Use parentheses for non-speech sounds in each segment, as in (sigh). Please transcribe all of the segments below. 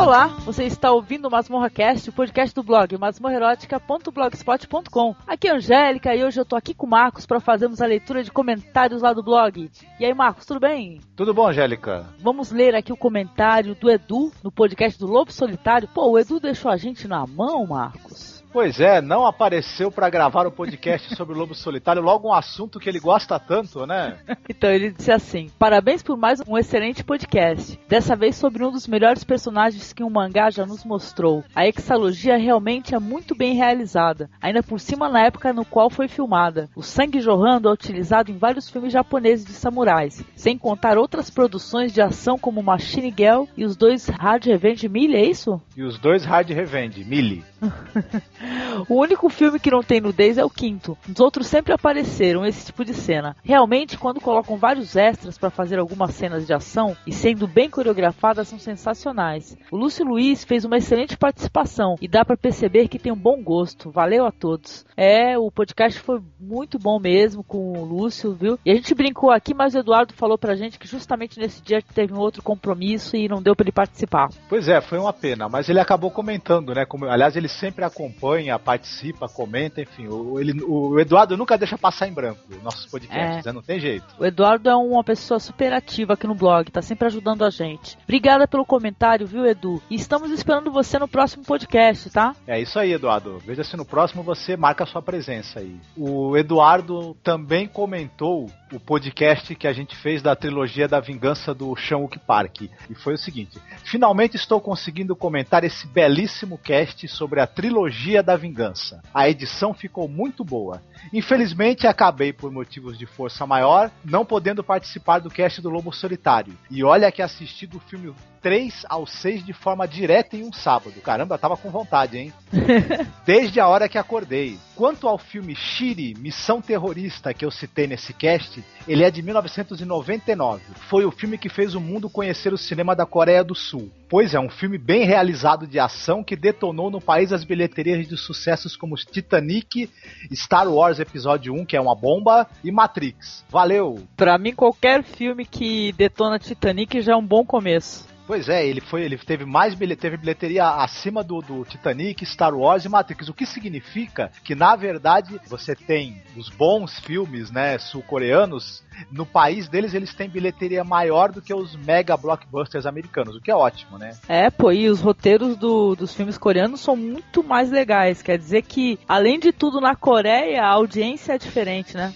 Olá, você está ouvindo o Masmorra Cast, o podcast do blog masmorrerótica.blogspot.com. Aqui é a Angélica e hoje eu tô aqui com o Marcos para fazermos a leitura de comentários lá do blog. E aí, Marcos, tudo bem? Tudo bom, Angélica? Vamos ler aqui o comentário do Edu no podcast do Lobo Solitário. Pô, o Edu deixou a gente na mão, Marcos. Pois é, não apareceu para gravar o podcast (laughs) sobre o Lobo Solitário, logo um assunto que ele gosta tanto, né? (laughs) então ele disse assim: Parabéns por mais um excelente podcast. Dessa vez sobre um dos melhores personagens que um mangá já nos mostrou. A exalogia realmente é muito bem realizada, ainda por cima na época no qual foi filmada. O sangue jorrando é utilizado em vários filmes japoneses de samurais, sem contar outras produções de ação como Machine Girl e os dois Hard Revenge Millie, é isso? E os dois Hard Revenge Millie. (laughs) O único filme que não tem nudez é o quinto. Os outros sempre apareceram esse tipo de cena. Realmente, quando colocam vários extras para fazer algumas cenas de ação e sendo bem coreografadas, são sensacionais. O Lúcio Luiz fez uma excelente participação e dá para perceber que tem um bom gosto. Valeu a todos. É, o podcast foi muito bom mesmo com o Lúcio, viu? E a gente brincou aqui, mas o Eduardo falou pra gente que justamente nesse dia teve um outro compromisso e não deu para ele participar. Pois é, foi uma pena, mas ele acabou comentando, né? Como, aliás, ele sempre acompanha, participa, comenta, enfim. O, ele, o Eduardo nunca deixa passar em branco nossos podcasts, é. né? Não tem jeito. O Eduardo é uma pessoa super ativa aqui no blog, tá sempre ajudando a gente. Obrigada pelo comentário, viu, Edu? E estamos esperando você no próximo podcast, tá? É isso aí, Eduardo. Veja se no próximo você marca a sua presença aí. O Eduardo também comentou o podcast que a gente fez da trilogia da vingança do Sean Park. E foi o seguinte: finalmente estou conseguindo comentar esse belíssimo cast sobre a trilogia da vingança. A edição ficou muito boa. Infelizmente, acabei por motivos de força maior, não podendo participar do cast do Lobo Solitário. E olha que assisti do filme 3 ao 6 de forma direta em um sábado. Caramba, tava com vontade, hein? (laughs) Desde a hora que acordei. Quanto ao filme Shiri, Missão Terrorista, que eu citei nesse cast, ele é de 1999. Foi o filme que fez o mundo conhecer o cinema da Coreia do Sul. Pois é, um filme bem realizado de ação que detonou no país as bilheterias de sucessos como Titanic, Star Wars Episódio 1, que é uma bomba, e Matrix. Valeu! Pra mim, qualquer filme que detona Titanic já é um bom começo. Pois é, ele foi, ele teve mais teve bilheteria acima do, do Titanic, Star Wars e Matrix, o que significa que na verdade você tem os bons filmes, né, sul-coreanos no país deles eles têm bilheteria maior do que os mega blockbusters americanos, o que é ótimo, né? É, pô, e os roteiros do, dos filmes coreanos são muito mais legais. Quer dizer que, além de tudo, na Coreia, a audiência é diferente, né?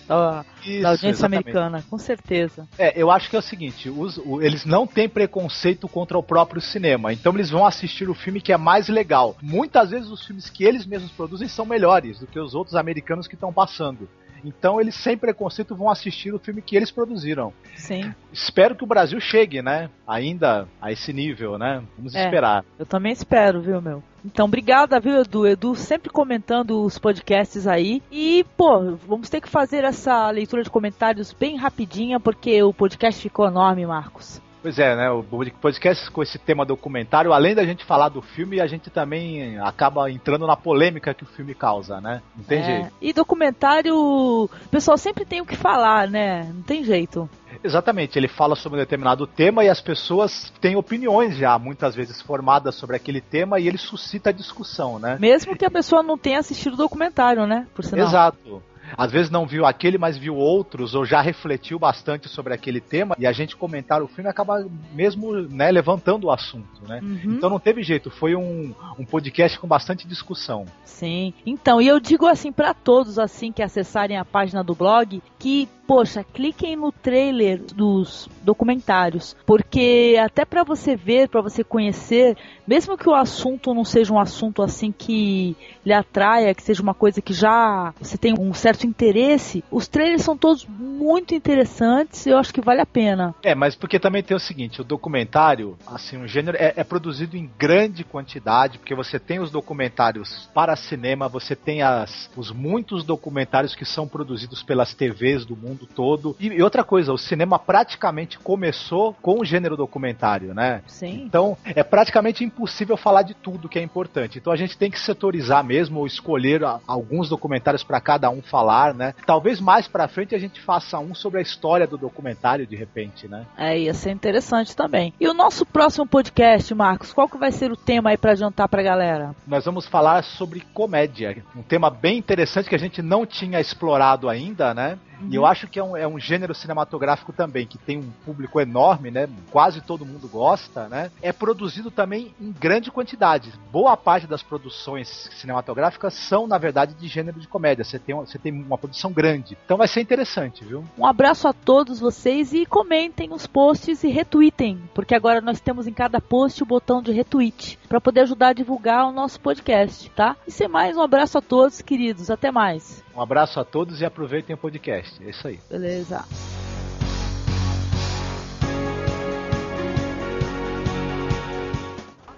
Isso, da audiência exatamente. americana, com certeza. É, eu acho que é o seguinte: os, o, eles não têm preconceito contra o próprio cinema, então eles vão assistir o filme que é mais legal. Muitas vezes os filmes que eles mesmos produzem são melhores do que os outros americanos que estão passando. Então eles sem preconceito vão assistir o filme que eles produziram. Sim. Espero que o Brasil chegue, né? Ainda a esse nível, né? Vamos é, esperar. Eu também espero, viu, meu? Então, obrigada, viu, Edu? Edu sempre comentando os podcasts aí. E, pô, vamos ter que fazer essa leitura de comentários bem rapidinha, porque o podcast ficou enorme, Marcos. Pois é, né? O podcast com esse tema documentário, além da gente falar do filme, a gente também acaba entrando na polêmica que o filme causa, né? Não tem é. jeito. E documentário, o pessoal sempre tem o que falar, né? Não tem jeito. Exatamente, ele fala sobre um determinado tema e as pessoas têm opiniões já, muitas vezes formadas sobre aquele tema e ele suscita discussão, né? Mesmo que a pessoa não tenha assistido o documentário, né? Por sinal. Exato às vezes não viu aquele, mas viu outros, ou já refletiu bastante sobre aquele tema, e a gente comentar o filme acaba mesmo né, levantando o assunto, né? Uhum. Então não teve jeito, foi um, um podcast com bastante discussão. Sim. Então, e eu digo assim para todos assim que acessarem a página do blog que poxa, cliquem no trailer dos documentários, porque até para você ver, para você conhecer, mesmo que o assunto não seja um assunto assim que lhe atraia, que seja uma coisa que já você tem um certo interesse, os trailers são todos muito interessantes e eu acho que vale a pena. É, mas porque também tem o seguinte, o documentário, assim, o gênero é, é produzido em grande quantidade, porque você tem os documentários para cinema, você tem as, os muitos documentários que são produzidos pelas TVs do mundo mundo todo. E, e, outra coisa, o cinema praticamente começou com o gênero documentário, né? Sim. Então é praticamente impossível falar de tudo que é importante. Então a gente tem que setorizar mesmo, ou escolher alguns documentários para cada um falar, né? Talvez mais para frente a gente faça um sobre a história do documentário de repente, né? É, ia ser interessante também. E o nosso próximo podcast, Marcos, qual que vai ser o tema aí para adiantar pra galera? Nós vamos falar sobre comédia, um tema bem interessante que a gente não tinha explorado ainda, né? Uhum. E eu acho que é um, é um gênero cinematográfico também que tem um público enorme, né? Quase todo mundo gosta, né? É produzido também em grande quantidade. Boa parte das produções cinematográficas são, na verdade, de gênero de comédia. Você tem, você tem uma produção grande. Então vai ser interessante, viu? Um abraço a todos vocês e comentem os posts e retweetem, porque agora nós temos em cada post o botão de retweet para poder ajudar a divulgar o nosso podcast, tá? E sem mais, um abraço a todos, queridos. Até mais. Um abraço a todos e aproveitem o podcast. É isso aí. Beleza.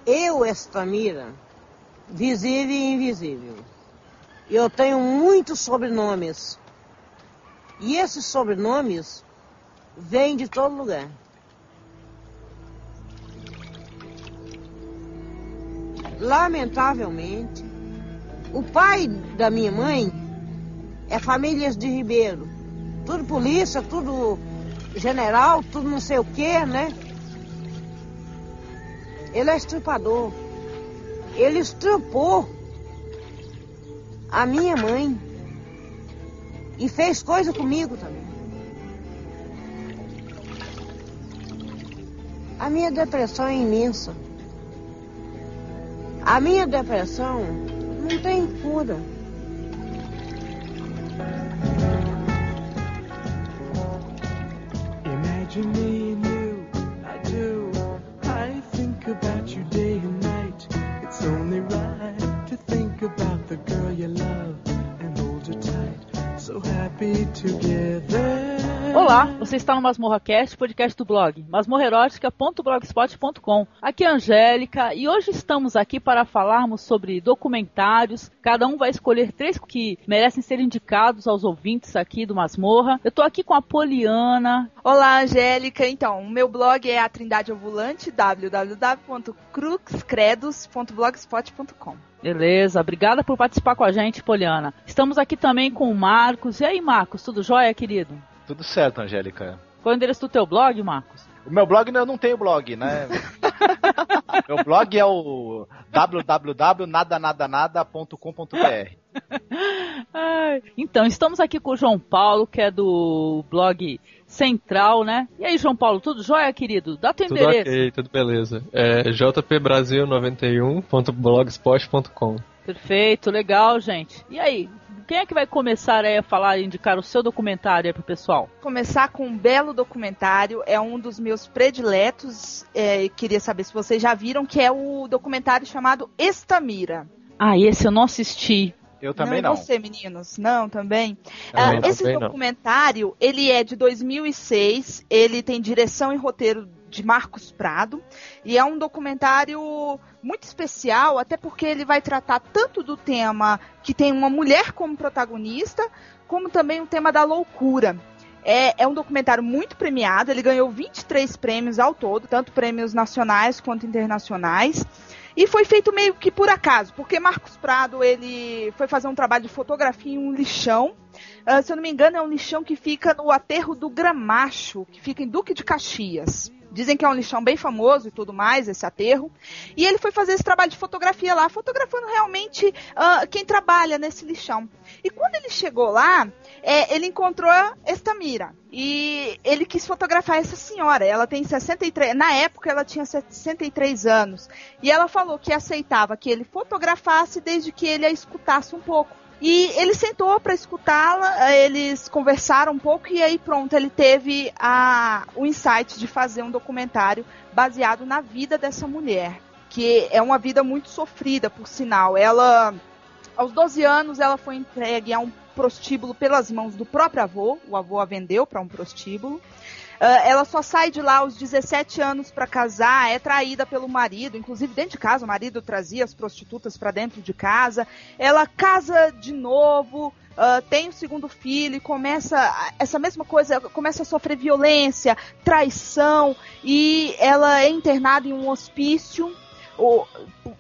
Eu, Estamira, visível e invisível. Eu tenho muitos sobrenomes. E esses sobrenomes vêm de todo lugar. Lamentavelmente, o pai da minha mãe é famílias de Ribeiro. Tudo polícia, tudo general, tudo não sei o quê, né? Ele é estrupador. Ele estrupou a minha mãe. E fez coisa comigo também. A minha depressão é imensa. A minha depressão não tem cura. Imagine me and you, I do. I think about you day and night. It's only right to think about the girl you love and hold her tight. So happy together. Olá, você está no Masmorra Cast, podcast do blog masmorrerótica.blogspot.com. Aqui é a Angélica e hoje estamos aqui para falarmos sobre documentários. Cada um vai escolher três que merecem ser indicados aos ouvintes aqui do Masmorra. Eu estou aqui com a Poliana. Olá, Angélica. Então, o meu blog é a Trindade Ovulante, www.cruxcredos.blogspot.com. Beleza, obrigada por participar com a gente, Poliana. Estamos aqui também com o Marcos. E aí, Marcos, tudo jóia, querido? Tudo certo, Angélica. Qual é o endereço do teu blog, Marcos? O meu blog eu não tenho blog, né? (laughs) meu blog é o www.nadanadanada.com.br. então, estamos aqui com o João Paulo, que é do blog Central, né? E aí, João Paulo, tudo jóia, querido? Dá teu tudo endereço. ok, tudo beleza. É jpbrasil91.blogspot.com Perfeito, legal, gente. E aí, quem é que vai começar a falar, indicar o seu documentário aí pro pessoal? Começar com um belo documentário, é um dos meus prediletos. É, queria saber se vocês já viram, que é o documentário chamado Estamira. Ah, esse eu não assisti. Eu também não. não. você, meninos? Não, também. também ah, esse também documentário, não. ele é de 2006, ele tem direção e roteiro de Marcos Prado. E é um documentário muito especial, até porque ele vai tratar tanto do tema que tem uma mulher como protagonista, como também o tema da loucura. É, é, um documentário muito premiado, ele ganhou 23 prêmios ao todo, tanto prêmios nacionais quanto internacionais. E foi feito meio que por acaso, porque Marcos Prado ele foi fazer um trabalho de fotografia em um lixão. Uh, se eu não me engano, é um lixão que fica no aterro do Gramacho, que fica em Duque de Caxias. Dizem que é um lixão bem famoso e tudo mais, esse aterro. E ele foi fazer esse trabalho de fotografia lá, fotografando realmente uh, quem trabalha nesse lixão. E quando ele chegou lá, é, ele encontrou esta mira. E ele quis fotografar essa senhora. Ela tem 63. Na época, ela tinha 63 anos. E ela falou que aceitava que ele fotografasse desde que ele a escutasse um pouco. E ele sentou para escutá-la, eles conversaram um pouco e aí pronto, ele teve a, o insight de fazer um documentário baseado na vida dessa mulher, que é uma vida muito sofrida, por sinal. Ela, aos 12 anos, ela foi entregue a um prostíbulo pelas mãos do próprio avô, o avô a vendeu para um prostíbulo. Uh, ela só sai de lá aos 17 anos para casar, é traída pelo marido, inclusive dentro de casa, o marido trazia as prostitutas para dentro de casa. Ela casa de novo, uh, tem o segundo filho começa essa mesma coisa, começa a sofrer violência, traição e ela é internada em um hospício. O,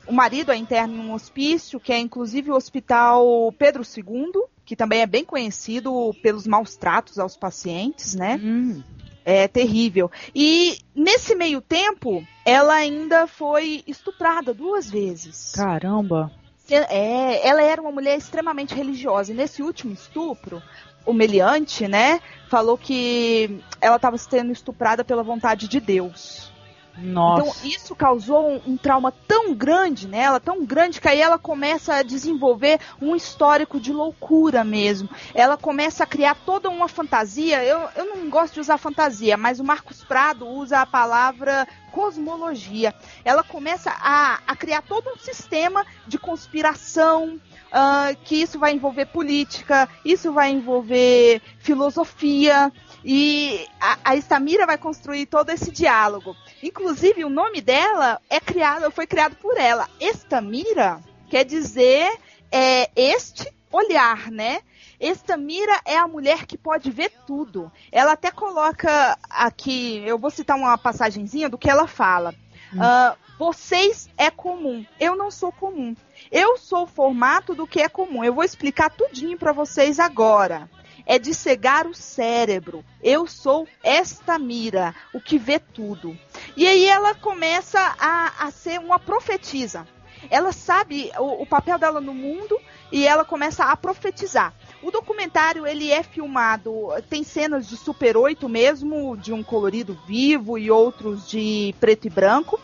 o marido é interno em um hospício, que é inclusive o Hospital Pedro II, que também é bem conhecido pelos maus tratos aos pacientes, né? Hum. É terrível. E nesse meio tempo, ela ainda foi estuprada duas vezes. Caramba! É, ela era uma mulher extremamente religiosa. E nesse último estupro, o meliante, né, falou que ela estava sendo estuprada pela vontade de Deus. Nossa. Então isso causou um, um, trauma tão grande nela, tão grande que aí ela começa a desenvolver um histórico de loucura mesmo. Ela começa a criar toda uma fantasia. Eu, eu não gosto de usar fantasia, mas o Marcos Prado usa a palavra cosmologia. Ela começa a, a criar todo um sistema de conspiração, Uh, que isso vai envolver política, isso vai envolver filosofia, e a, a Estamira vai construir todo esse diálogo. Inclusive, o nome dela é criado, foi criado por ela. Estamira quer dizer é, este olhar, né? Estamira é a mulher que pode ver tudo. Ela até coloca aqui, eu vou citar uma passagenzinha do que ela fala. Hum. Uh, vocês é comum, eu não sou comum. Eu sou o formato do que é comum. Eu vou explicar tudinho para vocês agora é de cegar o cérebro. Eu sou esta mira, o que vê tudo. E aí ela começa a, a ser uma profetisa. Ela sabe o, o papel dela no mundo e ela começa a profetizar. O documentário ele é filmado, tem cenas de Super 8 mesmo, de um colorido vivo e outros de preto e branco.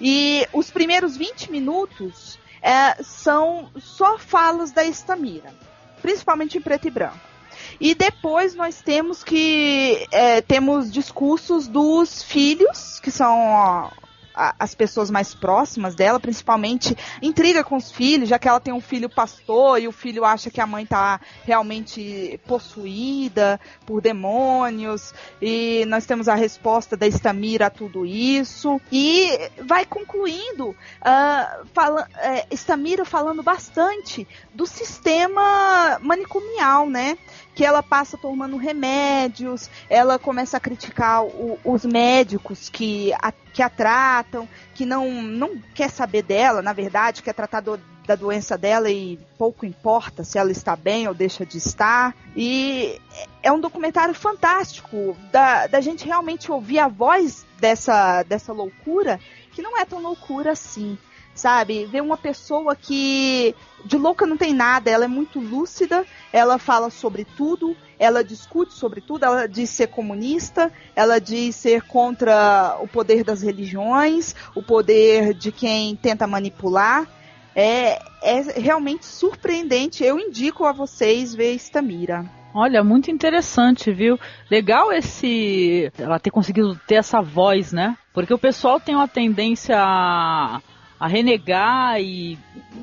E os primeiros 20 minutos é, são só falas da Estamira, principalmente em preto e branco. E depois nós temos que é, temos discursos dos filhos, que são as pessoas mais próximas dela, principalmente intriga com os filhos, já que ela tem um filho pastor e o filho acha que a mãe está realmente possuída por demônios, e nós temos a resposta da Estamira a tudo isso, e vai concluindo, uh, fala, uh, Estamira falando bastante do sistema manicomial, né? Que ela passa tomando remédios, ela começa a criticar o, os médicos que a, que a tratam, que não, não quer saber dela, na verdade, quer tratar do, da doença dela e pouco importa se ela está bem ou deixa de estar. E é um documentário fantástico da, da gente realmente ouvir a voz dessa, dessa loucura, que não é tão loucura assim sabe? Ver uma pessoa que de louca não tem nada, ela é muito lúcida, ela fala sobre tudo, ela discute sobre tudo, ela diz ser comunista, ela diz ser contra o poder das religiões, o poder de quem tenta manipular. É, é realmente surpreendente. Eu indico a vocês ver Estamira. Olha, muito interessante, viu? Legal esse. Ela ter conseguido ter essa voz, né? Porque o pessoal tem uma tendência a a renegar e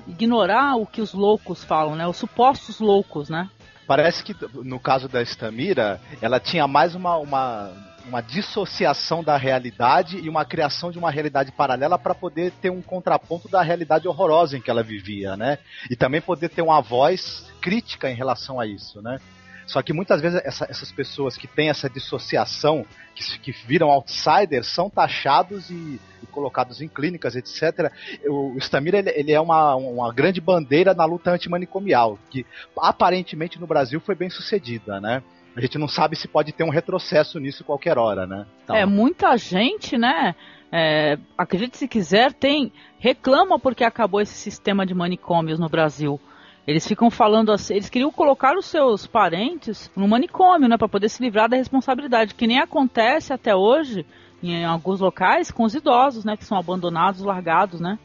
ignorar o que os loucos falam, né? Os supostos loucos, né? Parece que no caso da Estamira, ela tinha mais uma, uma, uma dissociação da realidade e uma criação de uma realidade paralela para poder ter um contraponto da realidade horrorosa em que ela vivia, né? E também poder ter uma voz crítica em relação a isso, né? Só que muitas vezes essa, essas pessoas que têm essa dissociação, que, que viram outsiders, são taxados e, e, colocados em clínicas, etc. O, o Stamira ele, ele, é uma, uma grande bandeira na luta antimanicomial, que aparentemente no Brasil foi bem sucedida, né? A gente não sabe se pode ter um retrocesso nisso qualquer hora, né? Então... É, muita gente, né? É, acredite se quiser, tem reclama porque acabou esse sistema de manicômios no Brasil. Eles ficam falando assim, eles queriam colocar os seus parentes no manicômio, né, para poder se livrar da responsabilidade, que nem acontece até hoje em alguns locais com os idosos, né, que são abandonados, largados, né?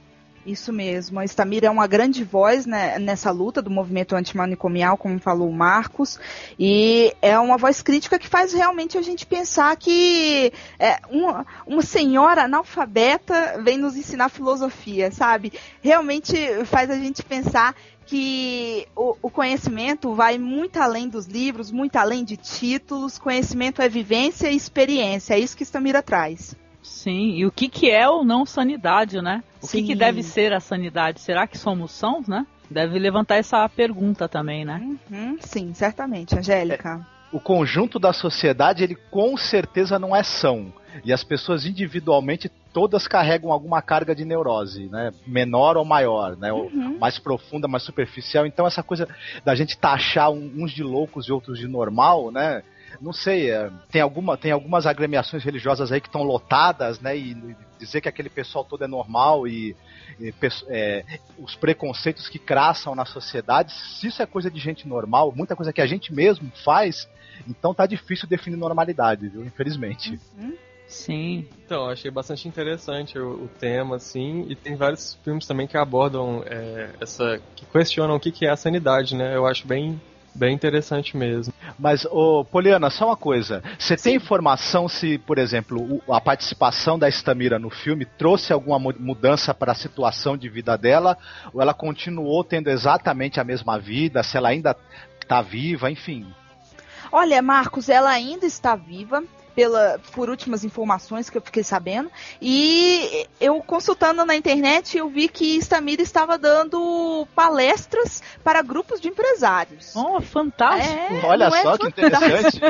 Isso mesmo. A Estamira é uma grande voz né, nessa luta do movimento antimanicomial, como falou o Marcos, e é uma voz crítica que faz realmente a gente pensar que é, uma, uma senhora analfabeta vem nos ensinar filosofia, sabe? Realmente faz a gente pensar que o, o, conhecimento vai muito além dos livros, muito além de títulos. Conhecimento é vivência e experiência. É isso que Stamira traz. Sim, e o que, que é ou não sanidade, né? O que, que deve ser a sanidade? Será que somos sãos, né? Deve levantar essa pergunta também, né? Uhum, sim, certamente, Angélica. É o conjunto da sociedade, ele com certeza não é são. E as pessoas individualmente todas carregam alguma carga de neurose, né? Menor ou maior, né? Uhum. Mais profunda, mais superficial. Então essa coisa da gente taxar uns de loucos e outros de normal, né? Não sei, é, tem, alguma, tem algumas agremiações religiosas aí que estão lotadas, né? E dizer que aquele pessoal todo é normal e, e é, os preconceitos que craçam na sociedade, se isso é coisa de gente normal, muita coisa que a gente mesmo faz, então tá difícil definir normalidade, viu? Infelizmente. Uhum. Sim. Então, achei bastante interessante o, o, tema, assim, e tem vários filmes também que abordam é, essa. que questionam o que, que é a sanidade, né? Eu acho bem bem interessante mesmo. Mas, ô, Poliana, só uma coisa. Você tem informação se, por exemplo, a participação da Estamira no filme trouxe alguma mudança para a situação de vida dela? Ou ela continuou tendo exatamente a mesma vida? Se ela ainda está viva, enfim? Olha, Marcos, ela ainda está viva. Pela, por últimas informações que eu fiquei sabendo. E eu consultando na internet, eu vi que Stamira estava dando palestras para grupos de empresários. Oh, fantástico! É, Olha é só é que interessante.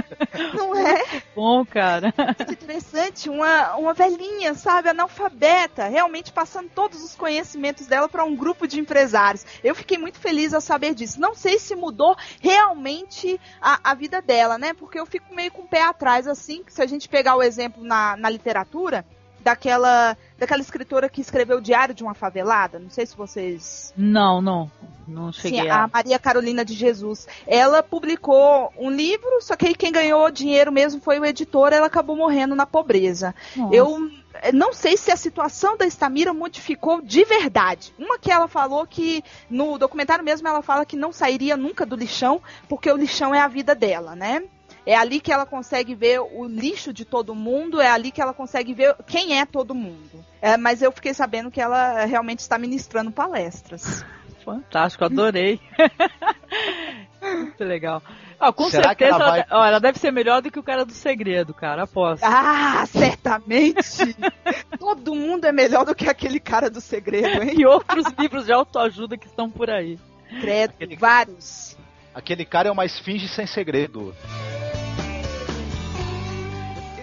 Não é? Bom, cara. Muito interessante. Uma, uma velhinha, sabe, analfabeta, realmente passando todos os conhecimentos dela para um grupo de empresários. Eu fiquei muito feliz ao saber disso. Não sei se mudou realmente a, a vida dela, né? Porque eu fico meio com o pé atrás, assim, se a gente pegar o exemplo na, na literatura, daquela daquela escritora que escreveu o Diário de uma Favelada. Não sei se vocês. Não, não. Não cheguei Sim, a... a Maria Carolina de Jesus. Ela publicou um livro, só que aí quem ganhou dinheiro mesmo foi o editor, ela acabou morrendo na pobreza. Nossa. Eu não sei se a situação da Estamira modificou de verdade. Uma que ela falou que, no documentário mesmo, ela fala que não sairia nunca do lixão, porque o lixão é a vida dela, né? É ali que ela consegue ver o lixo de todo mundo, é ali que ela consegue ver quem é todo mundo. É, mas eu fiquei sabendo que ela realmente está ministrando palestras. Fantástico, adorei. (laughs) Muito legal. Ah, com Será certeza ela, vai... ela, ela, deve ser melhor do que o cara do segredo, cara, aposto. Ah, certamente! (laughs) Todo mundo é melhor do que aquele cara do segredo, hein? E outros livros de autoajuda que estão por aí. Credo, aquele... vários. Aquele cara é uma esfinge sem segredo.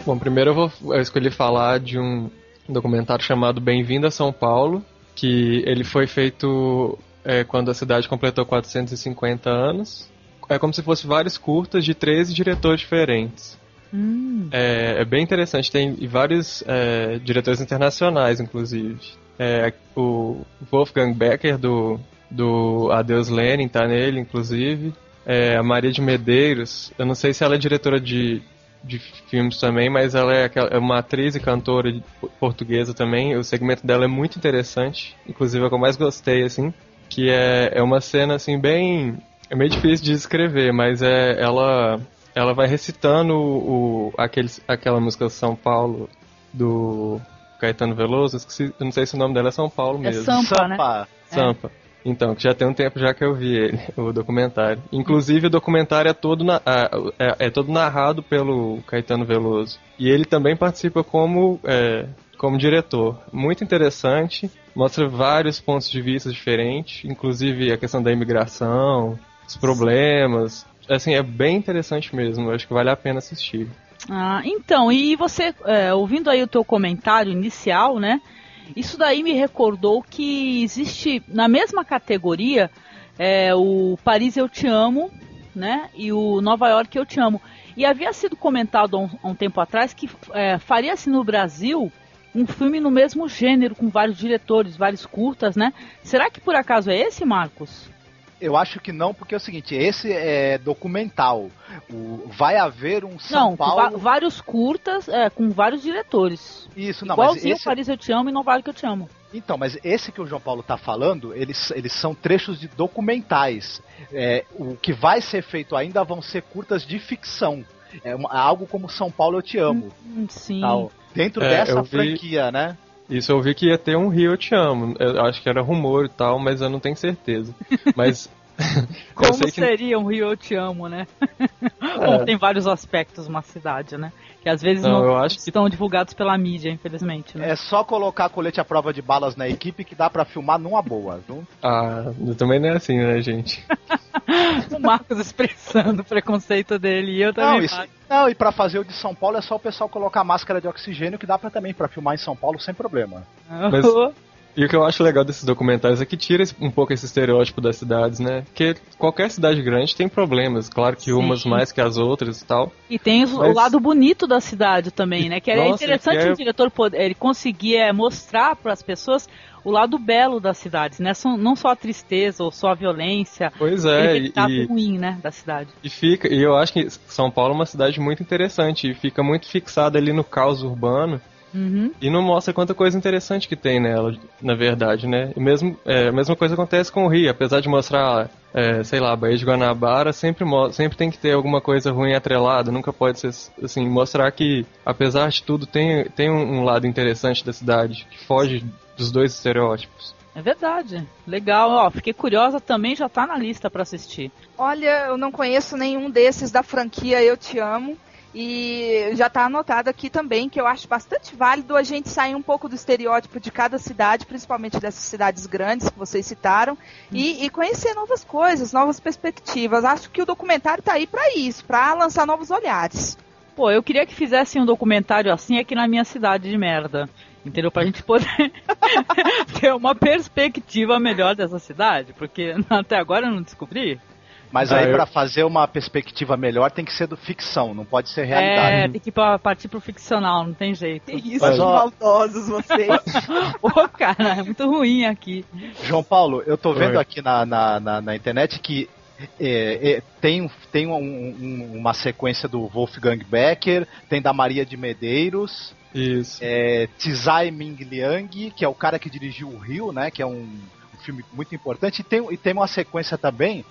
Bom, primeiro eu vou eu escolhi falar de um documentário chamado Bem-vindo a São Paulo, que ele foi feito é, quando a cidade completou 450 anos. É como se fosse vários curtas de 13 diretores diferentes. Hum. É, é, bem interessante, tem vários é, diretores internacionais, inclusive. É, o Wolfgang Becker, do, do Adeus Lenin, tá nele, inclusive. É, a Maria de Medeiros, eu não sei se ela é diretora de, de filmes também, mas ela é, é uma atriz e cantora portuguesa também. O segmento dela é muito interessante, inclusive é o que eu mais gostei, assim, que é, é uma cena, assim, bem... É meio difícil de escrever, mas é ela ela vai recitando o, o aquele, aquela música São Paulo do Caetano Veloso, esqueci, eu não sei se o nome dela é São Paulo é mesmo. É Sampa, Sampa. né? Sampa. É. Então, que já tem um tempo já que eu vi ele, (laughs) o documentário. Inclusive, o documentário é todo, na, é, é, todo narrado pelo Caetano Veloso. E ele também participa como, é, como diretor. Muito interessante, mostra vários pontos de vista diferentes, inclusive a questão da imigração, os problemas. Assim, é bem interessante mesmo, acho que vale a pena assistir. Ah, então, e você, é, ouvindo aí o teu comentário inicial, né? Isso daí me recordou que existe na mesma categoria é, o Paris Eu Te Amo, né? E o Nova York Eu Te Amo. E havia sido comentado há um, há um tempo atrás que é, faria-se no Brasil um filme no mesmo gênero, com vários diretores, vários curtas, né? Será que por acaso é esse, Marcos? Eu acho que não, porque é o seguinte, esse é documental. O, vai haver um São não, Paulo... vários curtas é, com vários diretores. Isso, não, Igualzinho mas esse... Paris Eu Te Amo e Não Vale Que Eu Te Amo. Então, mas esse que o João Paulo está falando, eles, eles são trechos de documentais. É, o que vai ser feito ainda vão ser curtas de ficção. É uma, algo como São Paulo Eu Te Amo. Hum, sim. Tal. Dentro é, dessa vi... franquia, né? Isso eu vi que ia ter um Rio Eu Te Amo. Eu acho que era rumor e tal, mas eu não tenho certeza. (laughs) mas (laughs) Como que... seria um Rio Eu Te Amo, né? (laughs) É. Bom, tem vários aspectos uma cidade, né? Que às vezes não, não estão que... divulgados pela mídia, infelizmente. Né? É só colocar colete à prova de balas na equipe que dá para filmar numa boa, viu? Ah, também não é assim, né, gente? (laughs) o Marcos expressando o preconceito dele e eu também. Não, isso, não e para fazer o de São Paulo é só o pessoal colocar máscara de oxigênio que dá para também para filmar em São Paulo sem problema. Mas, e o que eu acho legal desses documentários é que tira um pouco esse estereótipo das cidades, né? Porque qualquer cidade grande tem problemas, claro que Sim. umas mais que as outras e tal. E tem mas... o lado bonito da cidade também, né? Que é Nossa, interessante que é... o diretor poder, ele conseguir é, mostrar para as pessoas o lado belo das cidades, né? Não só a tristeza ou só a violência. Pois é, e, e ruim, né, da cidade. E fica, e eu acho que São Paulo é uma cidade muito interessante e fica muito fixada ali no caos urbano. Uhum. E não mostra quanta coisa interessante que tem nela, na verdade, né? E mesmo, é, a mesma coisa acontece com o Rio, apesar de mostrar, é, sei lá, a Baía de Guanabara, sempre, sempre tem que ter alguma coisa ruim atrelada, nunca pode ser, assim, mostrar que, apesar de tudo, tem, tem um, lado interessante da cidade, que foge dos dois estereótipos. É verdade. Legal, ó, fiquei curiosa também, já tá na lista para assistir. Olha, eu não conheço nenhum desses da franquia Eu Te Amo. E já está anotado aqui também que eu acho bastante válido a gente sair um pouco do estereótipo de cada cidade, principalmente dessas cidades grandes que vocês citaram, e, e, conhecer novas coisas, novas perspectivas. Acho que o documentário está aí para isso, para lançar novos olhares. Pô, eu queria que fizessem um documentário assim aqui na minha cidade de merda. Entendeu? Pra gente poder (laughs) ter uma perspectiva melhor dessa cidade, porque até agora eu não descobri. Mas aí, ah, eu... para fazer uma perspectiva melhor, tem que ser do ficção, não pode ser realidade. É, tem que partir pro ficcional, não tem jeito. Que isso, Mas, ó... maldosos vocês. (laughs) Pô, cara, é muito ruim aqui. João Paulo, eu tô vendo Oi. aqui na, na, na, na, internet que é, é, tem, tem um, um, uma sequência do Wolfgang Becker, tem da Maria de Medeiros. Isso. É, Tsai Ming Liang, que é o cara que dirigiu o Rio, né? Que é um, um filme muito importante. E tem, e tem uma sequência também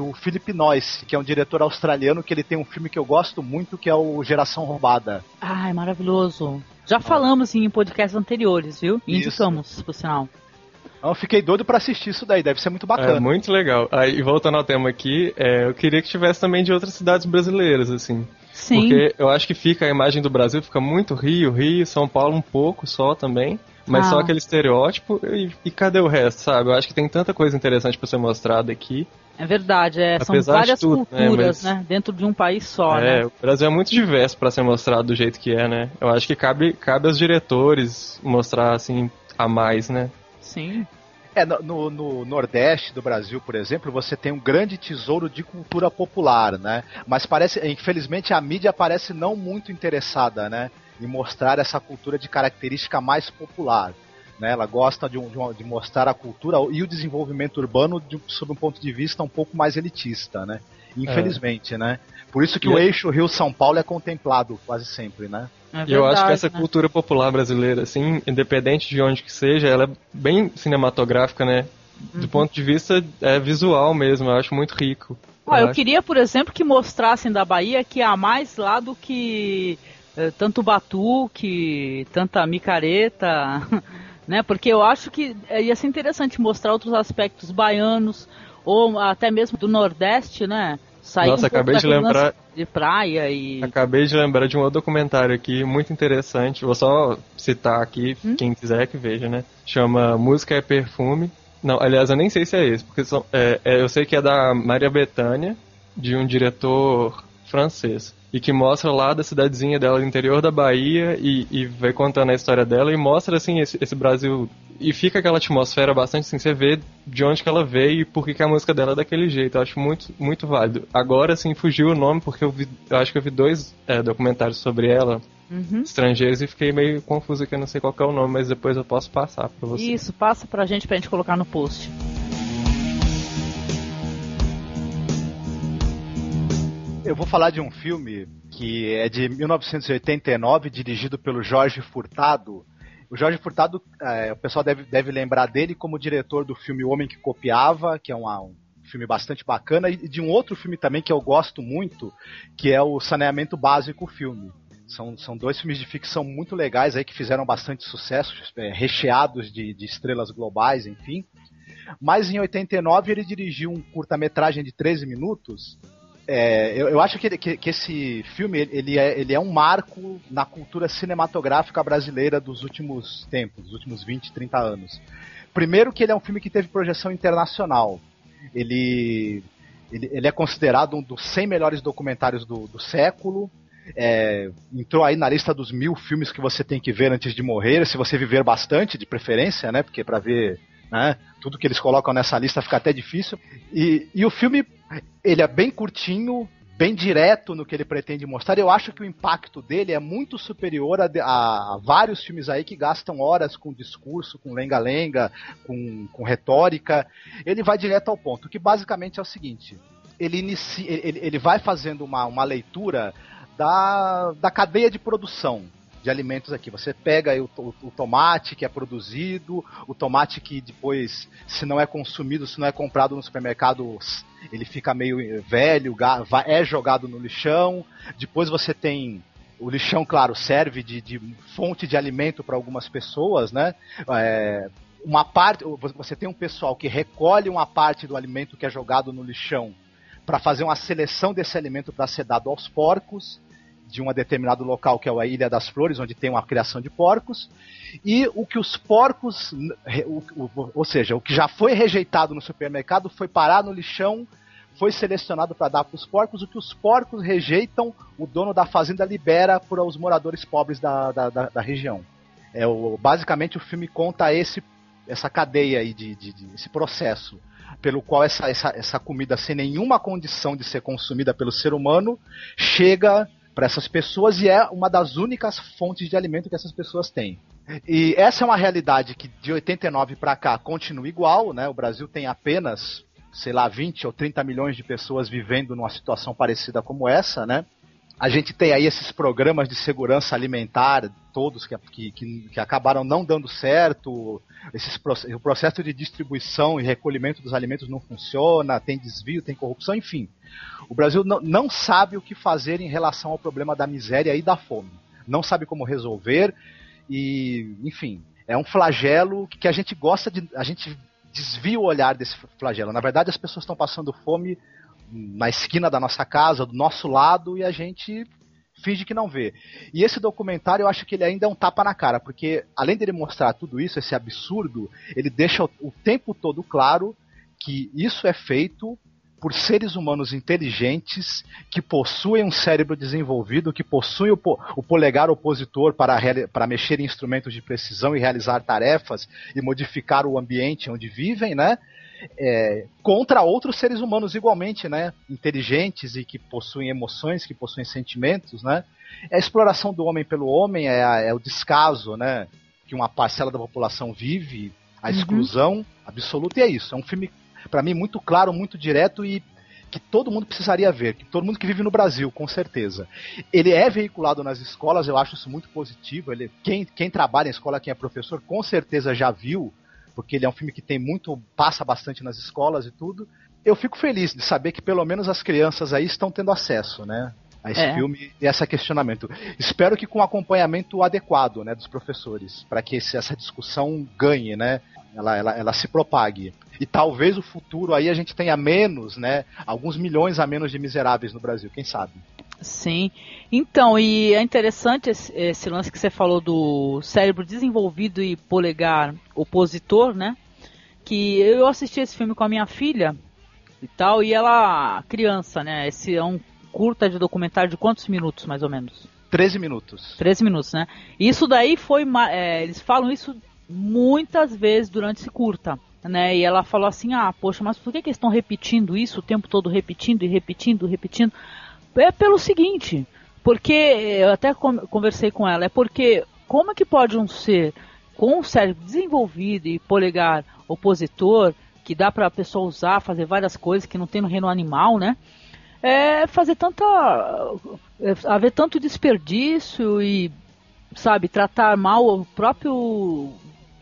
do Philip Noyce, que é um diretor australiano que ele tem um filme que eu gosto muito, que é o Geração Roubada. Ah, é maravilhoso. Já ah. falamos em podcasts anteriores, viu? E indicamos, por sinal. Eu fiquei doido para assistir isso daí, deve ser muito bacana. É muito legal. Aí, voltando ao tema aqui, é, eu queria que tivesse também de outras cidades brasileiras, assim. Sim. Porque eu acho que fica a imagem do Brasil, fica muito Rio, Rio, São Paulo um pouco só também. Mas ah. só aquele estereótipo e, e, cadê o resto, sabe? Eu acho que tem tanta coisa interessante para ser mostrada aqui. É verdade, é, são várias tudo, né, culturas, né, mas... né, Dentro de um país só, é, né? O Brasil é muito diverso para ser mostrado do jeito que é, né? Eu acho que cabe, cabe aos diretores mostrar, assim, a mais, né? Sim. É, no, no, Nordeste do Brasil, por exemplo, você tem um grande tesouro de cultura popular, né? Mas parece, infelizmente, a mídia parece não muito interessada, né? Em mostrar essa cultura de característica mais popular. Né? Ela gosta de, um, de, uma, de, mostrar a cultura e o desenvolvimento urbano de, sob um ponto de vista um pouco mais elitista, né? Infelizmente, é. né? Por isso que e o é... eixo Rio-São Paulo é contemplado quase sempre, né? É verdade, eu acho que essa né? cultura popular brasileira, assim, independente de onde que seja, ela é bem cinematográfica, né? Do uhum. ponto de vista é, visual mesmo, eu acho muito rico. Ah, eu, eu queria, por exemplo, que mostrassem da Bahia que há mais lá do que tanto batuque, tanta micareta, (laughs) né? Porque eu acho que é, ia ser interessante mostrar outros aspectos baianos ou até mesmo do Nordeste, né? Sair Nossa, um acabei de lembrar de praia e acabei de lembrar de um outro documentário aqui muito interessante. Vou só citar aqui hum? quem quiser que veja, né? Chama Música é Perfume. Não, aliás, eu nem sei se é esse, porque são, é, é, eu sei que é da Maria Bethânia, de um diretor francês e que mostra lá da cidadezinha dela do interior da Bahia e, e vai contando a história dela e mostra assim esse, esse, Brasil e fica aquela atmosfera bastante assim, você vê de onde que ela veio e por que, que a música dela é daquele jeito. Eu acho muito, muito válido. Agora assim fugiu o nome porque eu vi, eu acho que eu vi dois é, documentários sobre ela. Uhum. Estrangeiros e fiquei meio confuso que eu não sei qual é o nome, mas depois eu posso passar para você. Isso, passa pra gente pra gente colocar no post. Eu vou falar de um filme que é de 1989, dirigido pelo Jorge Furtado. O Jorge Furtado, é, o pessoal deve, deve lembrar dele como diretor do filme O Homem que Copiava, que é uma, um filme bastante bacana, e de um outro filme também que eu gosto muito, que é o Saneamento Básico Filme. São, são dois filmes de ficção muito legais aí que fizeram bastante sucesso, é, recheados de, de estrelas globais, enfim. Mas em 89 ele dirigiu um curta-metragem de 13 minutos. É, eu, eu, acho que, que, que, esse filme ele é, ele é um marco na cultura cinematográfica brasileira dos últimos tempos, dos últimos 20, 30 anos. Primeiro que ele é um filme que teve projeção internacional. Ele, ele, ele é considerado um dos 100 melhores documentários do, do século. É, entrou aí na lista dos mil filmes que você tem que ver antes de morrer, se você viver bastante, de preferência, né? Porque para ver né, tudo que eles colocam nessa lista fica até difícil. E, e o filme, ele é bem curtinho, bem direto no que ele pretende mostrar. Eu acho que o impacto dele é muito superior a, a, vários filmes aí que gastam horas com discurso, com lenga-lenga, com, com retórica. Ele vai direto ao ponto, que basicamente é o seguinte: ele, inicia, ele, ele vai fazendo uma, uma leitura da, da cadeia de produção de alimentos aqui. Você pega o, o, o, tomate que é produzido, o tomate que depois, se não é consumido, se não é comprado no supermercado, ele fica meio velho, é jogado no lixão. Depois você tem o lixão, claro, serve de, de fonte de alimento para algumas pessoas, né? É, uma parte, você tem um pessoal que recolhe uma parte do alimento que é jogado no lixão para fazer uma seleção desse alimento para ser dado aos porcos de um determinado local, que é a Ilha das Flores, onde tem uma criação de porcos, e o que os porcos, ou seja, o que já foi rejeitado no supermercado foi parar no lixão, foi selecionado para dar para os porcos, o que os porcos rejeitam, o dono da fazenda libera para os moradores pobres da, da, da, da região. É o, basicamente o filme conta esse, essa cadeia aí de, de, de esse processo pelo qual essa, essa, essa comida sem nenhuma condição de ser consumida pelo ser humano chega para essas pessoas e é uma das únicas fontes de alimento que essas pessoas têm. E essa é uma realidade que de 89 para cá continua igual, né? O Brasil tem apenas, sei lá, 20 ou 30 milhões de pessoas vivendo numa situação parecida como essa, né? A gente tem aí esses programas de segurança alimentar, todos que, que, que acabaram não dando certo, esses, o processo de distribuição e recolhimento dos alimentos não funciona, tem desvio, tem corrupção, enfim. O Brasil não, não sabe o que fazer em relação ao problema da miséria e da fome. Não sabe como resolver e, enfim, é um flagelo que a gente gosta de. A gente desvia o olhar desse flagelo. Na verdade, as pessoas estão passando fome na esquina da nossa casa, do nosso lado, e a gente finge que não vê. E esse documentário eu acho que ele ainda é um tapa na cara, porque além dele mostrar tudo isso, esse absurdo, ele deixa o, tempo todo claro que isso é feito por seres humanos inteligentes que possuem um cérebro desenvolvido, que possuem o, po o polegar opositor para, para mexer em instrumentos de precisão e realizar tarefas e modificar o ambiente onde vivem, né? É, contra outros seres humanos igualmente, né, inteligentes e que possuem emoções, que possuem sentimentos, né? É a exploração do homem pelo homem, é, a, é o descaso, né, que uma parcela da população vive, a uhum. exclusão uhum. absoluta e é isso. É um filme para mim muito claro, muito direto e que todo mundo precisaria ver, que todo mundo que vive no Brasil, com certeza. Ele é veiculado nas escolas, eu acho isso muito positivo. Ele, quem, quem trabalha em escola, quem é professor, com certeza já viu porque ele é um filme que tem muito, passa bastante nas escolas e tudo. Eu fico feliz de saber que pelo menos as crianças aí estão tendo acesso, né? A esse é. filme e esse questionamento. Espero que com acompanhamento adequado, né, dos professores, para que esse, essa discussão ganhe, né? Ela, ela, ela se propague. E talvez o futuro aí a gente tenha menos, né? Alguns milhões a menos de miseráveis no Brasil, quem sabe? Sim. Então, e é interessante esse, esse, lance que você falou do cérebro desenvolvido e polegar opositor, né? Que eu assisti esse filme com a minha filha e tal, e ela, criança, né? Esse é um curta de documentário de quantos minutos, mais ou menos? 13 minutos. 13 minutos, né? Isso daí foi. É, eles falam isso muitas vezes durante esse curta. Né, e ela falou assim: Ah, poxa, mas por que, que eles estão repetindo isso o tempo todo, repetindo e repetindo, repetindo? É pelo seguinte, porque eu até conversei com ela, é porque como é que pode um ser com um cérebro desenvolvido e polegar opositor, que dá para a pessoa usar, fazer várias coisas que não tem no reino animal, né? É fazer tanta. É, haver tanto desperdício e, sabe, tratar mal o próprio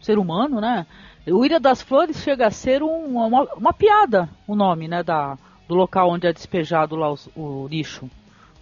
ser humano, né? O Ilha das Flores chega a ser um, uma, uma piada, o nome, né, da, do local onde é despejado lá o, o lixo.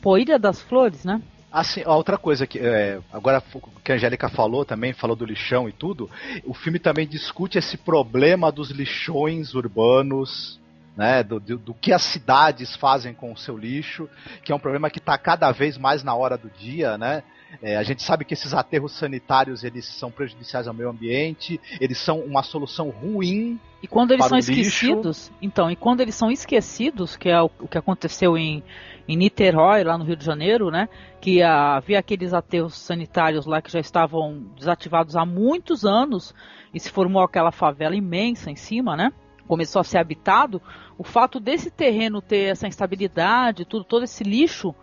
Pô, Ilha das Flores, né? Assim, outra coisa que é, agora que a Angélica falou também, falou do lixão e tudo, o filme também discute esse problema dos lixões urbanos, né, do, do, do, que as cidades fazem com o seu lixo, que é um problema que está cada vez mais na hora do dia, né? É, a gente sabe que esses aterros sanitários eles são prejudiciais ao meio ambiente, eles são uma solução ruim. E quando eles são esquecidos, então, e quando eles são esquecidos, que é o, o que aconteceu em, em Niterói, lá no Rio de Janeiro, né? Que havia aqueles aterros sanitários lá que já estavam desativados há muitos anos e se formou aquela favela imensa em cima, né? Começou a ser habitado. O fato desse terreno ter essa instabilidade, tudo, todo esse lixo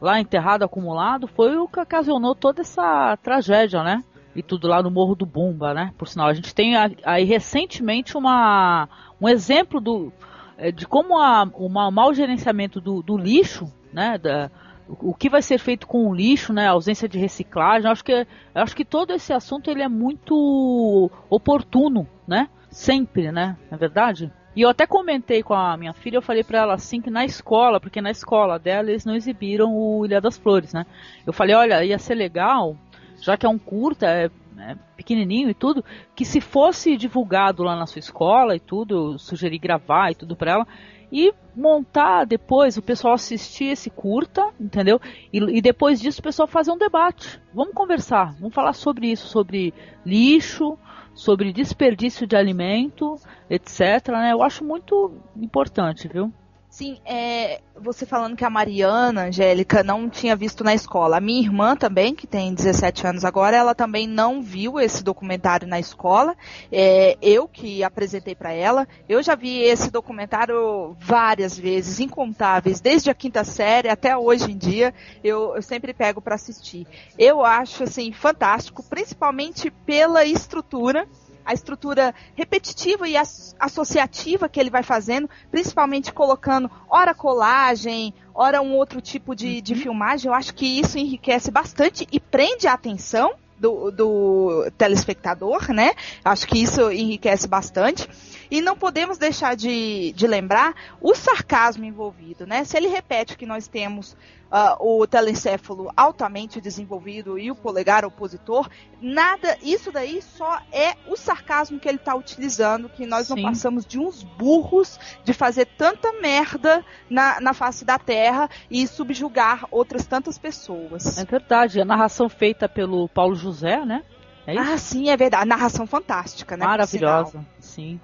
lá enterrado, acumulado, foi o que ocasionou toda essa tragédia, né? E tudo lá no Morro do Bumba, né? Por sinal, a gente tem aí recentemente uma, um exemplo do, eh, de como a, o mau gerenciamento do, do lixo, né? Da, o que vai ser feito com o lixo, né? A ausência de reciclagem. Acho que, acho que todo esse assunto ele é muito oportuno, né? Sempre, né? Na é verdade. E eu até comentei com a minha filha, eu falei para ela assim que na escola, porque na escola dela eles não exibiram o Ilha das Flores, né? Eu falei, olha, ia ser legal, já que é um curta, é, é pequenininho e tudo, que se fosse divulgado lá na sua escola e tudo, eu sugeri gravar e tudo para ela, e montar depois, o pessoal assistir esse curta, entendeu? E, e, depois disso o pessoal fazer um debate. Vamos conversar, vamos falar sobre isso, sobre lixo, sobre desperdício de alimento, etc. Né? Eu acho muito importante, viu? Sim, é, você falando que a Mariana, Angélica, não tinha visto na escola. A minha irmã também, que tem 17 anos agora, ela também não viu esse documentário na escola. É, eu que apresentei para ela. Eu já vi esse documentário várias vezes, incontáveis, desde a quinta série até hoje em dia. Eu, eu sempre pego para assistir. Eu acho assim fantástico, principalmente pela estrutura a estrutura repetitiva e associativa que ele vai fazendo, principalmente colocando ora colagem, ora um outro tipo de, de uhum. filmagem. Eu acho que isso enriquece bastante e prende a atenção do, do telespectador, né? Acho que isso enriquece bastante. E não podemos deixar de, de lembrar o sarcasmo envolvido, né? Se ele repete que nós temos uh, o telencéfalo altamente desenvolvido e o polegar opositor, nada, isso daí só é o sarcasmo que ele está utilizando, que nós Sim. não passamos de uns burros de fazer tanta merda na, na face da Terra e subjugar outras tantas pessoas. É verdade, a narração feita pelo Paulo José, né? É ah, sim, é verdade. A narração fantástica, né? Maravilhosa, sim.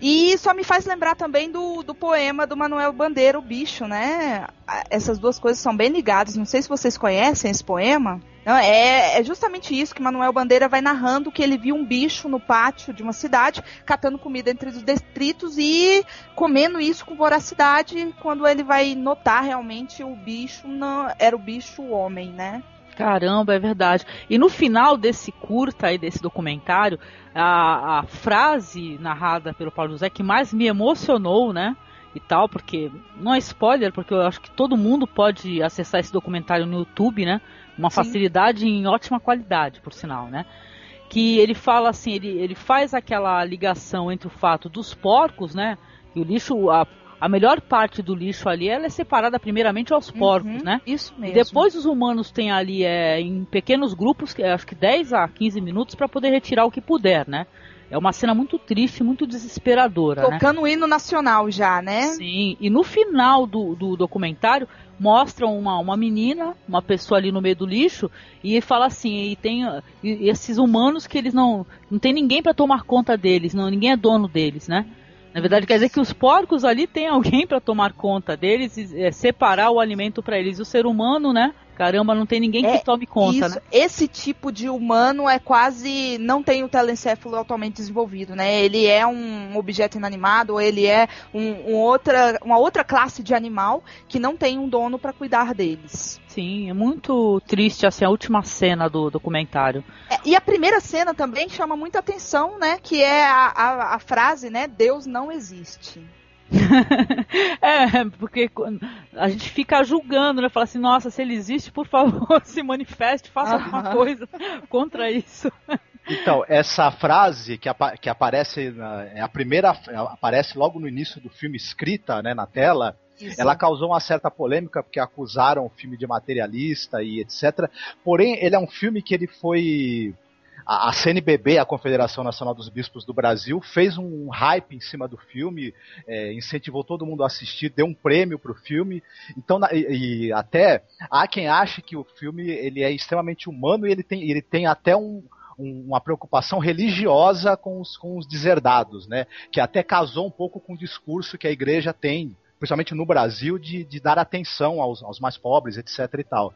E só me faz lembrar também do, do poema do Manuel Bandeira, O Bicho, né? Essas duas coisas são bem ligadas. Não sei se vocês conhecem esse poema. Não, é, é, justamente isso que Manuel Bandeira vai narrando que ele viu um bicho no pátio de uma cidade, catando comida entre os detritos e comendo isso com voracidade, quando ele vai notar realmente o bicho não era o bicho homem, né? Caramba, é verdade. E no final desse curta aí, desse documentário, a, a frase narrada pelo Paulo José que mais me emocionou, né? E tal, porque não é spoiler, porque eu acho que todo mundo pode acessar esse documentário no YouTube, né? Uma Sim. facilidade em ótima qualidade, por sinal, né? Que ele fala assim, ele, ele faz aquela ligação entre o fato dos porcos, né? E o lixo, a, a melhor parte do lixo ali ela é separada primeiramente aos uhum, porcos, né? Isso mesmo. E depois os humanos têm ali é, em pequenos grupos, acho que 10 a 15 minutos, para poder retirar o que puder, né? É uma cena muito triste, muito desesperadora. Né? Tocando né? o hino nacional já, né? Sim, e no final do, do documentário mostram uma, uma menina, uma pessoa ali no meio do lixo, e fala assim, e tem e esses humanos que eles não. não tem ninguém para tomar conta deles, não, ninguém é dono deles, né? Na verdade, quer dizer que os porcos ali tem alguém para tomar conta deles e é, separar o alimento para eles. E o ser humano, né? Caramba, não tem ninguém é, que tome conta, isso, né? Esse tipo de humano é quase não tem o telencéfalo altamente desenvolvido, né? Ele é um objeto inanimado, ou ele é um, um outra, uma outra classe de animal que não tem um dono para cuidar deles. Sim, é muito triste assim a última cena do documentário. É, e a primeira cena também chama muita atenção, né? Que é a, a, a frase, né? Deus não existe. (laughs) é, porque a gente fica julgando, né? Fala assim, nossa, se ele existe, por favor, (laughs) se manifeste, faça alguma coisa contra isso. Então, essa frase que, que aparece, na, é a primeira, aparece logo no início do filme escrita, né, na tela, Isso. Ela causou uma certa polêmica porque acusaram o filme de materialista e etc. Porém, ele é um filme que ele foi a, CNBB, a Confederação Nacional dos Bispos do Brasil, fez um hype em cima do filme, é, incentivou todo mundo a assistir, deu um prêmio pro filme. Então, na, e, e, até há quem ache que o filme ele é extremamente humano e ele tem, ele tem até um, uma preocupação religiosa com os, com os deserdados, né? Que até casou um pouco com o discurso que a igreja tem, principalmente no Brasil, de, de dar atenção aos, aos mais pobres, etc. e tal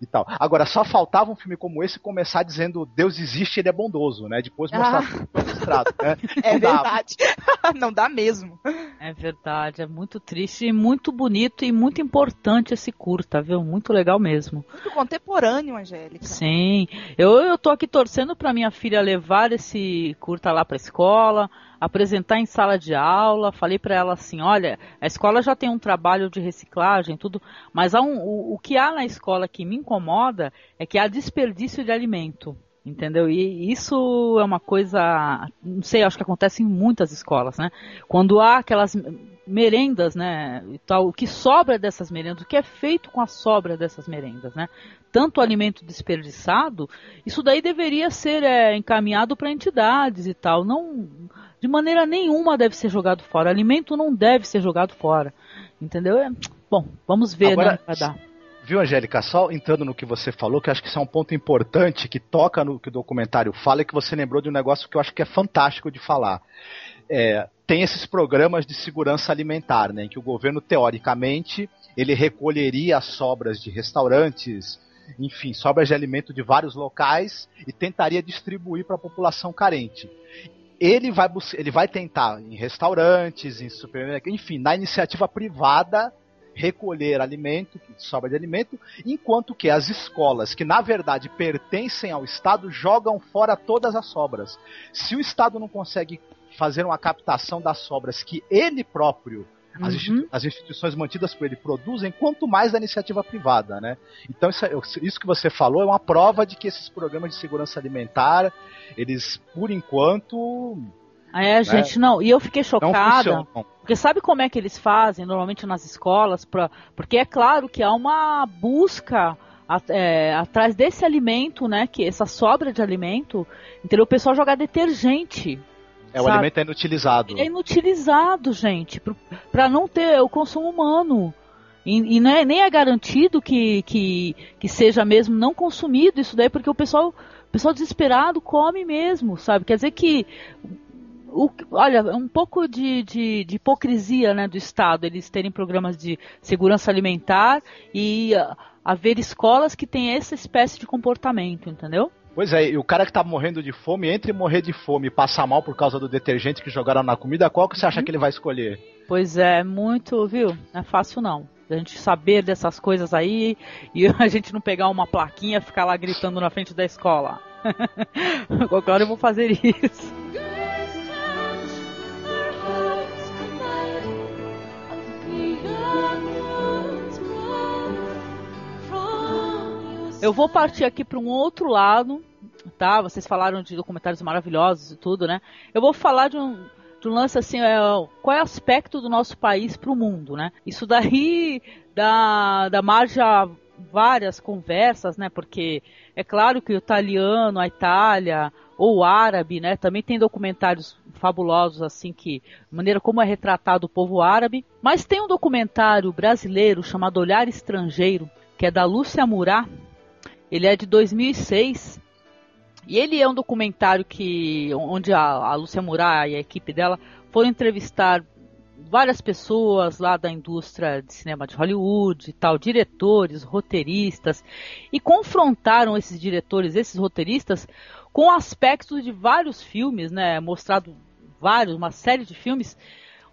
e tal. Agora, só faltava um filme como esse começar dizendo Deus existe, ele é bondoso, né? Depois mostrar ah. tudo né? (laughs) É Não verdade. (laughs) Não dá mesmo. É verdade, é muito triste e muito bonito e muito importante esse curta, viu? Muito legal mesmo. Muito contemporâneo, Angélica. Sim. Eu, eu tô aqui torcendo pra minha filha levar esse curta lá pra escola apresentar em sala de aula. Falei para ela assim: olha, a escola já tem um trabalho de reciclagem, tudo, mas um, o, o que há na escola que me incomoda é que há desperdício de alimento. Entendeu? E isso é uma coisa, não sei, acho que acontece em muitas escolas, né? Quando há aquelas merendas, né, e tal, o que sobra dessas merendas, o que é feito com a sobra dessas merendas, né? Tanto alimento desperdiçado, isso daí deveria ser é, encaminhado para entidades e tal, não de maneira nenhuma deve ser jogado fora. Alimento não deve ser jogado fora. Entendeu? É, bom, vamos ver Agora, né, vai dar. Viu, Angélica, só entrando no que você falou, que acho que isso é um ponto importante, que toca no que o documentário fala, e que você lembrou de um negócio que eu acho que é fantástico de falar. É, tem esses programas de segurança alimentar, né, em que o governo, teoricamente, ele recolheria as sobras de restaurantes, enfim, sobras de alimento de vários locais e tentaria distribuir para a população carente ele vai, ele vai tentar em restaurantes, em supermercados, enfim, na iniciativa privada recolher alimento, sobra de alimento, enquanto que as escolas, que na verdade pertencem ao Estado, jogam fora todas as sobras. Se o Estado não consegue fazer uma captação das sobras que ele próprio as, institu as, instituições mantidas por ele produzem, quanto mais da iniciativa privada, né? Então isso, é, isso, que você falou é uma prova de que esses programas de segurança alimentar, eles, por enquanto... É, né, gente, não. E eu fiquei chocada. Porque sabe como é que eles fazem, normalmente nas escolas? Pra, porque é claro que há uma busca... É, atrás desse alimento, né, que essa sobra de alimento, entendeu? O pessoal joga detergente é, o alimento é inutilizado. É inutilizado, gente, para não ter o consumo humano. E, e é, nem é garantido que, que, que seja mesmo não consumido isso daí, porque o pessoal, o pessoal desesperado come mesmo, sabe? Quer dizer que o, olha, um pouco de, de, de, hipocrisia né, do Estado, eles terem programas de segurança alimentar e uh, haver escolas que têm essa espécie de comportamento, entendeu? Pois é, e o cara que tá morrendo de fome, entre morrer de fome e passar mal por causa do detergente que jogaram na comida, qual que você acha uhum. que ele vai escolher? Pois é, muito, viu? Não é fácil não. A gente saber dessas coisas aí e (laughs) a gente não pegar uma plaquinha e ficar lá gritando na frente da escola. (laughs) Qualquer hora eu vou fazer isso. Eu vou partir aqui para um outro lado, Vocês falaram de documentários maravilhosos e tudo, né? Eu vou falar de um, de um lance assim, é, qual é o aspecto do nosso país para o mundo, né? Isso daí dá, dá margem a várias conversas, né? Porque é claro que o italiano, a Itália ou o árabe, né? Também tem documentários fabulosos assim que maneira como é retratado o povo árabe. Mas tem um documentário brasileiro chamado Olhar Estrangeiro, que é da Lúcia Murat, ele é de 2006 e ele é um documentário que onde a, a Lúcia Murat e a equipe dela foram entrevistar várias pessoas lá da indústria de cinema de Hollywood tal, diretores, roteiristas, e confrontaram esses diretores, esses roteiristas, com aspectos de vários filmes, né? Mostrado vários, uma série de filmes,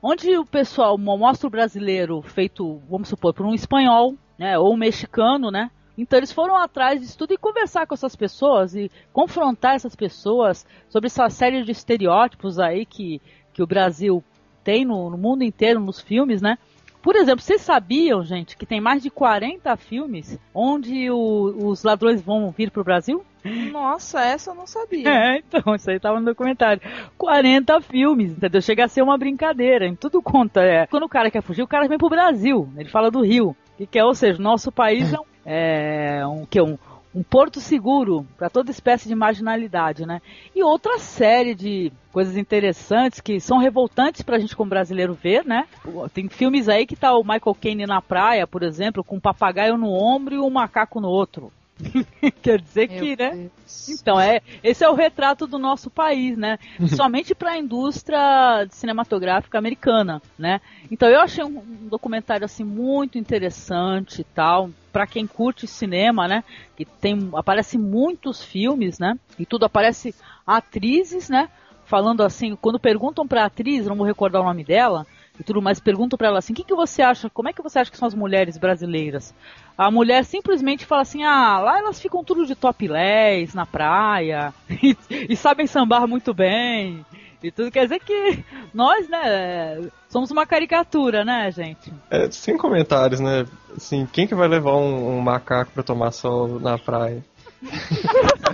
onde o pessoal mostra o brasileiro feito, vamos supor, por um espanhol, né? Ou um mexicano, né? Então eles foram atrás disso tudo e conversar com essas pessoas e confrontar essas pessoas sobre essa série de estereótipos aí que, que o Brasil tem no, no mundo inteiro, nos filmes, né? Por exemplo, vocês sabiam, gente, que tem mais de 40 filmes onde o, os ladrões vão vir pro Brasil? Nossa, essa eu não sabia. É, então, isso aí tava no documentário. 40 filmes, entendeu? Chega a ser uma brincadeira, em tudo conta. É. Quando o cara quer fugir, o cara vem pro Brasil. Ele fala do Rio. Que quer, ou seja, nosso país é um, é, um, que, um, um porto seguro para toda espécie de marginalidade, né? E outra série de coisas interessantes que são revoltantes para a gente como brasileiro ver, né? Tem filmes aí que tá o Michael Caine na praia, por exemplo, com um papagaio no ombro e um macaco no outro. (laughs) Quer dizer Meu que, né? Deus. Então, é, esse é o retrato do nosso país, né? Somente para a indústria cinematográfica americana, né? Então, eu achei um documentário assim muito interessante e tal, para quem curte cinema, né? Que tem aparece muitos filmes, né? E tudo aparece atrizes, né? Falando assim, quando perguntam para atriz, não vou recordar o nome dela, e tudo mais, perguntam para ela assim: "O que, que você acha? Como é que você acha que são as mulheres brasileiras?" A mulher simplesmente fala assim: "Ah, lá elas ficam tudo de topless na praia e, (laughs) e sabem sambar muito bem." E tudo quer dizer que nós, né, somos uma caricatura, né, gente? É, sem comentários, né? Assim, quem que vai levar um, um macaco para tomar sol na praia? (laughs)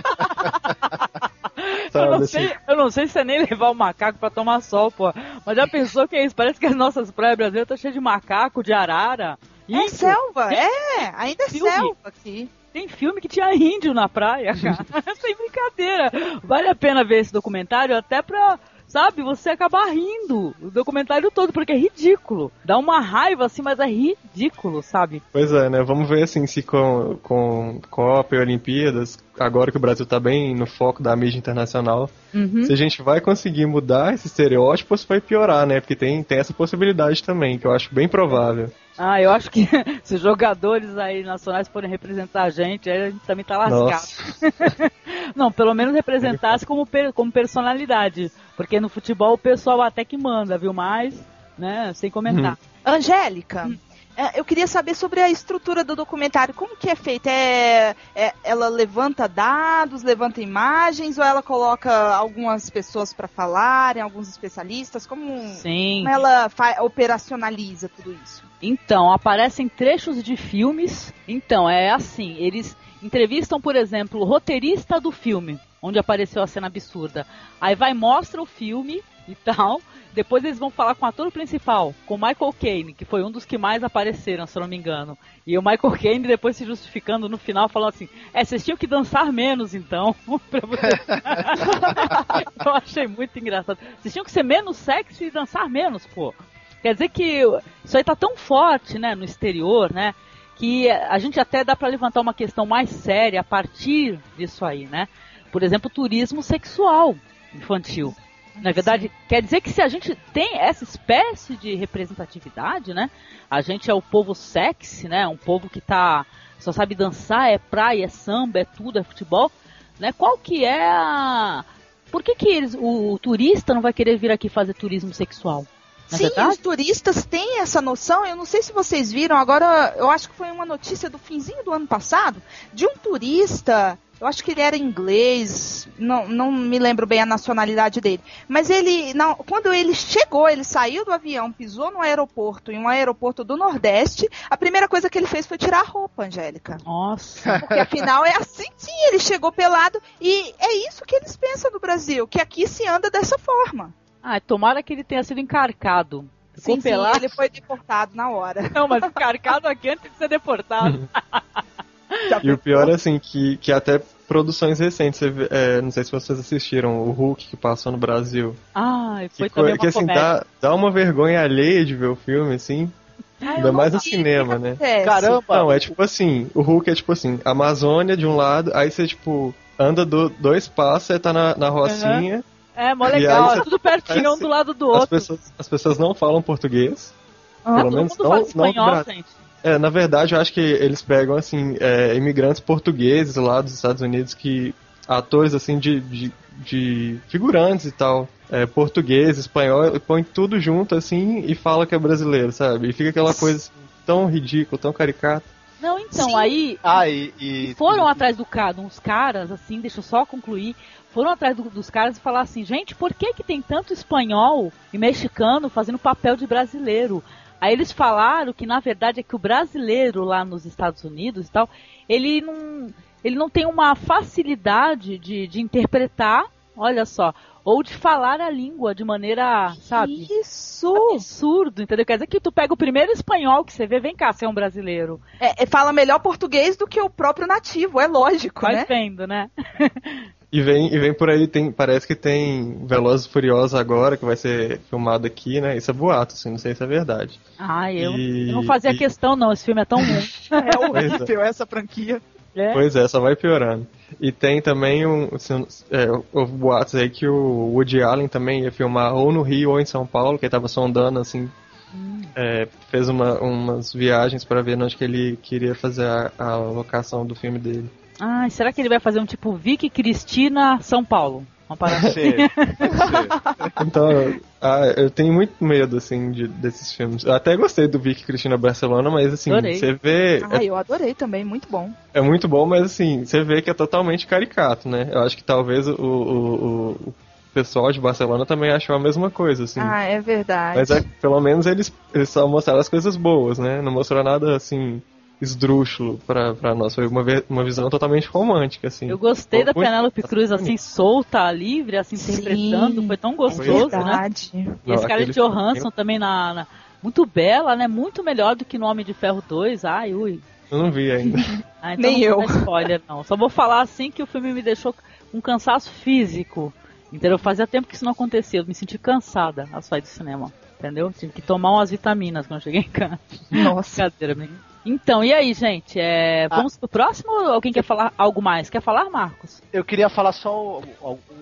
eu, não sei, eu não sei se é nem levar o macaco pra tomar sol, pô. Mas já pensou que é isso? Parece que as nossas praias brasileiras estão cheias de macaco, de arara. É selva, tem, é, ainda é filme. selva aqui. Tem filme que tinha índio na praia, (laughs) cara. (laughs) Sem brincadeira. Vale a pena ver esse documentário até pra sabe? Você acaba rindo o documentário todo, porque é ridículo. Dá uma raiva assim, mas é ridículo, sabe? Pois é, né? Vamos ver assim se com, com Copa e Olimpíadas, agora que o Brasil tá bem no foco da mídia internacional, uhum. se a gente vai conseguir mudar esse estereótipo ou se vai piorar, né? Porque tem, tem essa possibilidade também, que eu acho bem provável. Ah, eu acho que (laughs) se os jogadores aí nacionais forem representar a gente, aí a gente também tá lascado. (laughs) Não, pelo menos representasse como, como personalidade. Porque no futebol o pessoal até que manda, viu? Mas, né, sem comentar. Hum. Angélica, hum. É, eu queria saber sobre a estrutura do documentário. Como que é feita? É, é, ela levanta dados, levanta imagens, ou ela coloca algumas pessoas para falarem, alguns especialistas? Como, Sim. como ela operacionaliza tudo isso? Então, aparecem trechos de filmes. Então, é assim, eles entrevistam, por exemplo, o roteirista do filme, onde apareceu a cena absurda. Aí vai mostra o filme (laughs) e tal. Depois eles vão falar com o ator principal, com Michael Caine, que foi um dos que mais apareceram, se não me engano. E o Michael Caine depois se justificando no final, falando assim: É, vocês tinham que dançar menos então. (laughs) (laughs) eu achei muito engraçado. Vocês tinham que ser menos sexy e dançar menos, pô. Quer dizer que isso aí tá tão forte, né, no exterior, né? Que a gente até dá para levantar uma questão mais séria a partir disso aí, né? Por exemplo, turismo sexual infantil. Na verdade, Sim. quer dizer que se a gente tem essa espécie de representatividade, né? A gente é o povo sexy, né? Um povo que tá só sabe dançar, é praia, é samba, é tudo, é futebol, né? Qual que é a Por que que eles, o, o turista não vai querer vir aqui fazer turismo sexual? É Sim, verdade? os turistas têm essa noção. Eu não sei se vocês viram, agora eu acho que foi uma notícia do finzinho do ano passado, de um turista eu acho que ele era inglês, não, não me lembro bem a nacionalidade dele. Mas ele, não, quando ele chegou, ele saiu do avião, pisou no aeroporto, em um aeroporto do Nordeste, a primeira coisa que ele fez foi tirar a roupa, Angélica. Nossa. Porque afinal é assim, sim, ele chegou pelado. E é isso que eles pensam no Brasil, que aqui se anda dessa forma. Ah, tomara que ele tenha sido encarcado. Ficou sim, sim, ele foi deportado na hora. Não, mas encarcado aqui antes de ser deportado. (laughs) (laughs) e o pior é assim, que, que até produções recentes, é, não sei se vocês assistiram, o Hulk que passou no Brasil. Ah, foi que, também uma que, assim, dá, dá uma vergonha alheia de ver o filme, assim. Ah, Ainda mais no cinema, né? Caramba! Não, é tipo assim, o Hulk é tipo assim, Amazônia de um lado, aí você, tipo, anda do, dois passos, você tá na, na rocinha. Uhum. É, mó legal, aí, é tudo pertinho um do lado do outro. As pessoas, as pessoas não falam português. Ah, pelo menos não, espanhol, não gente. É, na verdade, eu acho que eles pegam, assim, é, imigrantes portugueses lá dos Estados Unidos que. atores, assim, de, de, de figurantes e tal. É, português, espanhol, põe tudo junto, assim, e fala que é brasileiro, sabe? E fica aquela coisa assim, tão ridícula, tão caricata. Não, então, Sim. aí. Ah, e, e, foram e, atrás do cara, uns caras, assim, deixa eu só concluir. Foram atrás do, dos caras e falaram assim, gente, por que que tem tanto espanhol e mexicano fazendo papel de brasileiro? Aí eles falaram que na verdade é que o brasileiro lá nos Estados Unidos e tal, ele não, ele não tem uma facilidade de, de interpretar, olha só, ou de falar a língua de maneira, sabe? Isso! Absurdo, entendeu? Quer dizer que tu pega o primeiro espanhol que você vê, vem cá, você é um brasileiro. É, é, fala melhor português do que o próprio nativo, é lógico, Vai né? vendo, né? (laughs) E vem, e vem por aí, tem, parece que tem Velozes e Furiosos agora, que vai ser filmado aqui, né? Isso é boato, assim, não sei se é verdade. Ah, eu, E- eu não fazia e- questão não, esse filme é tão ruim. (laughs) É Pois é. horrível essa franquia. É. Pois é, só vai piorando. E tem também um. assim, é, houve boatos aí que o Woody Allen também ia filmar ou no Rio ou em São Paulo, que ele tava sondando, assim. é, fez uma- umas viagens para ver onde que ele queria fazer a, a locação do filme dele. Ai, será que ele vai fazer um tipo Vicky Cristina São Paulo? Uma parada ser. (laughs) Então, ah, eu tenho muito medo, assim, de- desses filmes. Eu até gostei do Vicky Cristina Barcelona, mas, assim, Adorei. você vê. Ah, eu adorei também, muito bom. É, é muito bom, mas, assim, você vê que é totalmente caricato, né? Eu acho que talvez o, o, o- o pessoal de Barcelona também achou a mesma coisa, assim. Ah, é verdade. Mas é, pelo menos eles, eles só mostraram as coisas boas, né? Não mostrou nada assim esdrúxulo pra, pra nós. Foi uma, uma visão totalmente romântica, assim. Eu gostei Foi da muito- Penélope Cruz assim, solta, livre, assim, Sim. interpretando. Foi tão gostoso, né? verdade. E Não, a Scarlett Johansson também na, na- Muito bela, né? Muito melhor do que no Homem de Ferro 2. Ai, ui. Eu não vi ainda. (laughs) Ah, então Nem não eu. spoiler, não. Só vou falar assim que o filme me deixou com cansaço físico. Entendeu? Fazia tempo que isso não acontecia. Eu me senti cansada ao sair do cinema. Entendeu? Tive que tomar umas vitaminas quando eu cheguei em casa. Nossa. Brincadeira, menino. Então, e aí, gente? É, Ah. vamos pro próximo ou alguém quer falar algo mais? Quer falar, Marcos? Eu queria falar só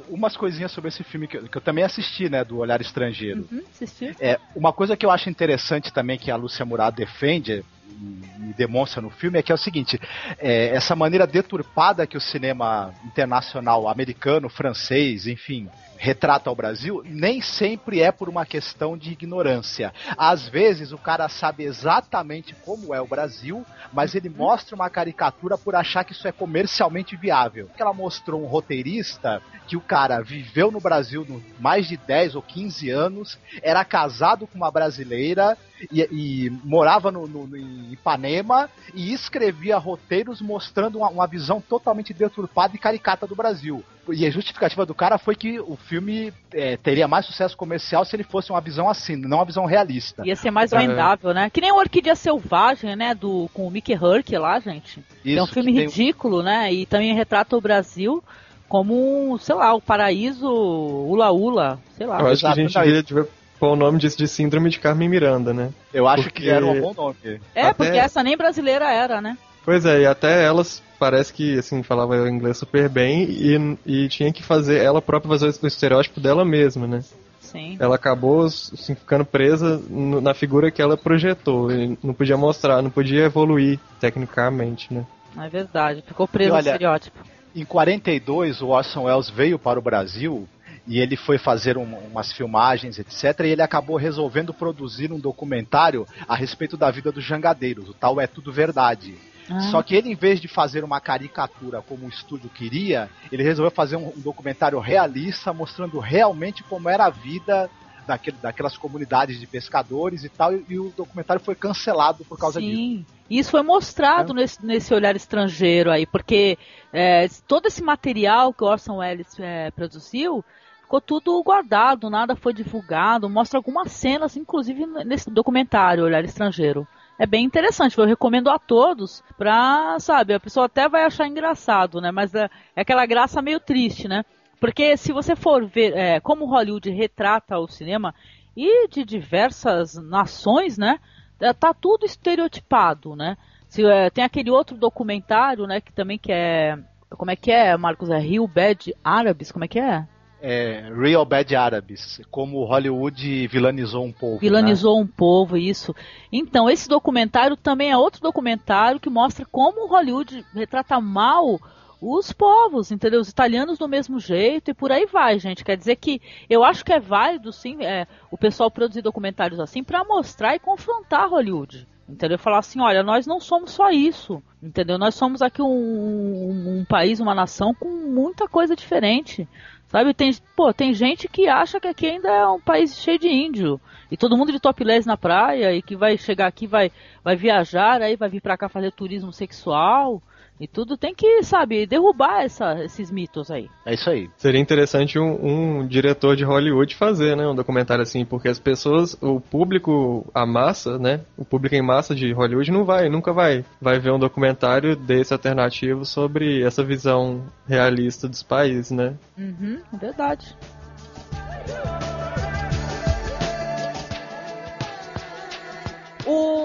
umas coisinhas sobre esse filme que eu, que eu também assisti, né, do Olhar Estrangeiro. Uhum, assistiu? É, uma coisa que eu acho interessante também que a Lúcia Murat defende e, e demonstra no filme é que é o seguinte: é, essa maneira deturpada que o cinema internacional, americano, francês, enfim, retrata ao Brasil, nem sempre é por uma questão de ignorância. Às vezes o cara sabe exatamente como é o Brasil, mas ele mostra uma caricatura por achar que isso é comercialmente viável. Ela mostrou um roteirista que o cara viveu no Brasil mais de 10 ou 15 anos, era casado com uma brasileira e, e morava no, no- no- em Ipanema e escrevia roteiros mostrando uma, uma visão totalmente deturpada e caricata do Brasil. E a justificativa do cara foi que o filme é, teria mais sucesso comercial se ele fosse uma visão assim, não uma visão realista. Ia ser mais É. vendável, né? Que nem o Orquídea Selvagem, né? Do, com o Mickey Herc lá, gente. é um Isso, filme que tem- ridículo, né? E também retrata o Brasil como, um, sei lá, o paraíso Ula Ula, sei lá. Eu acho que a gente devia, devia pôr o nome disso de Síndrome de Carmen Miranda, né? Eu acho porque- que era um bom nome. É, até- porque essa nem brasileira era, né? Pois é, e até elas parece que assim falava inglês super bem e, e tinha que fazer ela própria fazer o estereótipo dela mesma, né? Sim. Ela acabou assim, ficando presa no- na figura que ela projetou, e não podia mostrar, não podia evoluir tecnicamente, né? É verdade. Ficou preso E no estereótipo. Em 42, o Orson Welles veio para o Brasil e ele foi fazer um- umas filmagens, etc. E ele acabou resolvendo produzir um documentário a respeito da vida dos jangadeiros, o tal É Tudo Verdade. Ah, Só que ele, em vez de fazer uma caricatura como o estúdio queria, ele resolveu fazer um, um documentário realista mostrando realmente como era a vida daquele, daquelas comunidades de pescadores e tal. E, e o documentário foi cancelado por causa disso. Sim. Isso foi mostrado nesse, nesse olhar estrangeiro aí, porque é, todo esse material que Orson Welles é, produziu ficou tudo guardado, nada foi divulgado, mostra algumas cenas, inclusive nesse documentário Olhar Estrangeiro. É bem interessante, eu recomendo a todos pra, sabe, a pessoa até vai achar engraçado, né? Mas é, é aquela graça meio triste, né? Porque se você for ver é, como Hollywood retrata o cinema e de diversas nações, né? é, Tá tudo estereotipado, né? Se, é, tem aquele outro documentário, né? Que também que é. Como é que é, Marcos? É Rio Bad Árabes? Como é que é? É, Real Bad Arabs, como Hollywood vilanizou um povo. né? Vilanizou um povo, isso. Então, esse documentário também é outro documentário que mostra como Hollywood retrata mal os povos, entendeu? Os italianos do mesmo jeito e por aí vai, gente. Quer dizer que eu acho que é válido, sim, é, o pessoal produzir documentários assim para mostrar e confrontar Hollywood. Entendeu? Falar assim, olha, nós não somos só isso, entendeu? Nós somos aqui um, um- um país, uma nação com muita coisa diferente, Sabe, tem, pô, tem gente que acha que aqui ainda é um país cheio de índio. E todo mundo de topless na praia e que vai chegar aqui, vai, vai viajar, aí vai vir pra cá fazer turismo sexual. E tudo tem que, sabe, derrubar essa, esses mitos aí. É isso aí. Seria interessante um, um, diretor de Hollywood fazer, né? Um documentário assim, porque as pessoas, o público, a massa, né? O público em massa de Hollywood não vai, nunca vai, vai ver um documentário desse alternativo sobre essa visão realista dos países, né? Uhum, verdade.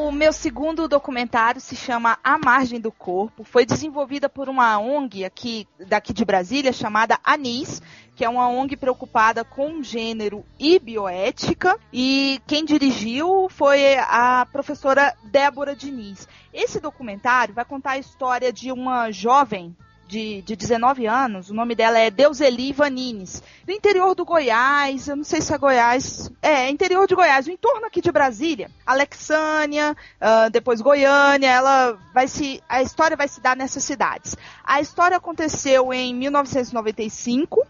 O meu segundo documentário se chama A Margem do Corpo. Foi desenvolvida por uma ONG aqui daqui de Brasília chamada ANIS, que é uma ONG preocupada com gênero e bioética. E quem dirigiu foi a professora Débora Diniz. Esse documentário vai contar a história de uma jovem de, de 19 anos, o nome dela é Deuseli Vanines, do interior do Goiás, eu não sei se é Goiás, é, interior de Goiás, o entorno aqui de Brasília, Alexânia, uh, depois Goiânia, ela vai se, a história vai se dar nessas cidades. A história aconteceu em 1995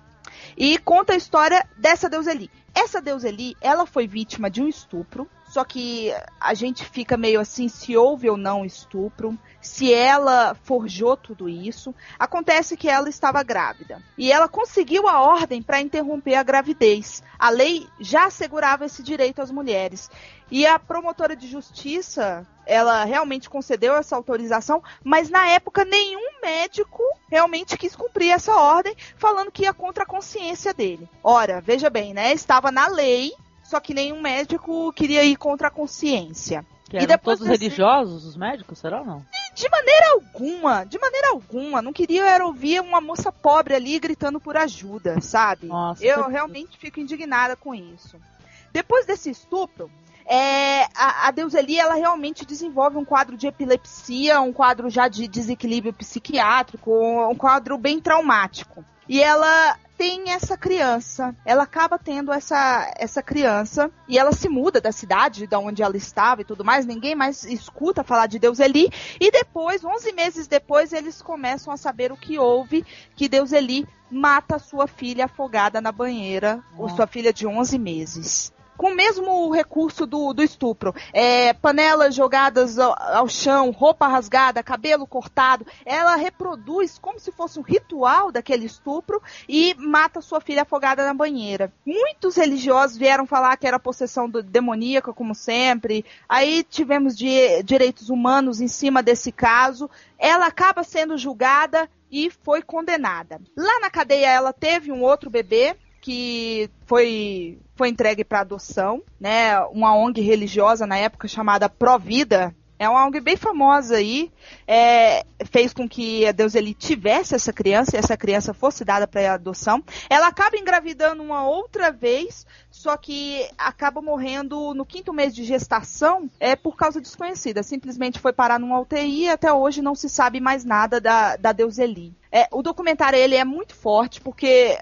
e conta a história dessa Deuseli. Essa Deuseli, ela foi vítima de um estupro, só que a gente fica meio assim se houve ou não estupro, se ela forjou tudo isso. Acontece que ela estava grávida e ela conseguiu a ordem para interromper a gravidez. A lei já assegurava esse direito às mulheres. E a promotora de justiça, ela realmente concedeu essa autorização, mas na época nenhum médico realmente quis cumprir essa ordem, falando que ia contra a consciência dele. Ora, veja bem, né? Estava na lei só que nenhum médico queria ir contra a consciência. Que e depois todos religiosos, os médicos, será ou não? De maneira alguma, de maneira alguma. Não queria era ouvir uma moça pobre ali gritando por ajuda, sabe? Nossa, Eu foi... realmente fico indignada com isso. Depois desse estupro, é, a, a Deuseli, ela realmente desenvolve um quadro de epilepsia, um quadro já de desequilíbrio psiquiátrico, um quadro bem traumático. E ela tem essa criança. Ela acaba tendo essa, essa criança e ela se muda da cidade, da onde ela estava e tudo mais. Ninguém mais escuta falar de Deus Eli. E depois, 11 meses depois, eles começam a saber o que houve, que Deus Eli mata sua filha afogada na banheira, ou sua filha de 11 meses com o mesmo recurso do, do estupro. É, panelas jogadas ao, ao, chão, roupa rasgada, cabelo cortado. Ela reproduz como se fosse um ritual daquele estupro e mata sua filha afogada na banheira. Muitos religiosos vieram falar que era possessão do, demoníaca, como sempre. Aí tivemos de, direitos humanos em cima desse caso. Ela acaba sendo julgada e foi condenada. Lá na cadeia ela teve um outro bebê, que foi, foi entregue para adoção, né? Uma ONG religiosa na época chamada Provida. É uma ONG bem famosa aí, é, fez com que a Deus ele tivesse essa criança e essa criança fosse dada para adoção. Ela acaba engravidando uma outra vez, só que acaba morrendo no quinto mês de gestação é por causa desconhecida. Simplesmente foi parar numa UTI e até hoje não se sabe mais nada da, da Deuseli. É, o documentário ele é muito forte porque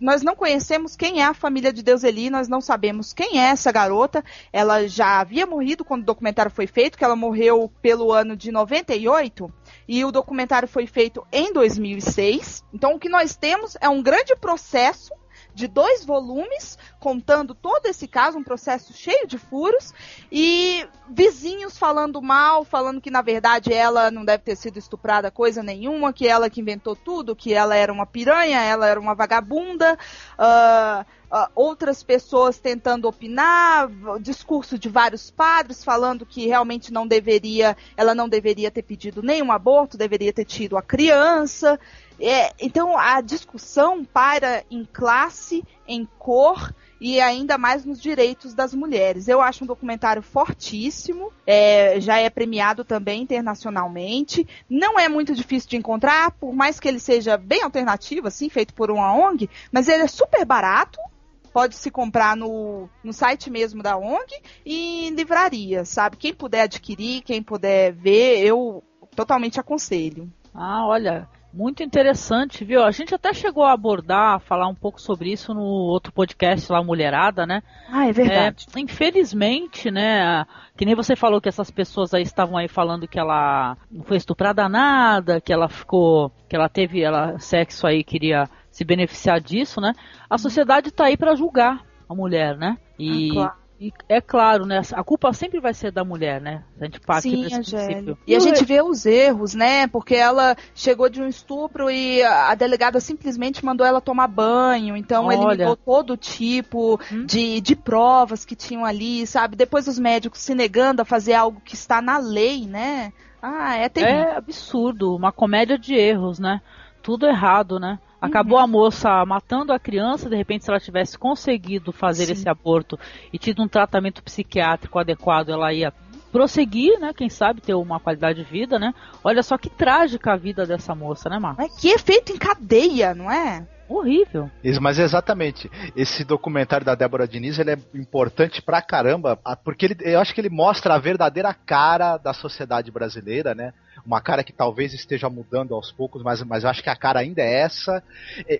nós não conhecemos quem é a família de Deus Eli, nós não sabemos quem é essa garota. Ela já havia morrido quando o documentário foi feito, que ela morreu pelo ano de 98, e o documentário foi feito em 2006. Então o que nós temos é um grande processo de dois volumes, contando todo esse caso, um processo cheio de furos, e vizinhos falando mal, falando que na verdade ela não deve ter sido estuprada coisa nenhuma, que ela que inventou tudo, que ela era uma piranha, ela era uma vagabunda. Uh, Uh, outras pessoas tentando opinar, discurso de vários padres falando que realmente não deveria, ela não deveria ter pedido nenhum aborto, deveria ter tido a criança. É, então a discussão para em classe, em cor e ainda mais nos direitos das mulheres. Eu acho um documentário fortíssimo, é, já é premiado também internacionalmente. Não é muito difícil de encontrar, por mais que ele seja bem alternativo, assim, feito por uma ONG, mas ele é super barato. Pode se comprar no, no site mesmo da ONG e em livraria, sabe? Quem puder adquirir, quem puder ver, eu totalmente aconselho. Ah, olha, muito interessante, viu? A gente até chegou a abordar, falar um pouco sobre isso no outro podcast lá, Mulherada, né? Ah, é verdade. É, infelizmente, né? Que nem você falou que essas pessoas aí estavam aí falando que ela não foi estuprada nada, que ela ficou, que ela teve ela, sexo aí, queria se beneficiar disso, né? A sociedade está aí para julgar a mulher, né? E, ah, claro. E, é claro, né? A culpa sempre vai ser da mulher, né? A gente parte Sim, desse princípio. E a gente vê os erros, né? Porque ela chegou de um estupro e a delegada simplesmente mandou ela tomar banho. Então Olha. eliminou todo tipo hum? de, de provas que tinham ali, sabe? Depois os médicos se negando a fazer algo que está na lei, né? Ah, é terrível. É absurdo, uma comédia de erros, né? Tudo errado, né? Acabou uhum. a moça matando a criança, de repente, se ela tivesse conseguido fazer Sim. esse aborto e tido um tratamento psiquiátrico adequado, ela ia prosseguir, né? Quem sabe ter uma qualidade de vida, né? Olha só que trágica a vida dessa moça, né, Marcos? É que efeito em cadeia, não é? Horrível. Mas exatamente. Esse documentário da Débora Diniz ele é importante pra caramba, porque ele, eu acho que ele mostra a verdadeira cara da sociedade brasileira, né? Uma cara que talvez esteja mudando aos poucos, mas, mas eu acho que a cara ainda é essa.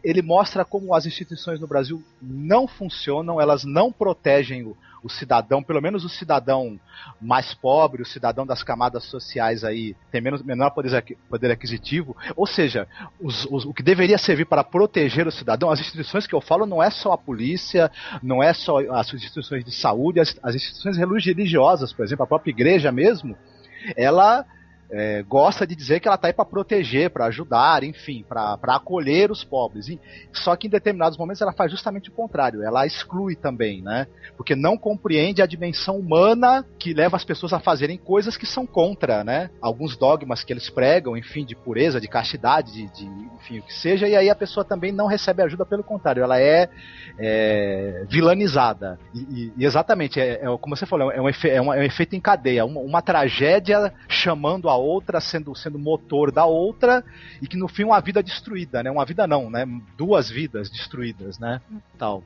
Ele mostra como as instituições no Brasil não funcionam, elas não protegem o, o cidadão, pelo menos o cidadão mais pobre, o cidadão das camadas sociais aí tem menos, menor poder, aquisitivo, ou seja, os, os, o que deveria servir para proteger o cidadão, as instituições que eu falo não é só a polícia, não é só as instituições de saúde, as, as instituições religiosas, por exemplo, a própria igreja mesmo, ela é, gosta de dizer que ela está aí para proteger, para ajudar, enfim, para acolher os pobres. E, só que em determinados momentos ela faz justamente o contrário, ela exclui também, né? Porque não compreende a dimensão humana que leva as pessoas a fazerem coisas que são contra, né? Alguns dogmas que eles pregam, enfim, de pureza, de castidade, de, de enfim, o que seja, e aí a pessoa também não recebe ajuda, pelo contrário, ela é, é vilanizada. E, e, exatamente, é, é, como você falou, é um, efe, é, um, é um efeito em cadeia, uma, uma tragédia chamando a outra, sendo, sendo motor da outra, e que no fim uma vida destruída, né? Uma vida não, né? Duas vidas destruídas, né? Tal.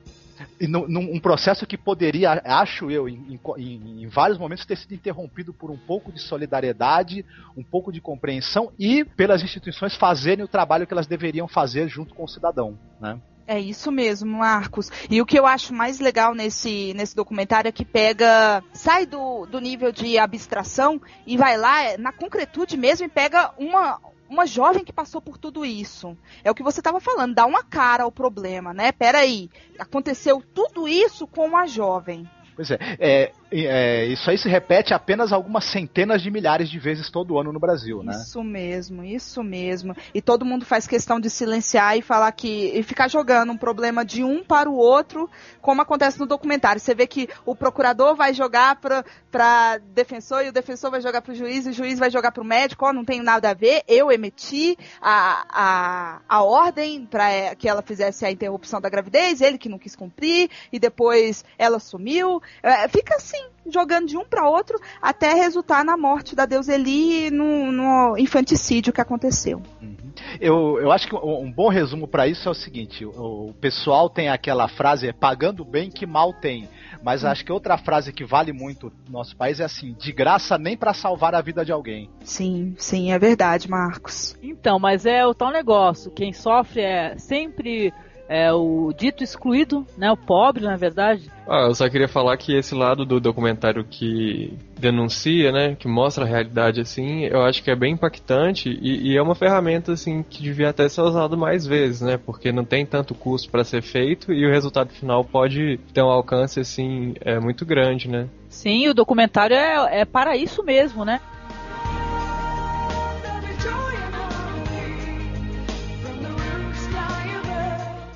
E num, num processo que poderia, acho eu, em, em, em, vários momentos ter sido interrompido por um pouco de solidariedade, um pouco de compreensão e pelas instituições fazerem o trabalho que elas deveriam fazer junto com o cidadão, né? É isso mesmo, Marcos. E o que eu acho mais legal nesse, nesse documentário é que pega, sai do, do nível de abstração e vai lá é, na concretude mesmo e pega uma, uma jovem que passou por tudo isso. É o que você estava falando, dá uma cara ao problema, né? Peraí, aconteceu tudo isso com uma jovem. Pois é, é, é, isso aí se repete apenas algumas centenas de milhares de vezes todo ano no Brasil, né? Isso mesmo, isso mesmo. E todo mundo faz questão de silenciar e falar que. e ficar jogando um problema de um para o outro, como acontece no documentário. Você vê que o procurador vai jogar para defensor e o defensor vai jogar para o juiz e o juiz vai jogar para o médico. Ó, oh, não tem nada a ver, eu emeti a, a, a ordem para que ela fizesse a interrupção da gravidez, ele que não quis cumprir, e depois ela sumiu. É, fica assim, jogando de um para outro, até resultar na morte da deusa Eli no, no infanticídio que aconteceu. Uhum. Eu, eu acho que um bom resumo para isso é o seguinte: o, o pessoal tem aquela frase, é pagando bem que mal tem. Mas acho que outra frase que vale muito no nosso país é assim: de graça nem para salvar a vida de alguém. Sim, sim, é verdade, Marcos. Então, mas é o tal negócio: quem sofre é sempre é o dito excluído, né? O pobre, na verdade. Ah, eu só queria falar que esse lado do documentário que denuncia, né, que mostra a realidade assim, eu acho que é bem impactante e, e é uma ferramenta assim que devia até ser usado mais vezes, né? Porque não tem tanto custo para ser feito e o resultado final pode ter um alcance assim é muito grande, né? Sim, o documentário é, é para isso mesmo, né?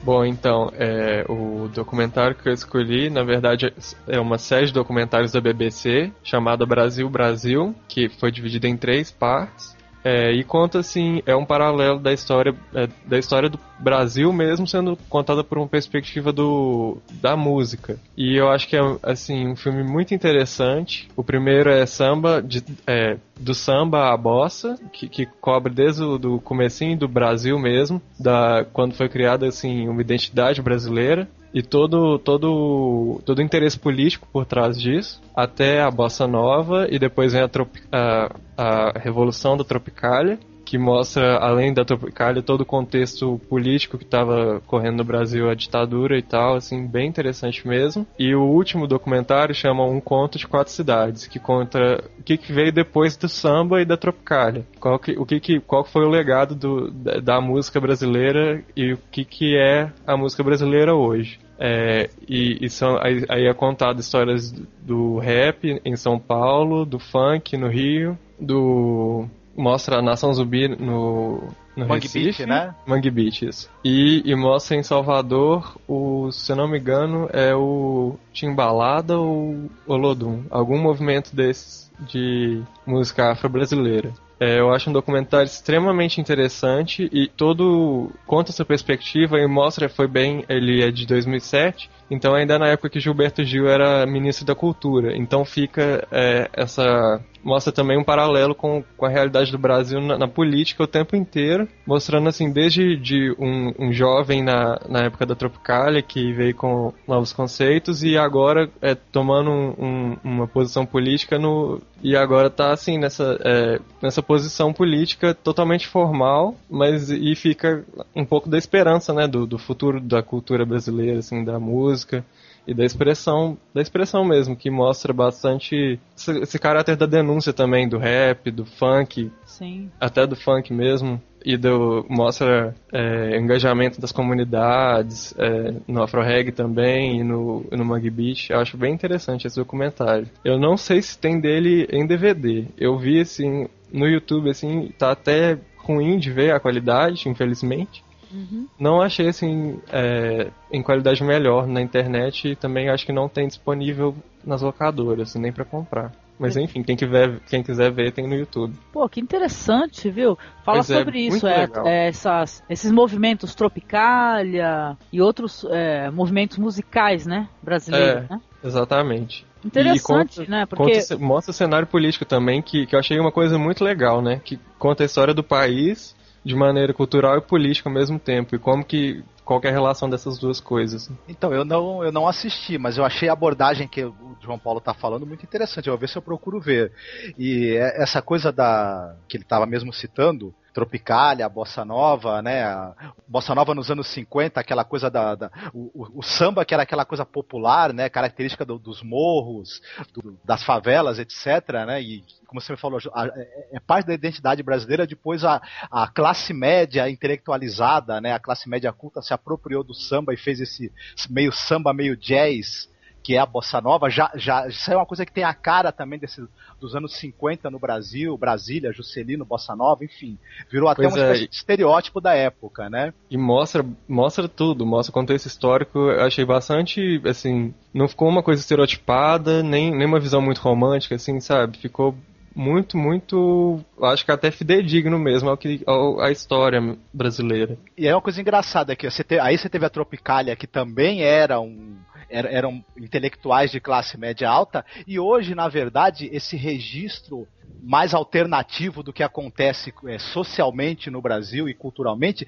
Bom, então, é, o documentário que eu escolhi, na verdade, é uma série de documentários da BBC chamada Brasil Brasil, que foi dividida em três partes. É, e conta assim, é um paralelo da história é, da história do Brasil mesmo sendo contada por uma perspectiva do da música. E eu acho que é assim um filme muito interessante. O primeiro é samba de, é, do samba à bossa, que, que cobre desde o do comecinho do Brasil mesmo, da quando foi criada assim uma identidade brasileira e todo todo todo o interesse político por trás disso, até a bossa nova e depois vem a, a, a revolução da Tropicália que mostra, além da Tropicália, todo o contexto político que estava correndo no Brasil, a ditadura e tal, assim, bem interessante mesmo. E o último documentário chama Um Conto de Quatro Cidades, que conta o que, que veio depois do samba e da Tropicália. Qual, que, o que, que, qual foi o legado do, da, da música brasileira e o que, que é a música brasileira hoje. É, e, e, são, aí, aí é contado histórias do rap em São Paulo, do funk no Rio, do mostra a Nação Zumbi no, no Mangue Recife, Beach, né? Mangue Beach, isso. E, e mostra em Salvador, o, se eu não me engano, é o Timbalada ou Olodum. Algum movimento desses de música afro-brasileira. É, eu acho um documentário extremamente interessante e todo conta essa perspectiva e mostra foi bem ele é de 2007 então ainda na época que Gilberto Gil era ministro da Cultura então fica é, essa mostra também um paralelo com, com a realidade do Brasil na, na política o tempo inteiro mostrando assim desde de um, um, jovem na, na época da Tropicália que veio com novos conceitos e agora é, tomando um, um, uma posição política no e agora tá assim nessa é, nessa posição política totalmente formal, mas e fica um pouco da esperança, né, do, do futuro da cultura brasileira, assim, da música e da expressão, da expressão mesmo, que mostra bastante esse, esse caráter da denúncia também do rap, do funk, Sim. até do funk mesmo e do, mostra é, engajamento das comunidades é, no Afro Reggae também e no, no Mangue Beach. Eu acho bem interessante esse documentário. Eu não sei se tem dele em DVD. Eu vi assim no YouTube assim, tá até ruim de ver a qualidade, infelizmente. Uhum. Não achei assim é, em qualidade melhor na internet e também acho que não tem disponível nas locadoras, nem para comprar. Mas enfim, quem quiser, quem quiser ver tem no YouTube. Pô, que interessante, viu? Fala Pois é, sobre muito isso, é, é, essas, esses movimentos Tropicália e outros é, movimentos musicais, né? Brasileiros, É. né? Exatamente. Interessante, conta- né? Conta Porque ce- mostra o cenário político também, que, que eu achei uma coisa muito legal, né? Que conta a história do país de maneira cultural e política ao mesmo tempo. E como que. Qual é a relação dessas duas coisas. Então, eu não, eu não assisti, mas eu achei a abordagem que o João Paulo tá falando muito interessante. Eu vou ver se eu procuro ver. E é- essa coisa da que ele estava mesmo citando, Tropicália, a Bossa Nova, né? A Bossa Nova nos anos 50, aquela coisa da. da- o, o- samba que era aquela coisa popular, né? Característica do- dos morros, do- das favelas, etc. Né? E como você me falou, a- é, é parte da identidade brasileira. Depois a, a classe média intelectualizada, né? A classe média culta se apropriou do samba e fez esse meio samba, meio jazz, que é a bossa nova. Já, já isso é uma coisa que tem a cara também desse, dos anos 50 no Brasil, Brasília, Juscelino, bossa nova, enfim, virou até Pois uma é. espécie de estereótipo da época, né? E mostra, mostra tudo, mostra o contexto histórico. Eu achei bastante, assim, não ficou uma coisa estereotipada, nem, nem uma visão muito romântica, assim, sabe? Ficou muito, muito, acho que até fidedigno mesmo ao que, ao, à história brasileira. E é uma coisa engraçada que você te- aí você teve a Tropicália, que também era um, era- eram intelectuais de classe média alta, e hoje, na verdade, esse registro mais alternativo do que acontece é, socialmente no Brasil e culturalmente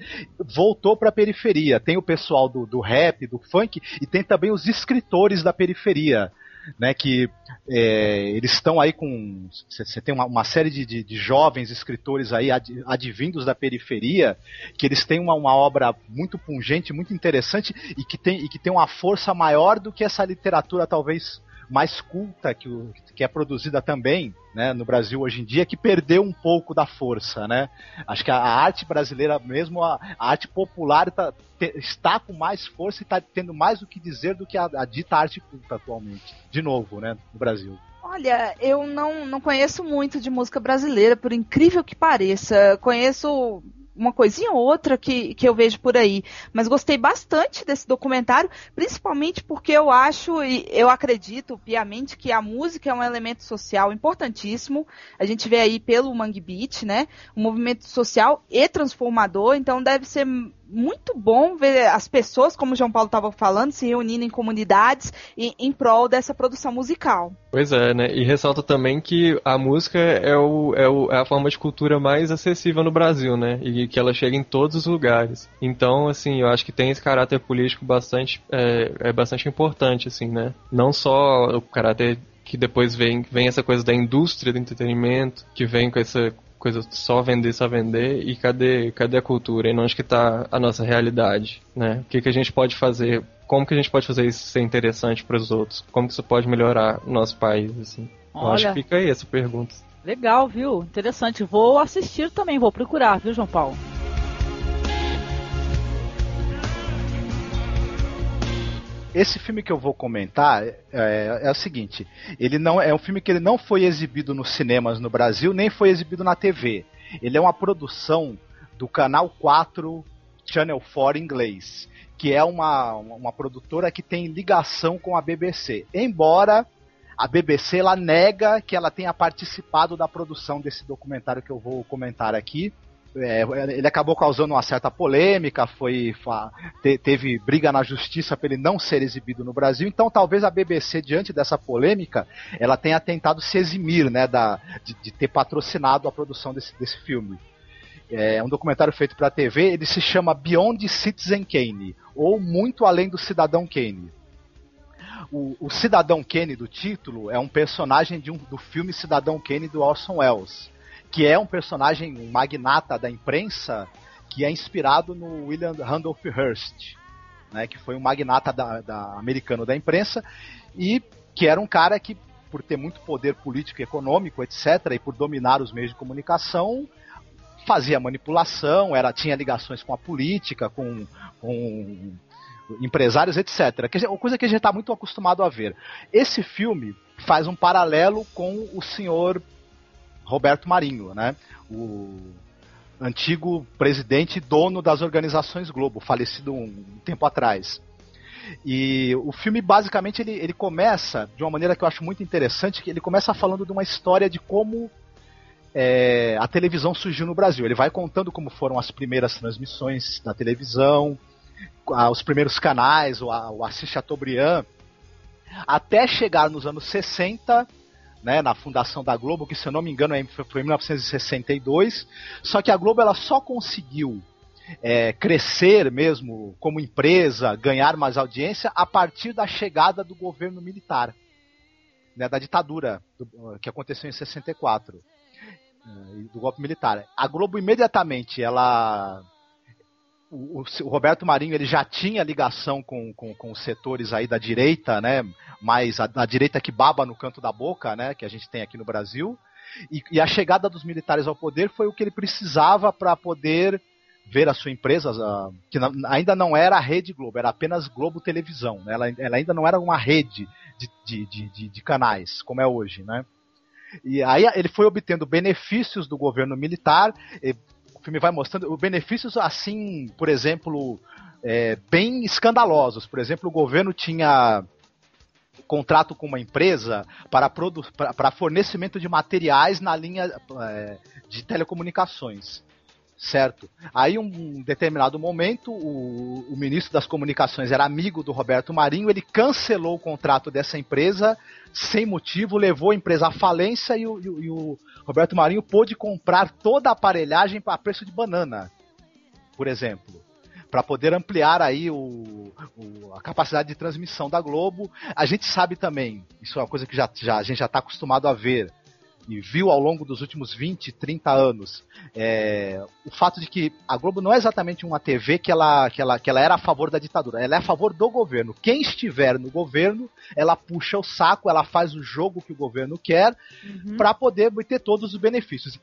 voltou para a periferia. Tem o pessoal do, do rap, do funk, e tem também os escritores da periferia. Né, que é, eles estão aí com. Você tem uma, uma série de, de- de jovens escritores aí ad- advindos da periferia que eles têm uma, uma obra muito pungente, muito interessante e que, tem, e que tem uma força maior do que essa literatura talvez mais culta que, o- que é produzida também né, no Brasil hoje em dia, que perdeu um pouco da força. Né? Acho que a, a arte brasileira, mesmo a, a arte popular, tá- te- está com mais força e está tendo mais o que dizer do que a, a dita arte culta atualmente. De novo, né, no Brasil. Olha, eu não, não conheço muito de música brasileira, por incrível que pareça. Conheço uma coisinha ou outra que, que eu vejo por aí. Mas gostei bastante desse documentário, principalmente porque eu acho e eu acredito piamente que a música é um elemento social importantíssimo. A gente vê aí pelo Mangue Beat, né? Um movimento social e transformador, então deve ser muito bom ver as pessoas, como o João Paulo estava falando, se reunindo em comunidades e, em prol dessa produção musical. Pois é, né? E ressalta também que a música é, o, é, o, é a forma de cultura mais acessível no Brasil, né? E que ela chega em todos os lugares. Então, assim, eu acho que tem esse caráter político bastante, é, é bastante importante, assim, né? Não só o caráter que depois vem, vem essa coisa da indústria do entretenimento, que vem com essa coisa só vender, só vender, e cadê, cadê a cultura? E onde que está a nossa realidade, né? O que, que a gente pode fazer? Como que a gente pode fazer isso ser interessante para os outros? Como que isso pode melhorar o nosso país, assim? Olha, Eu acho que fica aí essa pergunta. Legal, viu? Interessante. Vou assistir também, vou procurar, viu, João Paulo? Esse filme que eu vou comentar é, é, o seguinte: ele não é um filme que ele não foi exibido nos cinemas no Brasil, nem foi exibido na TV. Ele é uma produção do canal 4 Channel 4 inglês, que é uma, uma produtora que tem ligação com a BBC. Embora a BBC ela nega que ela tenha participado da produção desse documentário que eu vou comentar aqui. É, ele acabou causando uma certa polêmica, foi te, teve briga na justiça para ele não ser exibido no Brasil. Então, talvez a BBC, diante dessa polêmica, ela tenha tentado se eximir, né, da, de, de ter patrocinado a produção desse, desse filme. É um documentário feito para a TV. Ele se chama Beyond Citizen Kane, ou Muito Além do Cidadão Kane. O, o Cidadão Kane do título é um personagem de um, do filme Cidadão Kane do Orson Welles que é um personagem, um magnata da imprensa, que é inspirado no William Randolph Hearst, né, que foi um magnata da, da, americano da imprensa, e que era um cara que, por ter muito poder político e econômico, etc., e por dominar os meios de comunicação, fazia manipulação, era, tinha ligações com a política, com, com empresários, etc. Que, coisa que a gente está muito acostumado a ver. Esse filme faz um paralelo com o senhor Roberto Marinho, né? O antigo presidente e dono das organizações Globo, falecido um tempo atrás. E o filme basicamente ele, ele começa de uma maneira que eu acho muito interessante, que ele começa falando de uma história de como é, a televisão surgiu no Brasil. Ele vai contando como foram as primeiras transmissões da televisão, os primeiros canais, o, o Assis Chateaubriand, até chegar nos anos 60 né, na fundação da Globo, que se eu não me engano foi em 1962. Só que a Globo ela só conseguiu é, crescer mesmo como empresa, ganhar mais audiência a partir da chegada do governo militar, né, da ditadura do, que aconteceu em 64, é, do golpe militar. A Globo imediatamente ela o, o, Roberto Marinho ele já tinha ligação com, com, com, os setores aí da direita, né? Mais a, a, direita que baba no canto da boca, né? Que a gente tem aqui no Brasil. E, e a chegada dos militares ao poder foi o que ele precisava para poder ver a sua empresa, que ainda não era a Rede Globo, era apenas Globo Televisão. Né? Ela, ela, ainda não era uma rede de, de, de, de canais, como é hoje, né? E aí ele foi obtendo benefícios do governo militar, o filme vai mostrando benefícios assim, por exemplo, é, bem escandalosos. Por exemplo, o governo tinha contrato com uma empresa para, para fornecimento de materiais na linha é, de telecomunicações. Certo. Aí, um determinado momento, o, o, ministro das Comunicações era amigo do Roberto Marinho, ele cancelou o contrato dessa empresa sem motivo, levou a empresa à falência e o, e, o Roberto Marinho pôde comprar toda a aparelhagem a preço de banana, por exemplo para poder ampliar aí o, o, a capacidade de transmissão da Globo. A gente sabe também, isso é uma coisa que já, já a gente já está acostumado a ver, e viu ao longo dos últimos 20, 30 anos é, o fato de que a Globo não é exatamente uma TV que ela, que, ela, que ela era a favor da ditadura, ela é a favor do governo. Quem estiver no governo, ela puxa o saco, ela faz o jogo que o governo quer uhum. para poder obter todos os benefícios.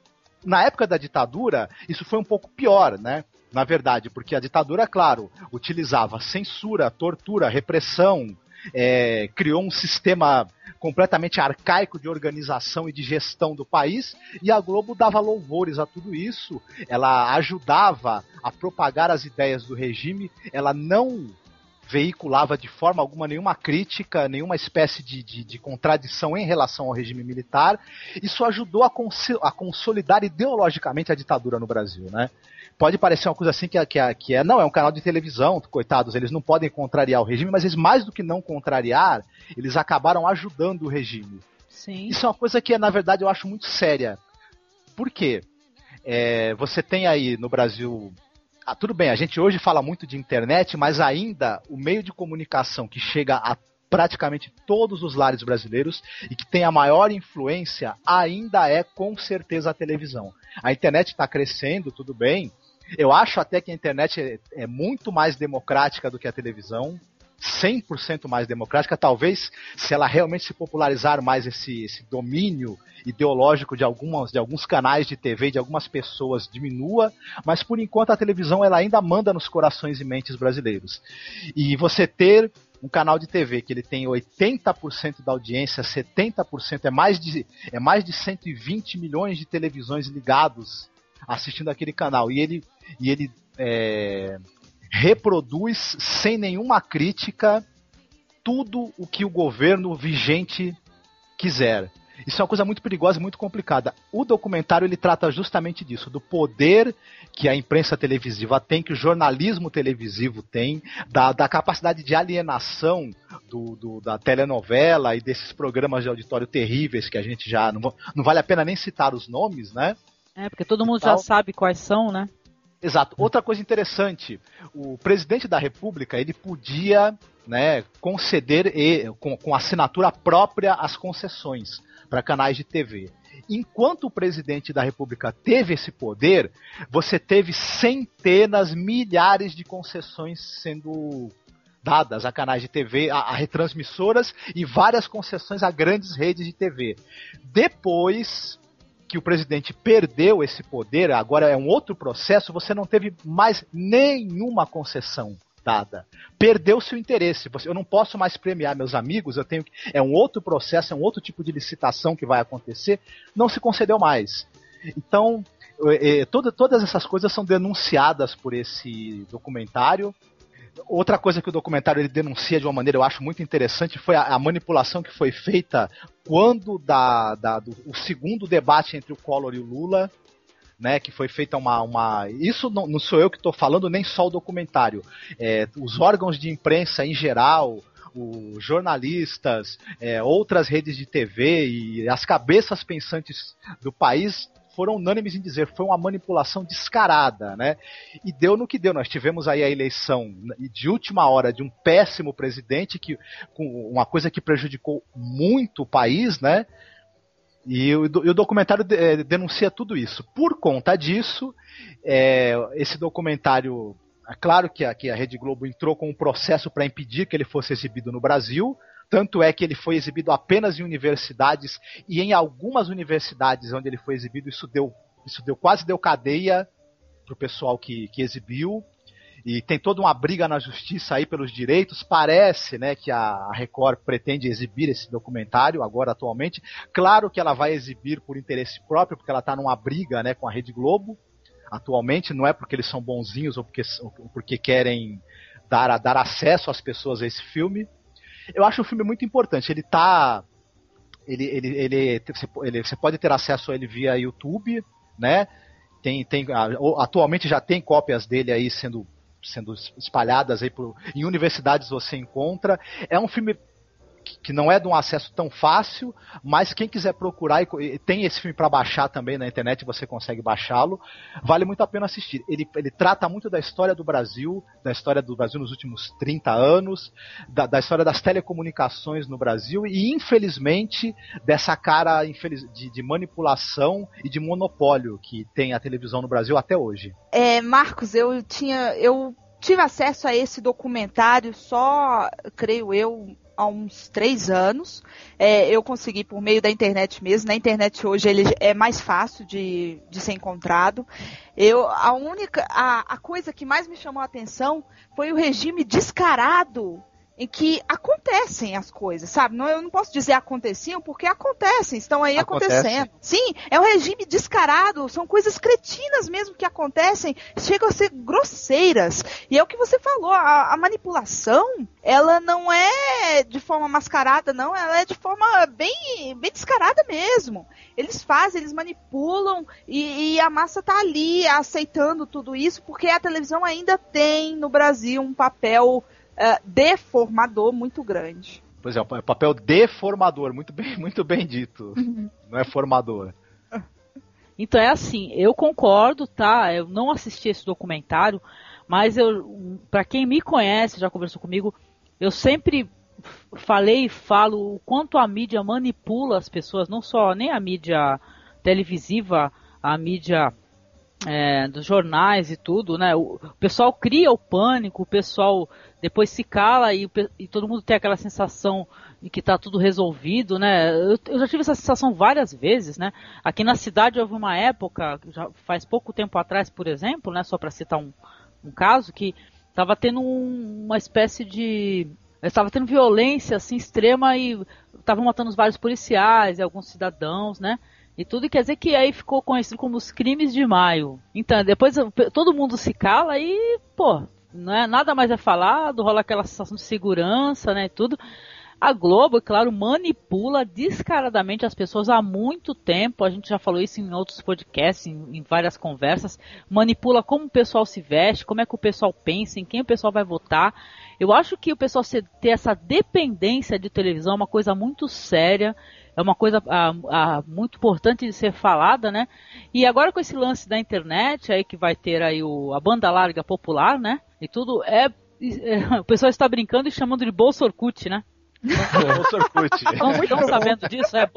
Na época da ditadura, isso foi um pouco pior, né? Na verdade, porque a ditadura, claro, utilizava censura, tortura, repressão, é, criou um sistema completamente arcaico de organização e de gestão do país, e a Globo dava louvores a tudo isso, ela ajudava a propagar as ideias do regime, ela não veiculava de forma alguma nenhuma crítica, nenhuma espécie de, de, de contradição em relação ao regime militar. Isso ajudou a, cons a consolidar ideologicamente a ditadura no Brasil, né? Pode parecer uma coisa assim que, que, que é, não, é um canal de televisão, coitados, eles não podem contrariar o regime, mas eles mais do que não contrariar, eles acabaram ajudando o regime. Sim. Isso é uma coisa que, na verdade, eu acho muito séria. Por quê? É, você tem aí no Brasil. Ah, tudo bem, a gente hoje fala muito de internet, mas ainda o meio de comunicação que chega a praticamente todos os lares brasileiros e que tem a maior influência ainda é com certeza a televisão. A internet está crescendo, tudo bem. Eu acho até que a internet é, é muito mais democrática do que a televisão. 100% mais democrática, talvez se ela realmente se popularizar mais esse, esse domínio ideológico de algumas de alguns canais de TV, de algumas pessoas diminua, mas por enquanto a televisão ela ainda manda nos corações e mentes brasileiros. E você ter um canal de TV que ele tem 80% da audiência, 70% é mais de é mais de 120 milhões de televisões ligados assistindo aquele canal e ele e ele é, reproduz sem nenhuma crítica tudo o que o governo vigente quiser. Isso é uma coisa muito perigosa e muito complicada. O documentário ele trata justamente disso, do poder que a imprensa televisiva tem, que o jornalismo televisivo tem, da, da capacidade de alienação do, do, da telenovela e desses programas de auditório terríveis que a gente já. Não, não vale a pena nem citar os nomes, né? É, porque todo mundo já sabe quais são, né? Exato. Outra coisa interessante, o presidente da República ele podia né, conceder e, com, com assinatura própria as concessões para canais de TV. Enquanto o presidente da República teve esse poder, você teve centenas, milhares de concessões sendo dadas a canais de TV, a, a, retransmissoras e várias concessões a grandes redes de TV. Depois que o presidente perdeu esse poder, agora é um outro processo, você não teve mais nenhuma concessão dada. Perdeu-se o interesse. Eu não posso mais premiar meus amigos, eu tenho é um outro processo, é um outro tipo de licitação que vai acontecer, não se concedeu mais. Então, é, é toda, todas essas coisas são denunciadas por esse documentário. Outra coisa que o documentário ele denuncia de uma maneira eu acho muito interessante foi a, a manipulação que foi feita quando da, da do, o segundo debate entre o Collor e o Lula, né, que foi feita uma, uma isso não, não sou eu que estou falando nem só o documentário, é, os órgãos de imprensa em geral, os jornalistas, é, outras redes de TV e as cabeças pensantes do país foram unânimes em dizer foi uma manipulação descarada, né? E deu no que deu. Nós tivemos aí a eleição de última hora de um péssimo presidente que com uma coisa que prejudicou muito o país, né? E o, e o documentário é, denuncia tudo isso. Por conta disso, é, esse documentário é claro que a, que a Rede Globo entrou com um processo para impedir que ele fosse exibido no Brasil, tanto é que ele foi exibido apenas em universidades e em algumas universidades onde ele foi exibido, isso deu, isso deu quase deu cadeia pro pessoal que, que exibiu. E tem toda uma briga na justiça aí pelos direitos. Parece, né, que a Record pretende exibir esse documentário agora atualmente. Claro que ela vai exibir por interesse próprio, porque ela está numa briga, né, com a Rede Globo. Atualmente não é porque eles são bonzinhos ou porque, ou porque querem dar, dar acesso às pessoas a esse filme. Eu acho o filme muito importante. Ele tá. Ele, ele, ele, ele, você pode ter acesso a ele via YouTube, né? Tem, tem, atualmente já tem cópias dele aí sendo, sendo espalhadas aí por, em universidades você encontra. É um filme que não é de um acesso tão fácil, mas quem quiser procurar, e tem esse filme para baixar também na internet, você consegue baixá-lo, vale muito a pena assistir. Ele, ele trata muito da história do Brasil, da história do Brasil nos últimos 30 anos, da, da história das telecomunicações no Brasil e, infelizmente, dessa cara infeliz, de, de manipulação e de monopólio que tem a televisão no Brasil até hoje. É, Marcos, eu tinha. Eu tive acesso a esse documentário só, creio eu, há uns três anos. É, eu consegui por meio da internet mesmo. Na internet hoje ele é mais fácil de, de ser encontrado. Eu, a única, a, a coisa que mais me chamou a atenção foi o regime descarado em que acontecem as coisas, sabe? Não, eu não posso dizer aconteciam, porque acontecem, estão aí Acontece. acontecendo. Sim, é um regime descarado, são coisas cretinas mesmo que acontecem, chegam a ser grosseiras. E é o que você falou, a, a manipulação, ela não é de forma mascarada, não, ela é de forma bem, bem descarada mesmo. Eles fazem, eles manipulam e, e a massa tá ali aceitando tudo isso, porque a televisão ainda tem no Brasil um papel uh, deformador muito grande. Pois é, é papel deformador, muito bem, (laughs) muito bem dito. Uhum. Não é formador. Então é assim, eu concordo, tá? Eu não assisti esse documentário, mas eu, para quem me conhece, já conversou comigo, eu sempre falei e falo o quanto a mídia manipula as pessoas, não só nem a mídia televisiva, a mídia é, dos jornais e tudo, né? O, pessoal cria o pânico, o pessoal depois se cala e, e todo mundo tem aquela sensação de que está tudo resolvido, né? Eu, eu, já tive essa sensação várias vezes, né? Aqui na cidade houve uma época, já faz pouco tempo atrás, por exemplo, né? Só para citar um, um caso que estava tendo um, uma espécie de estava tendo violência assim extrema e estavam matando os vários policiais e alguns cidadãos, né? E tudo quer dizer que aí ficou conhecido como os crimes de maio. Então, depois todo mundo se cala e, pô, não é, nada mais é falado, rola aquela sensação de segurança, né, tudo. A Globo, é claro, manipula descaradamente as pessoas há muito tempo. A gente já falou isso em outros podcasts, em, em, várias conversas. Manipula como o pessoal se veste, como é que o pessoal pensa, em quem o pessoal vai votar. Eu acho que o pessoal ter essa dependência de televisão é uma coisa muito séria. É uma coisa ah, ah, muito importante de ser falada, né? E agora com esse lance da internet aí que vai ter aí o, a banda larga popular, né? E tudo é, é (laughs) o pessoal está brincando e chamando de Bolsa Orkut, né? Não (laughs) estão sabendo disso? É,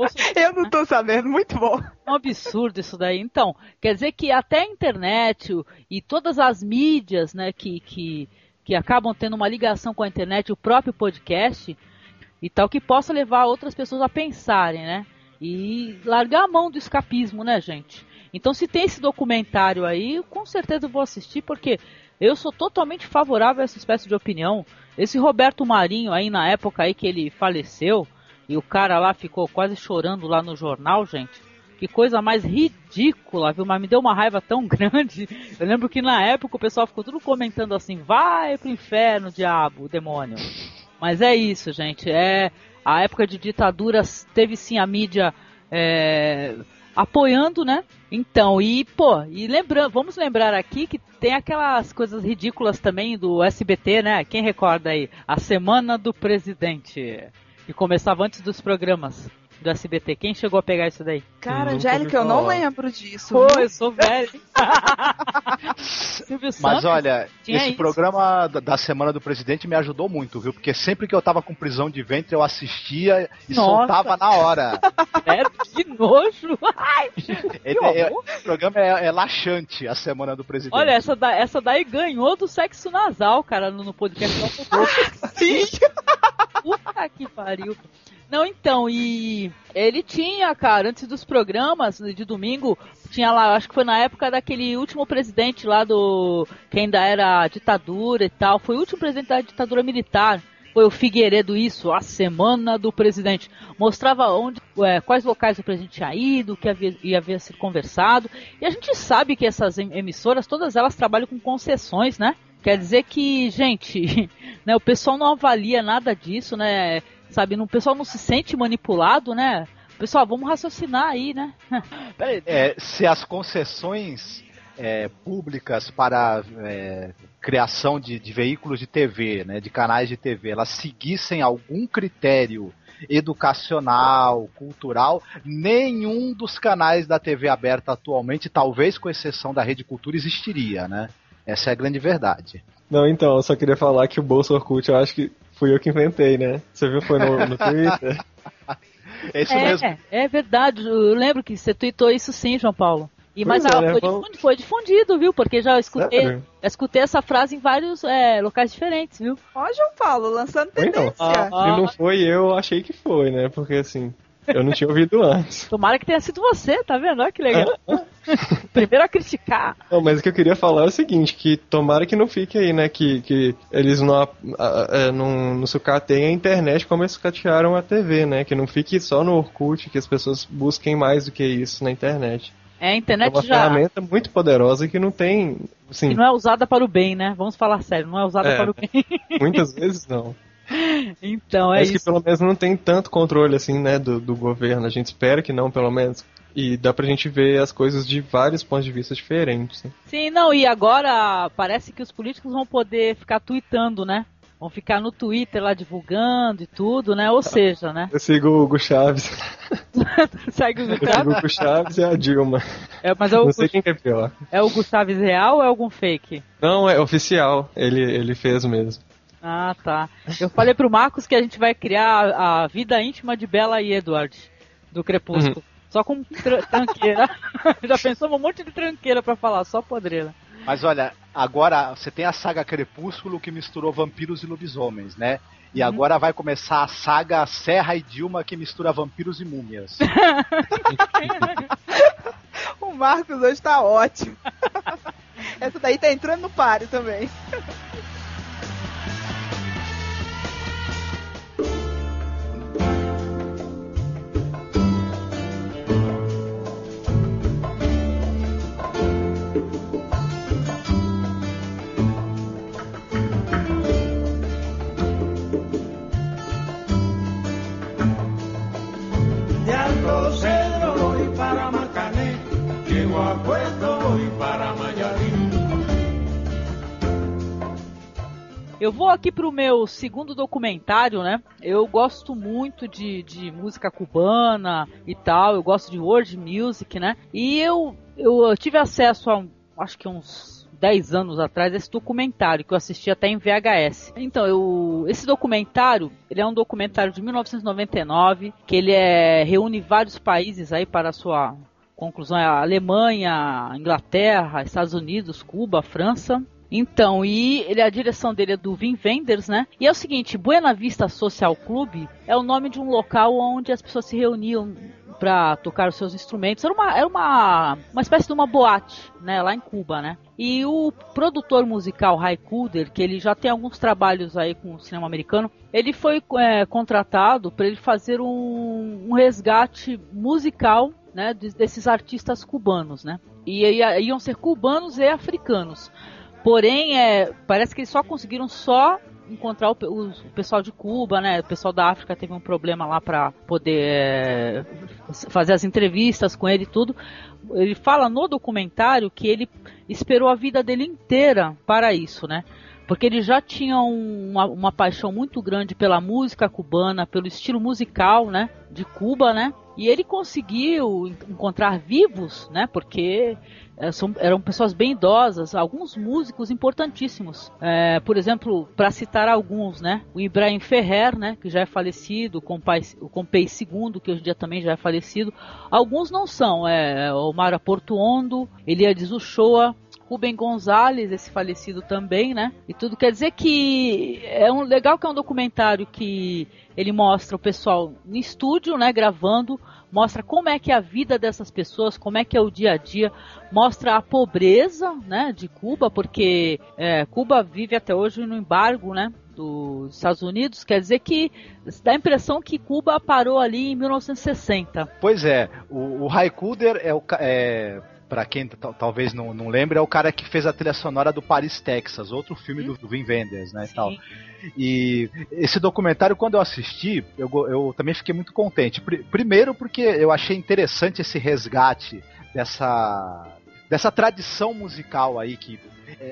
Eu não estou né? sabendo, muito bom. É um absurdo isso daí. Então, quer dizer que até a internet e todas as mídias né, que, que, que acabam tendo uma ligação com a internet, o próprio podcast e tal, que possa levar outras pessoas a pensarem, né? E largar a mão do escapismo, né, gente? Então, se tem esse documentário aí, com certeza vou assistir, porque eu sou totalmente favorável a essa espécie de opinião. Esse Roberto Marinho aí na época aí que ele faleceu e o cara lá ficou quase chorando lá no jornal, gente. Que coisa mais ridícula, viu? Mas me deu uma raiva tão (laughs) grande. Eu lembro que na época o pessoal ficou tudo comentando assim: vai pro inferno, diabo, demônio. Mas é isso, gente. É a época de ditaduras teve sim a mídia é, apoiando, né? Então, e pô, e lembrando, vamos lembrar aqui que tem aquelas coisas ridículas também do SBT, né? Quem recorda aí? A Semana do Presidente, que começava antes dos programas do SBT. Quem chegou a pegar isso daí? Cara, Angélica, eu não lembro disso. Pô, eu sou velho. (laughs) Mas olha, esse isso. programa da Semana do Presidente me ajudou muito, viu? Porque sempre que eu tava com prisão de ventre, eu assistia e Nossa. soltava na hora. (laughs) É, que nojo! (laughs) Ele, é, o programa é, é, laxante, a Semana do Presidente. Olha, essa, da, essa daí ganhou do sexo nasal, cara, no, no podcast. Sim! Puta que pariu. Não, então, e ele tinha, cara, antes dos programas de domingo, tinha lá, acho que foi na época daquele último presidente lá do. que ainda era ditadura e tal. Foi o último presidente da ditadura militar. Foi o Figueiredo, isso, a semana do presidente. Mostrava onde, é, quais locais o presidente tinha ido, o que havia, havia sido conversado. E a gente sabe que essas emissoras, todas elas trabalham com concessões, né? Quer dizer que, gente, (laughs) né, o pessoal não avalia nada disso, né? Sabe? O pessoal não se sente manipulado, né? Pessoal, vamos raciocinar aí, né? (laughs) é, se as concessões é, públicas para é, criação de, de, veículos de TV, né, de canais de TV, elas seguissem algum critério educacional, cultural, nenhum dos canais da TV aberta atualmente, talvez com exceção da Rede Cultura, existiria, né? Essa é a grande verdade. Não, então, eu só queria falar que o Bolsa Orkut, eu acho que fui eu que inventei, né? Você viu, foi no, no Twitter. (laughs) é isso é, mesmo. É verdade, eu lembro que você tweetou isso sim, João Paulo. E, mas é, né? foi, difundido, foi, difundido, viu? Porque já escutei, escutei essa frase em vários é, locais diferentes, viu? Ó, João Paulo, lançando tendência. Ah, ah, Se não foi eu, achei que foi, né? Porque assim, eu não tinha ouvido antes. Tomara que tenha sido você, tá vendo? Olha que legal. (laughs) Primeiro a criticar. Não, mas o que eu queria falar é o seguinte, que tomara que não fique aí, né, que, que eles não, é, não, não sucateiem a internet como eles sucatearam a TV, né, que não fique só no Orkut, que as pessoas busquem mais do que isso na internet. É, a internet é uma já... ferramenta muito poderosa que não tem. Assim... Que não é usada para o bem, né? Vamos falar sério, não é usada é, para o bem. Muitas (laughs) vezes não. Então, é Acho isso. que pelo menos não tem tanto controle assim, né, do, do governo. A gente espera que não, pelo menos. E dá pra gente ver as coisas de vários pontos de vista diferentes. Né? Sim, não, e agora parece que os políticos vão poder ficar tweetando, né? Vão ficar no Twitter lá divulgando e tudo, né? Ou seja, né? Eu sigo o Hugo Chaves. (laughs) Segue o Hugo Chaves? Eu sigo o Hugo Chaves e a Dilma. É, mas é o Não sei quem é pior. É o Hugo Chaves real ou é algum fake? Não, é oficial. Ele, ele fez mesmo. Ah, tá. Eu falei pro Marcos que a gente vai criar a, vida íntima de Bella e Edward, do Crepúsculo. Uhum. Só com tra tranqueira. (laughs) Já pensamos um monte de tranqueira para falar, só podreira. Mas olha, agora você tem a saga Crepúsculo que misturou vampiros e lobisomens, né? E uhum. agora vai começar a saga Serra e Dilma que mistura vampiros e múmias. (laughs) o Marcos hoje tá ótimo. (laughs) Essa daí tá entrando no páreo também. Eu vou aqui pro meu segundo documentário, né? Eu gosto muito de, de música cubana e tal, eu gosto de world music, né? E eu, eu tive acesso a, acho que uns 10 anos atrás esse documentário que eu assisti até em VHS. Então, eu, esse documentário, ele é um documentário de 1999, que ele é, reúne vários países aí para a sua conclusão, é a Alemanha, Inglaterra, Estados Unidos, Cuba, França, então, e ele, a direção dele é do Vin Wenders, né? E é o seguinte, Buena Vista Social Club é o nome de um local onde as pessoas se reuniam para tocar os seus instrumentos. Era uma, era uma, uma espécie de uma boate, né, lá em Cuba, né? E o produtor musical Ray Cooder, que ele já tem alguns trabalhos aí com o cinema americano, ele foi é, contratado para ele fazer um, um resgate musical né, desses artistas cubanos, né? E iam ser cubanos e africanos. Porém, é, parece que eles só conseguiram só encontrar o, o, pessoal de Cuba, né? O pessoal da África teve um problema lá para poder é, fazer as entrevistas com ele e tudo. Ele fala no documentário que ele esperou a vida dele inteira para isso, né? Porque ele já tinha um, uma, uma paixão muito grande pela música cubana, pelo estilo musical, né? De Cuba, né? E ele conseguiu encontrar vivos, né? Porque são, eram pessoas bem idosas, alguns músicos importantíssimos. É, por exemplo, para citar alguns, né? O Ibrahim Ferrer, né? Que já é falecido, o Compay, o Compay II, que hoje em dia também já é falecido. Alguns não são, é o Mara Portuondo, Eliades Uchoa, Rubem Gonzalez, esse falecido também, né? E tudo quer dizer que é um legal que é um documentário que ele mostra o pessoal no estúdio, né, gravando, mostra como é que é a vida dessas pessoas, como é que é o dia a dia, mostra a pobreza, né, de Cuba, porque é, Cuba vive até hoje no embargo, né, dos Estados Unidos, quer dizer que dá a impressão que Cuba parou ali em 1960. Pois é, o, o Raikuder é o é, para quem talvez não, não lembre, é o cara que fez a trilha sonora do Paris, Texas, outro filme hum. do, do Vin Wenders, né, e tal. E esse documentário, quando eu assisti, eu, eu também fiquei muito contente. Primeiro porque eu achei interessante esse resgate dessa dessa tradição musical aí que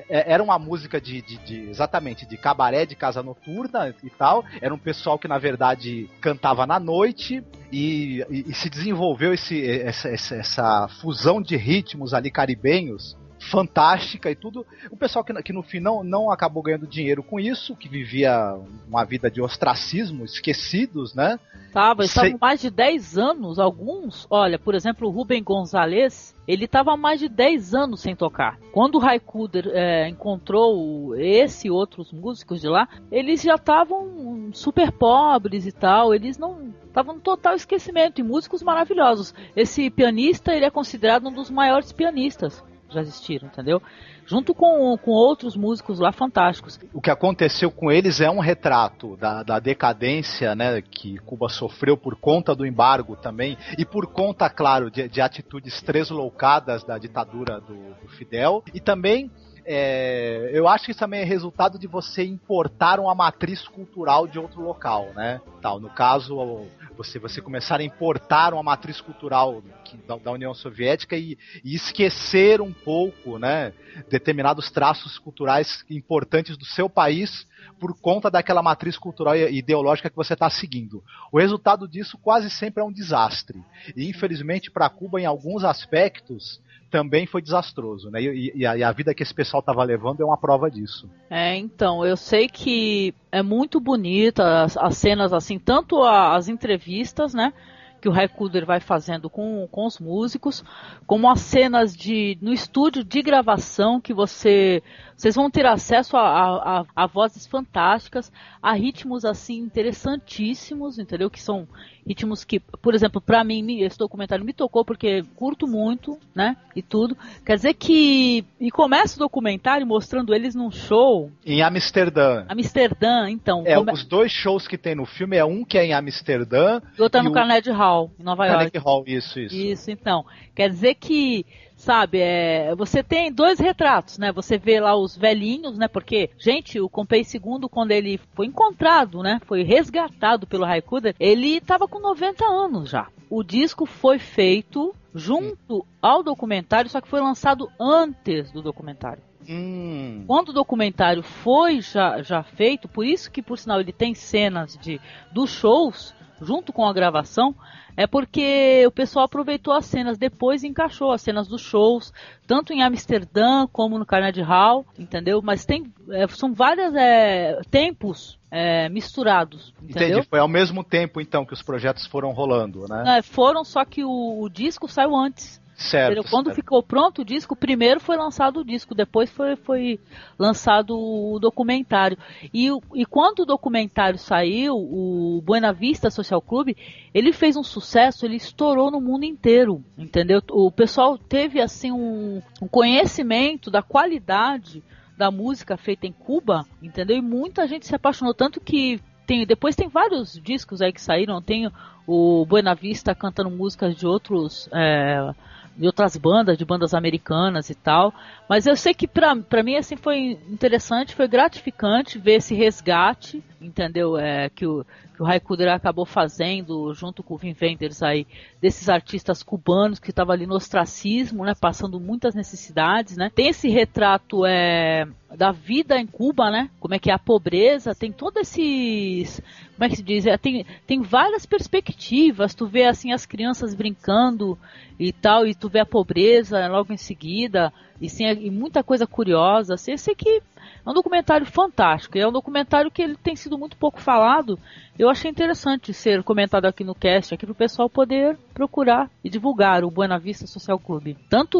era uma música de, de, de, exatamente de cabaré de casa noturna e tal. Era um pessoal que na verdade cantava na noite e, e, e se desenvolveu esse, essa, essa, fusão de ritmos ali caribenhos fantástica e tudo. O pessoal que, que no fim não, não acabou ganhando dinheiro com isso, que vivia uma vida de ostracismo, esquecidos, né? Tava, estavam mais de 10 anos, alguns. Olha, por exemplo, o Rubem Gonzalez, ele estava mais de 10 anos sem tocar. Quando o Raikuder é, encontrou esse e outros músicos de lá, eles já estavam super pobres e tal, eles não estavam no total esquecimento e músicos maravilhosos. Esse pianista, ele é considerado um dos maiores pianistas já existiram, entendeu? Junto com, com outros músicos lá fantásticos. O que aconteceu com eles é um retrato da, da decadência né, que Cuba sofreu por conta do embargo também, e por conta, claro, de, de atitudes tresloucadas da ditadura do, do Fidel, e também é, eu acho que isso também é resultado de você importar uma matriz cultural de outro local, né? Tal, no caso, você, você começar a importar uma matriz cultural da, da, União Soviética e, e, esquecer um pouco, né? Determinados traços culturais importantes do seu país por conta daquela matriz cultural e ideológica que você está seguindo. O resultado disso quase sempre é um desastre. E infelizmente para Cuba, em alguns aspectos, também foi desastroso, né? E, e, a, e, a, vida que esse pessoal tava levando é uma prova disso. É, então, eu sei que é muito bonita as, as cenas assim, tanto a, as entrevistas, né? Que o Raikuder vai fazendo com, com os músicos, como as cenas de no estúdio de gravação que você vocês vão ter acesso a, a, a, vozes fantásticas, a ritmos assim interessantíssimos, entendeu? Que são ritmos que, por exemplo, para mim esse documentário me tocou porque curto muito, né? E tudo. Quer dizer que e começa o documentário mostrando eles num show em Amsterdã. Amsterdã, então. É come... os dois shows que tem no filme é um que é em Amsterdã e outro é no o... Carnegie Hall, em Nova York. Carnegie Hall, isso, isso. Isso, então. Quer dizer que sabe? É, você tem dois retratos, né? Você vê lá os velhinhos, né? Porque, gente, o Compei II, quando ele foi encontrado, né? Foi resgatado pelo Raikuda, ele estava com 90 anos já. O disco foi feito junto ao documentário, só que foi lançado antes do documentário. Hum. Quando o documentário foi já, já feito, por isso que por sinal ele tem cenas de dos shows junto com a gravação, é porque o pessoal aproveitou as cenas depois e encaixou as cenas dos shows, tanto em Amsterdã como no Carnegie Hall, entendeu? Mas tem, é, são vários é, tempos é, misturados. Entendeu? Entendi, foi ao mesmo tempo então que os projetos foram rolando, né? É, foram, só que o, o disco saiu antes. Certo. Quando certo. ficou pronto o disco, primeiro foi lançado o disco, depois foi, foi lançado o documentário. E, e quando o documentário saiu, o Buena Vista Social Club, ele fez um sucesso, ele estourou no mundo inteiro, entendeu? O pessoal teve assim um, um conhecimento da qualidade da música feita em Cuba, entendeu? E muita gente se apaixonou tanto que tem, depois tem vários discos aí que saíram. Tem o Buena Vista cantando músicas de outros é, de outras bandas, de bandas americanas e tal. Mas eu sei que pra mim assim foi interessante, foi gratificante ver esse resgate, entendeu? É, que o, que o Rai acabou fazendo junto com o Vin Wenders aí, desses artistas cubanos que estavam ali no ostracismo, né? Passando muitas necessidades, né? Tem esse retrato é, da vida em Cuba, né? Como é que é a pobreza, tem todos esses como é que se diz? É, tem, tem várias perspectivas. Tu vê assim as crianças brincando e tal, e tu vê a pobreza logo em seguida, e, sim, e muita coisa curiosa. Assim, eu sei que é um documentário fantástico. É um documentário que ele tem sido muito pouco falado. Eu achei interessante ser comentado aqui no cast, aqui para o pessoal poder procurar e divulgar o Buena Vista Social Club. Tanto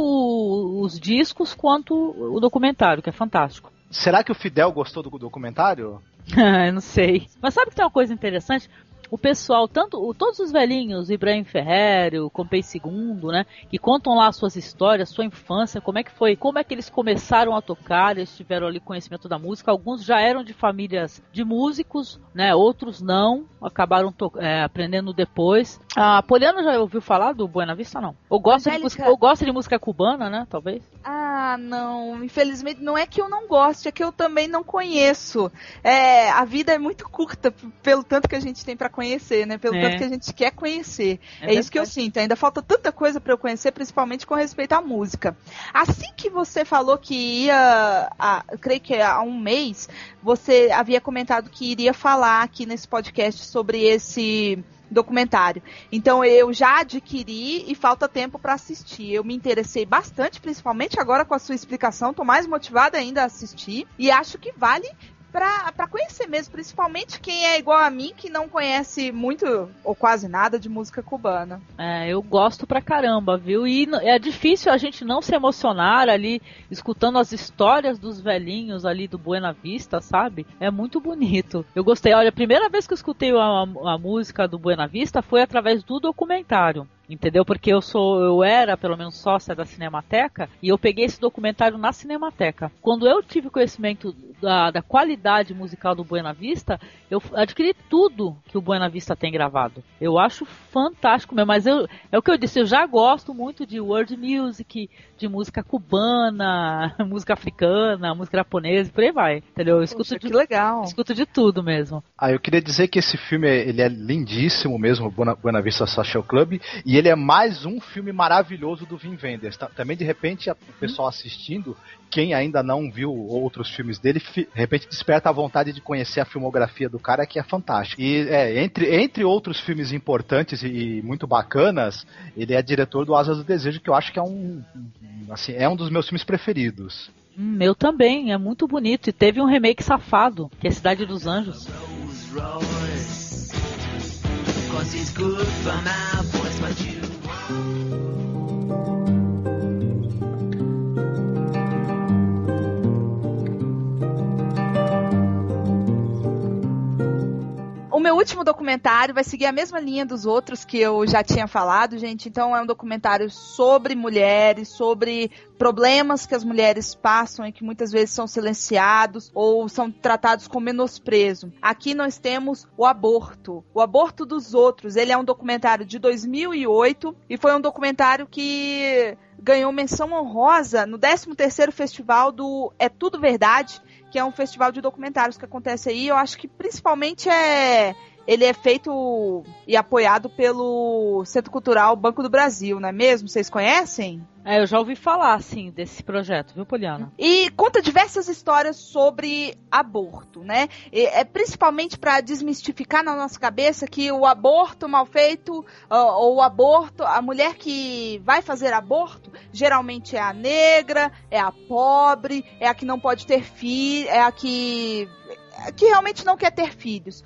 os discos quanto o documentário, que é fantástico. Será que o Fidel gostou do documentário? (laughs) não sei. Mas sabe que tem uma coisa interessante? O pessoal, tanto todos os velhinhos, Ibrahim Ferrer, o Compei II, né, que contam lá suas histórias, sua infância, como é que foi, como é que eles começaram a tocar, eles tiveram ali conhecimento da música, alguns já eram de famílias de músicos, né, outros não, acabaram é, aprendendo depois. A Poliana já ouviu falar do Buena Vista, não? Ou gosta, de música, ou gosta de música cubana, né, talvez? Ah, não, infelizmente não é que eu não goste, é que eu também não conheço. É, a vida é muito curta pelo tanto que a gente tem para conhecer, né? Pelo é. tanto que a gente quer conhecer. É, é isso que eu sinto. Ainda falta tanta coisa para eu conhecer, principalmente com respeito à música. Assim que você falou que ia, a, creio que há um mês, você havia comentado que iria falar aqui nesse podcast sobre esse documentário. Então eu já adquiri e falta tempo para assistir. Eu me interessei bastante, principalmente agora com a sua explicação, tô mais motivada ainda a assistir e acho que vale para conhecer mesmo, principalmente quem é igual a mim, que não conhece muito ou quase nada de música cubana. É, eu gosto pra caramba, viu? E é difícil a gente não se emocionar ali, escutando as histórias dos velhinhos ali do Buena Vista, sabe? É muito bonito. Eu gostei. Olha, a primeira vez que eu escutei a, a música do Buena Vista foi através do documentário entendeu? Porque eu sou, eu era pelo menos sócia da Cinemateca e eu peguei esse documentário na Cinemateca. Quando eu tive conhecimento da, da qualidade musical do Buena Vista, eu adquiri tudo que o Buena Vista tem gravado. Eu acho fantástico mesmo, mas eu, é o que eu disse, eu já gosto muito de world music, de música cubana, (laughs) música africana, música japonesa, por aí vai, entendeu? Eu escuto Poxa, de, que legal. Escuto de tudo mesmo. Ah, eu queria dizer que esse filme ele é lindíssimo mesmo, Buena, Buena Vista Social Club, e ele é mais um filme maravilhoso do Vin Wenders. Também, de repente, o pessoal assistindo, quem ainda não viu outros filmes dele, de repente desperta a vontade de conhecer a filmografia do cara, que é fantástica. E é, entre, entre outros filmes importantes e, muito bacanas, ele é diretor do Asas do Desejo, que eu acho que é um, assim, é um dos meus filmes preferidos. Hum, meu também, é muito bonito. E teve um remake safado, que é Cidade dos Anjos. O meu último documentário vai seguir a mesma linha dos outros que eu já tinha falado, gente. Então é um documentário sobre mulheres, sobre problemas que as mulheres passam e que muitas vezes são silenciados ou são tratados com menosprezo. Aqui nós temos o aborto, o aborto dos outros. Ele é um documentário de 2008 e foi um documentário que ganhou menção honrosa no 13º Festival do É Tudo Verdade, que é um festival de documentários que acontece aí. Eu acho que principalmente é ele é feito e apoiado pelo Centro Cultural Banco do Brasil, não é mesmo? Vocês conhecem? É, eu já ouvi falar, assim, desse projeto, viu, Poliana? E conta diversas histórias sobre aborto, né? E é principalmente para desmistificar na nossa cabeça que o aborto mal feito, ou o aborto, a mulher que vai fazer aborto, geralmente é a negra, é a pobre, é a que não pode ter filho, é a que que realmente não quer ter filhos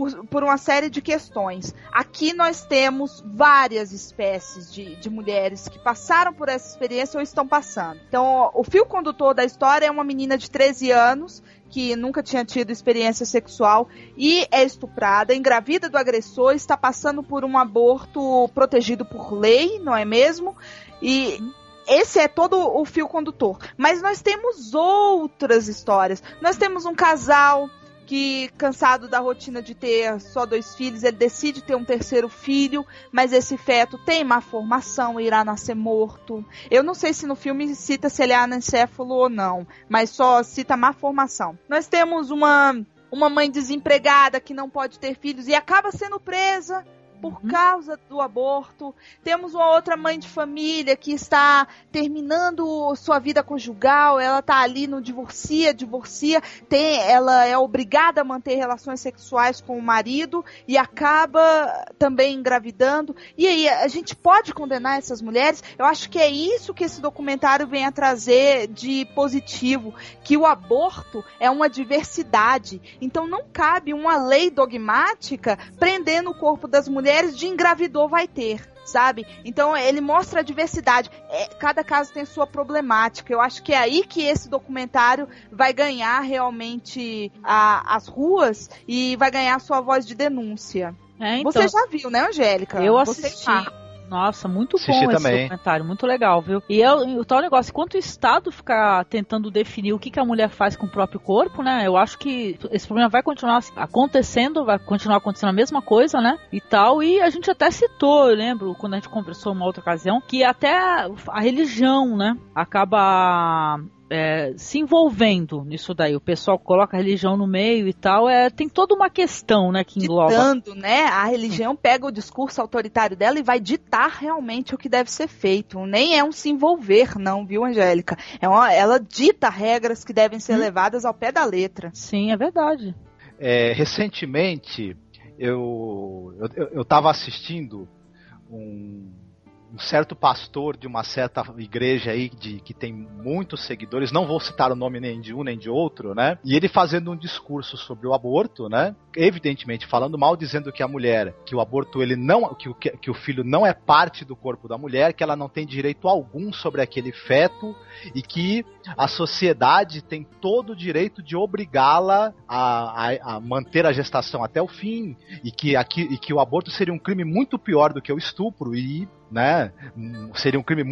por, por uma série de questões. Aqui nós temos várias espécies de, de mulheres que passaram por essa experiência ou estão passando. Então, o fio condutor da história é uma menina de 13 anos que nunca tinha tido experiência sexual e é estuprada, engravida do agressor, está passando por um aborto protegido por lei, não é mesmo? E esse é todo o fio condutor. Mas nós temos outras histórias. Nós temos um casal que, cansado da rotina de ter só dois filhos, ele decide ter um terceiro filho, mas esse feto tem má formação irá nascer morto. Eu não sei se no filme cita se ele é anencéfalo ou não, mas só cita má formação. Nós temos uma, uma mãe desempregada que não pode ter filhos e acaba sendo presa por uhum. causa do aborto. Temos uma outra mãe de família que está terminando sua vida conjugal, ela está ali no divorcia, divorcia, tem, ela é obrigada a manter relações sexuais com o marido e acaba também engravidando. E aí, a gente pode condenar essas mulheres? Eu acho que é isso que esse documentário vem a trazer de positivo, que o aborto é uma diversidade. Então não cabe uma lei dogmática prendendo o corpo das mulheres mulheres de engravidou vai ter sabe? Então ele mostra a diversidade. É, cada caso tem sua problemática. Eu acho que é aí que esse documentário vai ganhar realmente a, as ruas e vai ganhar sua voz de denúncia. É, então, Você já viu, né, Angélica? Eu assisti. Nossa, muito bom esse também. documentário, muito legal, viu? E é o tal negócio, enquanto o Estado ficar tentando definir o que, que a mulher faz com o próprio corpo, né? Eu acho que esse problema vai continuar acontecendo, vai continuar acontecendo a mesma coisa, né? E tal. E a gente até citou, eu lembro, quando a gente conversou uma outra ocasião, que até a religião, né? Acaba é, se envolvendo nisso daí. O pessoal coloca a religião no meio e tal. É, tem toda uma questão, né, que engloba. Ditando, né? A religião pega o discurso autoritário dela e vai ditar realmente o que deve ser feito. Nem é um se envolver, não, viu, Angélica? É uma, ela dita regras que devem ser hum. levadas ao pé da letra. Sim, é verdade. É, recentemente, eu, eu, eu tava assistindo um um certo pastor de uma certa igreja aí de, que tem muitos seguidores, não vou citar o nome nem de um nem de outro, né? E ele fazendo um discurso sobre o aborto, né? Evidentemente falando mal, dizendo que a mulher, que o aborto ele não, que o, que o filho não é parte do corpo da mulher, que ela não tem direito algum sobre aquele feto e que a sociedade tem todo o direito de obrigá-la a, a, a, manter a gestação até o fim e que, aqui, e que o aborto seria um crime muito pior do que o estupro e né? Seria um crime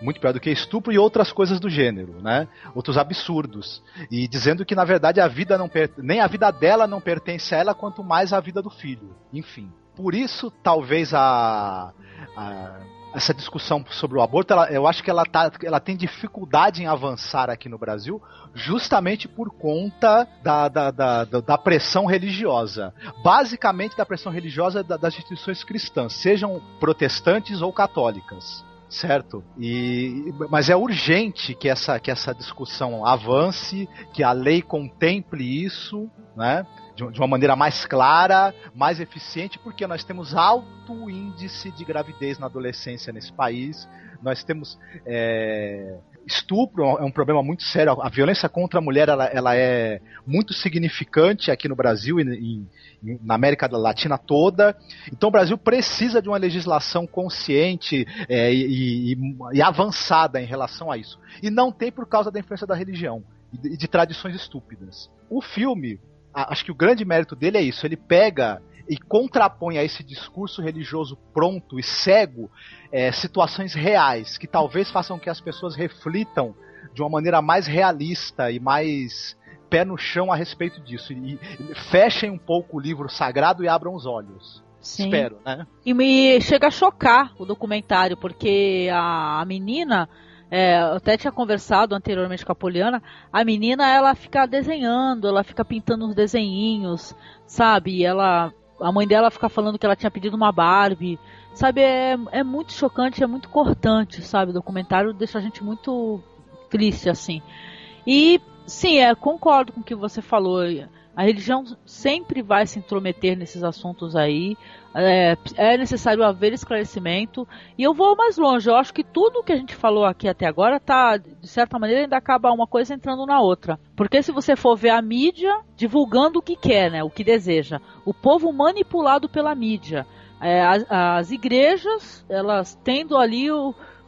muito pior do que estupro e outras coisas do gênero, né? Outros absurdos. E dizendo que na verdade a vida não nem a vida dela não pertence a ela, quanto mais a vida do filho. Enfim. Por isso, talvez a, a essa discussão sobre o aborto, ela, eu acho que ela, tá, ela tem dificuldade em avançar aqui no Brasil, justamente por conta da, da, da, da pressão religiosa. Basicamente da pressão religiosa das instituições cristãs, sejam protestantes ou católicas certo? E, mas é urgente que essa, que essa discussão avance, que a lei contemple isso, né? De, de uma maneira mais clara, mais eficiente, porque nós temos alto índice de gravidez na adolescência nesse país, nós temos é, estupro é um problema muito sério. A violência contra a mulher ela, ela é muito significante aqui no Brasil e, e, na América Latina toda. Então o Brasil precisa de uma legislação consciente é, e, e, avançada em relação a isso. E não tem por causa da influência da religião e de, de tradições estúpidas. O filme, acho que o grande mérito dele é isso. Ele pega e contrapõe a esse discurso religioso pronto e cego é, situações reais que talvez façam que as pessoas reflitam de uma maneira mais realista e mais pé no chão a respeito disso e, e fechem um pouco o livro sagrado e abram os olhos. Sim. Espero, né? E me chega a chocar o documentário, porque a, a menina é, eu até tinha conversado anteriormente com a Poliana, a menina ela fica desenhando, ela fica pintando uns desenhinhos, sabe? Ela a mãe dela fica falando que ela tinha pedido uma Barbie. Sabe, é, é muito chocante, é muito cortante, sabe? O documentário deixa a gente muito triste, assim. E, sim, é, concordo com o que você falou. A religião sempre vai se intrometer nesses assuntos aí. É, é, necessário haver esclarecimento. E eu vou mais longe. Eu acho que tudo que a gente falou aqui até agora tá, de certa maneira, ainda acaba uma coisa entrando na outra. Porque se você for ver a mídia divulgando o que quer, né, o que deseja, o povo manipulado pela mídia, é, as, as, igrejas, elas tendo ali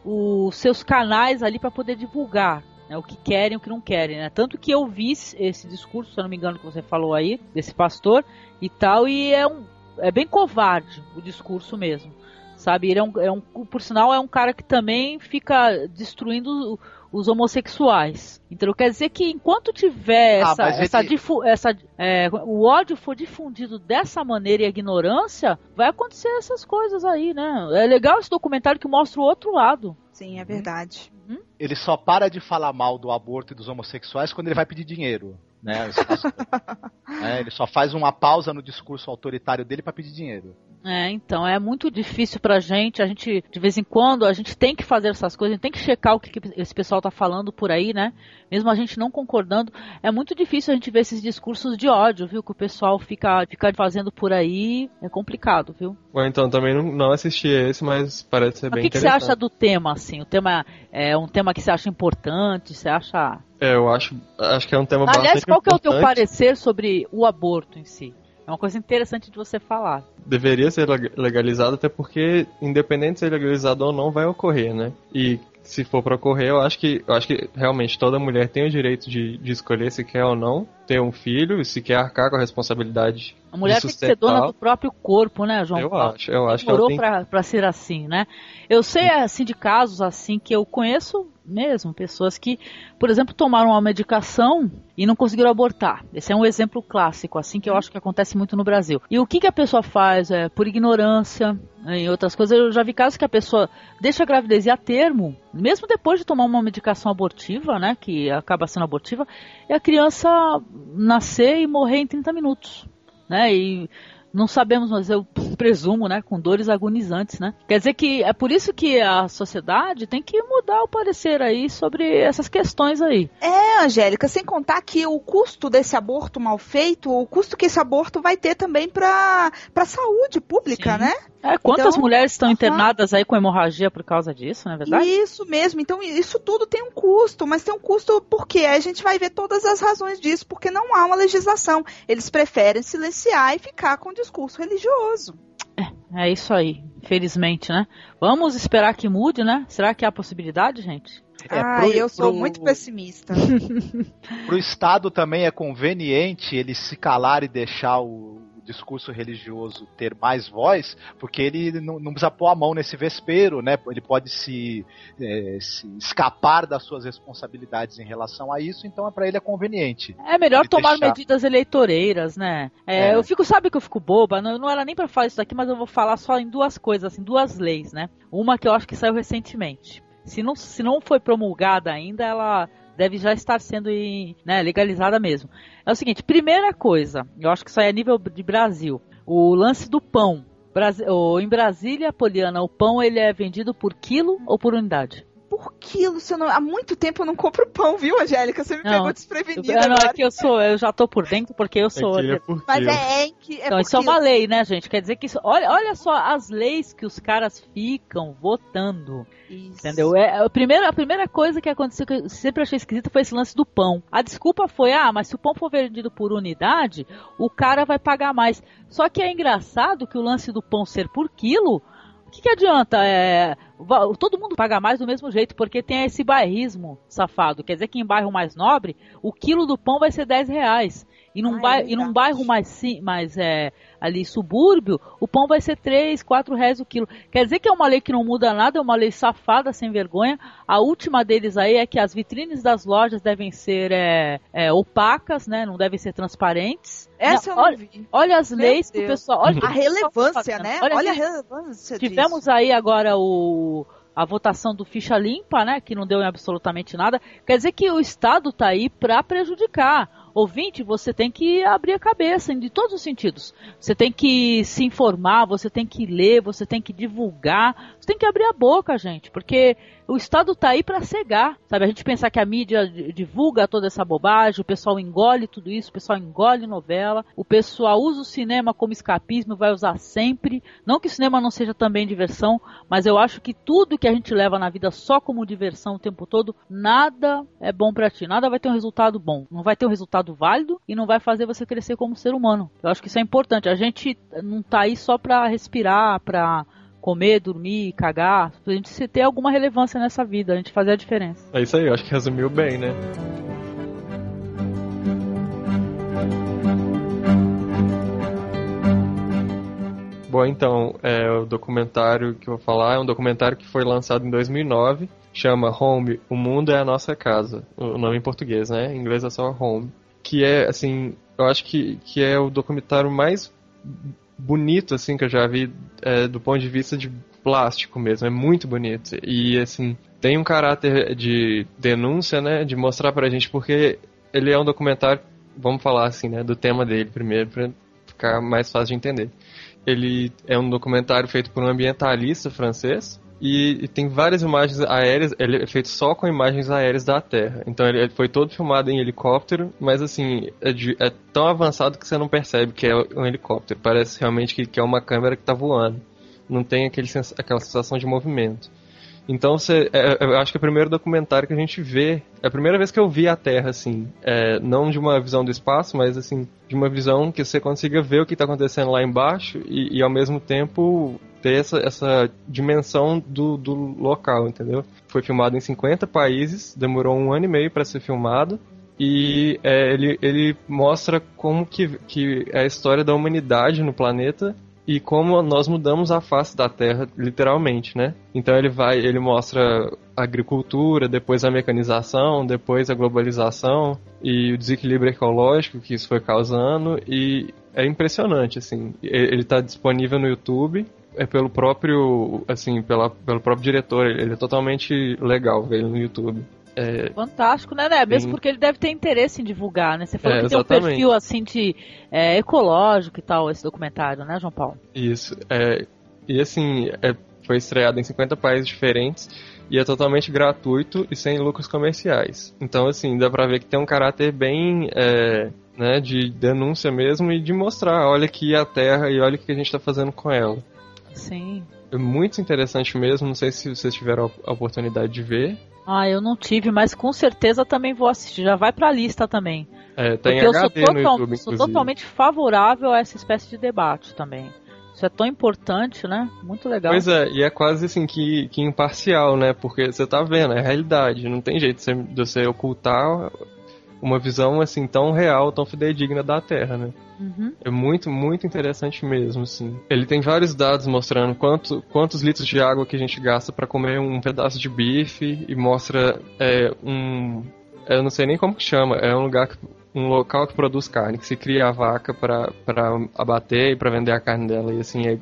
os seus canais ali para poder divulgar né, o que querem e o que não querem, né? Tanto que eu vi esse discurso, se eu não me engano, que você falou aí, desse pastor e tal, e é um é bem covarde o discurso mesmo, sabe? Ele é um, é um por sinal é um cara que também fica destruindo os homossexuais. Então quer dizer que enquanto tiver ah, essa, essa, ele... essa é, o ódio for difundido dessa maneira e a ignorância, vai acontecer essas coisas aí, né? É legal esse documentário que mostra o outro lado. Sim, é verdade. Ele só para de falar mal do aborto e dos homossexuais quando ele vai pedir dinheiro. Né? (laughs) é, ele só faz uma pausa no discurso autoritário dele para pedir dinheiro. É, então, é muito difícil pra gente. A gente, de vez em quando, a gente tem que fazer essas coisas, a gente tem que checar o que, que esse pessoal tá falando por aí, né? Mesmo a gente não concordando. É muito difícil a gente ver esses discursos de ódio, viu? Que o pessoal fica, fica fazendo por aí. É complicado, viu? Bom, então, também não, não assisti esse, mas parece ser mas bem O que, que você acha do tema, assim? O tema é um tema que você acha importante? Você acha. É, eu acho, acho que é um tema Aliás, bastante qual que é o teu parecer sobre o aborto em si? É uma coisa interessante de você falar. Deveria ser legalizado, até porque, independente de ser legalizado ou não, vai ocorrer, né? E se for para ocorrer, eu acho que eu acho que realmente toda mulher tem o direito de, de escolher se quer ou não ter um filho, se quer arcar com a responsabilidade. A mulher tem que ser dona do próprio corpo, né, João? Eu acho, eu acho que ela tem... pra, ser assim, né? Eu sei assim de casos assim que eu conheço mesmo, pessoas que, por exemplo, tomaram uma medicação e não conseguiram abortar. Esse é um exemplo clássico, assim, que eu acho que acontece muito no Brasil. E o que, que a pessoa faz? É, por ignorância, né, em outras coisas, eu já vi casos que a pessoa deixa a gravidez e a termo, mesmo depois de tomar uma medicação abortiva, né, que acaba sendo abortiva, e a criança nascer e morrer em 30 minutos. Né, e não sabemos, mas eu presumo, né, com dores agonizantes, né? Quer dizer que é por isso que a sociedade tem que mudar o parecer aí sobre essas questões aí. É, Angélica, sem contar que o custo desse aborto mal feito, o custo que esse aborto vai ter também para a saúde pública, Sim. né? É, quantas então, mulheres estão internadas aí com hemorragia por causa disso, não é verdade? Isso mesmo. Então, isso tudo tem um custo, mas tem um custo porque a gente vai ver todas as razões disso, porque não há uma legislação. Eles preferem silenciar e ficar com discurso religioso. É, é isso aí, felizmente, né? Vamos esperar que mude, né? Será que há possibilidade, gente? É, ah, pro, eu sou pro, muito pessimista. (laughs) Para o Estado também é conveniente ele se calar e deixar o discurso religioso ter mais voz, porque ele não, não precisa pôr a mão nesse vespeiro, né? Ele pode se, é, se escapar das suas responsabilidades em relação a isso, então é para ele é conveniente. É melhor tomar deixar... medidas eleitoreiras, né? É, é. Eu fico, sabe que eu fico boba? Não, não era nem para falar isso daqui, mas eu vou falar só em duas coisas, assim, duas leis, né? Uma que eu acho que saiu recentemente. Se não, se não foi promulgada ainda, ela deve já estar sendo né, legalizada mesmo. É o seguinte, primeira coisa, eu acho que isso aí é nível de Brasil, o lance do pão. em Brasília, Poliana, o pão ele é vendido por quilo ou por unidade? Por quilo. Se não... Há muito tempo eu não compro pão, viu, Angélica? Você me não, pegou desprevenida. Eu, não, é que eu sou, eu já tô por dentro porque eu sou. É, é Mas é, é que. É então, isso é uma lei, né, gente? Quer dizer que isso. Olha, olha só as leis que os caras ficam votando. Isso. Entendeu? É, a, primeira, a primeira coisa que aconteceu que eu sempre achei esquisita foi esse lance do pão. A desculpa foi: ah, mas se o pão for vendido por unidade, o cara vai pagar mais. Só que é engraçado que o lance do pão ser por quilo o que, que adianta? É, todo mundo paga mais do mesmo jeito, porque tem esse bairrismo safado. Quer dizer que em bairro mais nobre, o quilo do pão vai ser 10 reais. E num, ah, bairro, é e num bairro mais, mais é, ali subúrbio, o pão vai ser 3, 4 reais o quilo. Quer dizer que é uma lei que não muda nada, é uma lei safada, sem vergonha. A última deles aí é que as vitrines das lojas devem ser é, é, opacas, né? Não devem ser transparentes. Essa não, eu não vi. Olha as Meu leis Deus. que o pessoal. Olha a relevância, né? Olha, olha a relevância. Tivemos disso. aí agora o a votação do ficha limpa, né, que não deu em absolutamente nada, quer dizer que o Estado está aí para prejudicar ouvinte, você tem que abrir a cabeça de todos os sentidos. Você tem que se informar, você tem que ler, você tem que divulgar, você tem que abrir a boca, gente, porque o Estado está aí para cegar, sabe? A gente pensar que a mídia divulga toda essa bobagem, o pessoal engole tudo isso, o pessoal engole novela, o pessoal usa o cinema como escapismo, vai usar sempre. Não que o cinema não seja também diversão, mas eu acho que tudo que a gente leva na vida só como diversão o tempo todo, nada é bom para ti, nada vai ter um resultado bom, não vai ter um resultado válido e não vai fazer você crescer como ser humano. Eu acho que isso é importante. A gente não tá aí só para respirar, para comer, dormir, cagar, pra gente ter alguma relevância nessa vida, a gente fazer a diferença. É isso aí, eu acho que resumiu bem, né? Bom, então, é, o documentário que eu vou falar é um documentário que foi lançado em 2009, chama Home, O Mundo é a Nossa Casa, o nome em português, né? Em inglês é só Home. Que é, assim, eu acho que, que é o documentário mais bonito, assim, que eu já vi é, do ponto de vista de plástico mesmo. É muito bonito. E, assim, tem um caráter de denúncia, né? De mostrar pra gente, porque ele é um documentário, vamos falar assim, né? Do tema dele primeiro, pra ficar mais fácil de entender. Ele é um documentário feito por um ambientalista francês, e, e, tem várias imagens aéreas, ele é feito só com imagens aéreas da Terra. Então ele, ele foi todo filmado em helicóptero, mas assim, é, de, é, tão avançado que você não percebe que é um helicóptero. Parece realmente que, que é uma câmera que está voando. Não tem aquele, aquela sensação de movimento. Então, você, é, é, eu acho que é o primeiro documentário que a gente vê. É a primeira vez que eu vi a Terra, assim. É, não de uma visão do espaço, mas, assim, de uma visão que você consiga ver o que está acontecendo lá embaixo e, e, ao mesmo tempo, ter essa, essa dimensão do, do local, entendeu? Foi filmado em 50 países, demorou um ano e meio para ser filmado. E é, ele, ele mostra como que, que é a história da humanidade no planeta e como nós mudamos a face da Terra, literalmente, né? Então ele vai, ele mostra a agricultura, depois a mecanização, depois a globalização e o desequilíbrio ecológico que isso foi causando e é impressionante, assim. Ele está disponível no YouTube, é pelo próprio, assim, pela, pelo próprio diretor, ele é totalmente legal ver ele no YouTube. É... Fantástico, né, né? Mesmo porque ele deve ter interesse em divulgar, né? Você falou é, que tem um perfil assim de é, ecológico e tal, esse documentário, né, João Paulo? Isso. É, e assim, é, foi estreado em 50 países diferentes e é totalmente gratuito e sem lucros comerciais. Então, assim, dá pra ver que tem um caráter bem é, né, de denúncia mesmo e de mostrar, olha aqui a Terra e olha o que a gente está fazendo com ela. Sim. É muito interessante mesmo, não sei se vocês tiveram a oportunidade de ver. Ah, eu não tive, mas com certeza também vou assistir. Já vai pra lista também. É, tem Porque eu sou, total, YouTube, sou totalmente favorável a essa espécie de debate também. Isso é tão importante, né? Muito legal. Pois é, e é quase assim que, que imparcial, né? Porque você tá vendo, é a realidade. Não tem jeito de você ocultar uma visão assim tão real, tão fidedigna da Terra, né? Uhum. É muito, muito interessante mesmo, assim. Ele tem vários dados mostrando quanto, quantos litros de água que a gente gasta para comer um pedaço de bife e mostra é, um, eu não sei nem como que chama, é um lugar que, um local que produz carne, que se cria a vaca para abater e para vender a carne dela e assim é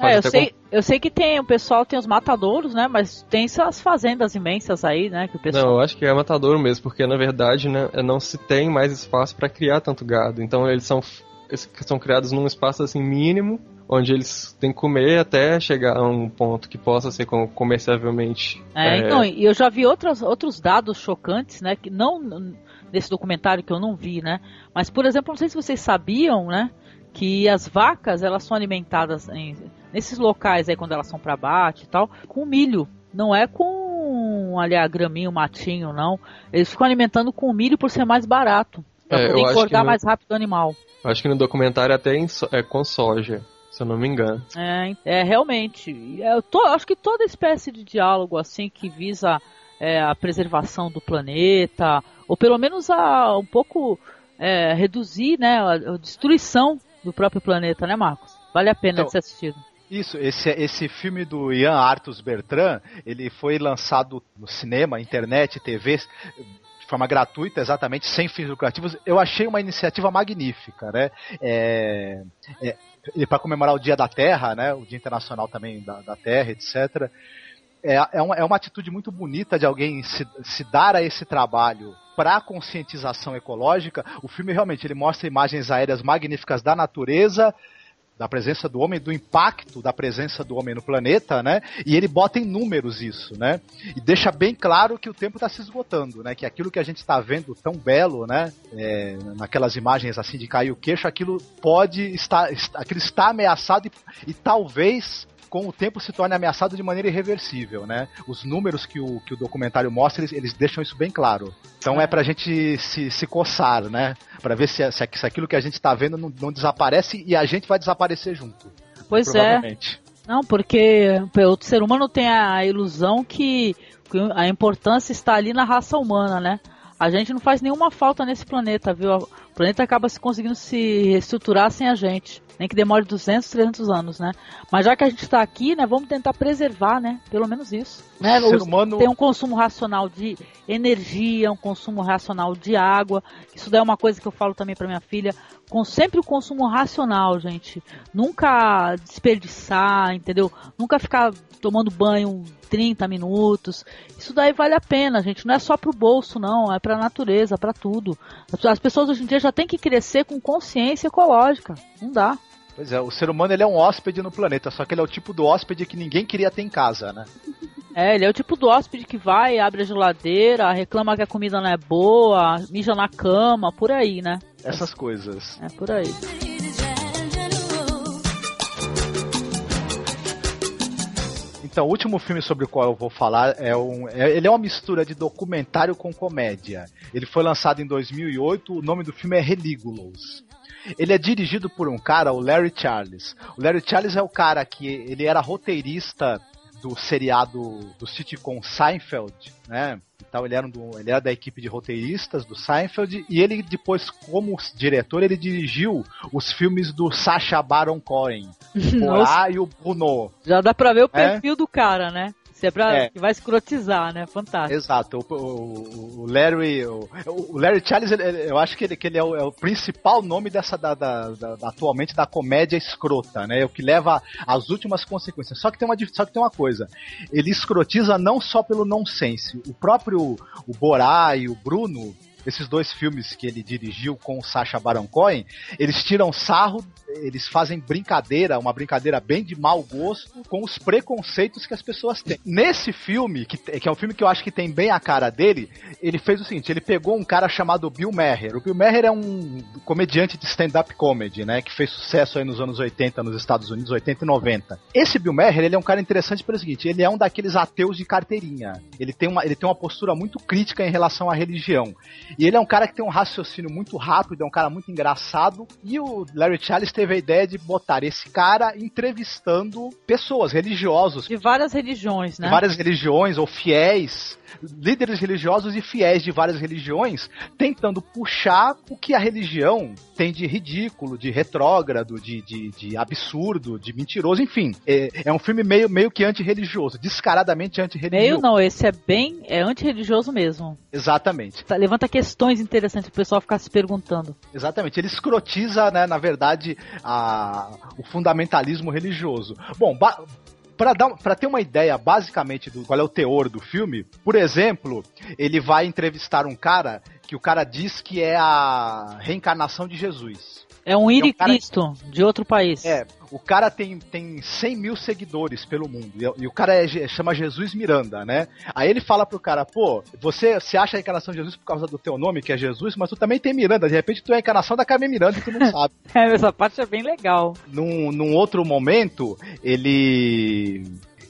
é, eu sei, eu sei que tem, o pessoal tem os matadouros, né? Mas tem essas fazendas imensas aí, né? Que o pessoal... Não, eu acho que é matadouro mesmo, porque na verdade né, não se tem mais espaço para criar tanto gado. Então eles são, eles são criados num espaço assim mínimo, onde eles têm que comer até chegar a um ponto que possa ser comerciavelmente. É, é... então, e eu já vi outros, outros dados chocantes, né? Que não nesse documentário que eu não vi, né? Mas, por exemplo, não sei se vocês sabiam, né? Que as vacas elas são alimentadas em nesses locais aí, quando elas são para bate e tal, com milho. Não é com ali a graminha, o matinho, não. Eles ficam alimentando com milho por ser mais barato. Pra é, poder engordar no... mais rápido o animal. Acho que no documentário até é com soja, se eu não me engano. É, é realmente. Eu tô, acho que toda espécie de diálogo assim que visa é, a preservação do planeta, ou pelo menos a um pouco é, reduzir né, a, a, destruição do próprio planeta, né, Marcos? Vale a pena então, ser assistido. Isso, esse, esse filme do Ian Arthur Bertrand, ele foi lançado no cinema, internet, TV, de forma gratuita, exatamente, sem fins lucrativos. Eu achei uma iniciativa magnífica, né? É, é, para comemorar o Dia da Terra, né? O Dia Internacional também da, da Terra, etc. É, é, uma, é uma atitude muito bonita de alguém se, se dar a esse trabalho para a conscientização ecológica. O filme realmente ele mostra imagens aéreas magníficas da natureza, da presença do homem, do impacto da presença do homem no planeta, né? E ele bota em números isso, né? E deixa bem claro que o tempo está se esgotando, né? Que aquilo que a gente está vendo tão belo, né? É, naquelas imagens assim de cair o queixo, aquilo pode estar, aquilo está ameaçado e, e talvez com o tempo se torne ameaçado de maneira irreversível, né? Os números que o, que o documentário mostra, eles, eles deixam isso bem claro. Então é, é pra gente se, se coçar, né? Pra ver se, se, se aquilo que a gente tá vendo não, não desaparece e a gente vai desaparecer junto. Pois é. Não, porque o ser humano tem a ilusão que a importância está ali na raça humana, né? A gente não faz nenhuma falta nesse planeta, viu? O planeta acaba se conseguindo se reestruturar sem a gente nem que demore 200, 300 anos, né? Mas já que a gente está aqui, né, vamos tentar preservar, né? Pelo menos isso. Né? O ser humano... Tem um consumo racional de energia, um consumo racional de água. Isso daí é uma coisa que eu falo também para minha filha. Com sempre o consumo racional, gente. Nunca desperdiçar, entendeu? Nunca ficar tomando banho 30 minutos. Isso daí vale a pena, gente. Não é só pro bolso, não. É pra natureza, para tudo. As pessoas hoje em dia já têm que crescer com consciência ecológica. Não dá. Pois é, o ser humano ele é um hóspede no planeta, só que ele é o tipo do hóspede que ninguém queria ter em casa, né? É, ele é o tipo do hóspede que vai, abre a geladeira, reclama que a comida não é boa, mija na cama, por aí, né? Essas coisas. É por aí. Então, o último filme sobre o qual eu vou falar é um. É, ele é uma mistura de documentário com comédia. Ele foi lançado em 2008. O nome do filme é Religulous. Ele é dirigido por um cara, o Larry Charles. O Larry Charles é o cara que ele era roteirista do seriado do sitcom Seinfeld, né? Então ele era, do, ele era da equipe de roteiristas do Seinfeld e ele depois, como diretor, ele dirigiu os filmes do Sacha Baron Cohen, (laughs) o e o Bruno. Já dá pra ver o é? perfil é? do cara, né? Se é pra. É. Que vai escrotizar, né? Fantástico. Exato. O, o, o Larry. O, o, Larry Charles, ele, eu acho que ele, que ele é, o, é, principal nome dessa. Da, da, da, atualmente da comédia escrota, né? O que leva às últimas consequências. Só que tem uma, só que tem uma coisa. Ele escrotiza não só pelo nonsense. O próprio o Borá e o Bruno esses dois filmes que ele dirigiu com o Sacha Baron Cohen, eles tiram sarro, eles fazem brincadeira, uma brincadeira bem de mau gosto, com os preconceitos que as pessoas têm. Nesse filme, que, que é um filme que eu acho que tem bem a cara dele, ele fez o seguinte, ele pegou um cara chamado Bill Maher. O Bill Maher é um comediante de stand-up comedy, né, que fez sucesso aí nos anos 80 nos Estados Unidos, 80 e 90. Esse Bill Maher, ele é um cara interessante pelo seguinte, ele é um daqueles ateus de carteirinha. Ele tem uma, ele tem uma postura muito crítica em relação à religião. E ele é um cara que tem um raciocínio muito rápido, é um cara muito engraçado. E o Larry Charles teve a ideia de botar esse cara entrevistando pessoas, religiosos. De várias religiões, né? De várias religiões ou fiéis líderes religiosos e fiéis de várias religiões tentando puxar o que a religião tem de ridículo, de retrógrado, de, de, de absurdo, de mentiroso, enfim. É, é, um filme meio, meio que antirreligioso, descaradamente antirreligioso. Meio não, esse é bem é antirreligioso mesmo. Exatamente. Tá, levanta questões interessantes pro pessoal ficar se perguntando. Exatamente. Ele escrotiza, né, na verdade, a, o fundamentalismo religioso. Bom, para ter uma ideia basicamente do qual é o teor do filme, por exemplo, ele vai entrevistar um cara que o cara diz que é a reencarnação de Jesus. É um Iri é um Cristo de outro país. É, o cara tem, tem 100 mil seguidores pelo mundo. E, e o cara é, chama Jesus Miranda, né? Aí ele fala pro cara, pô, você se acha a encarnação de Jesus por causa do teu nome, que é Jesus, mas tu também tem Miranda. De repente tu é a encarnação da Carmen Miranda e tu não sabe. (laughs) é, essa parte é bem legal. Num, num outro momento, ele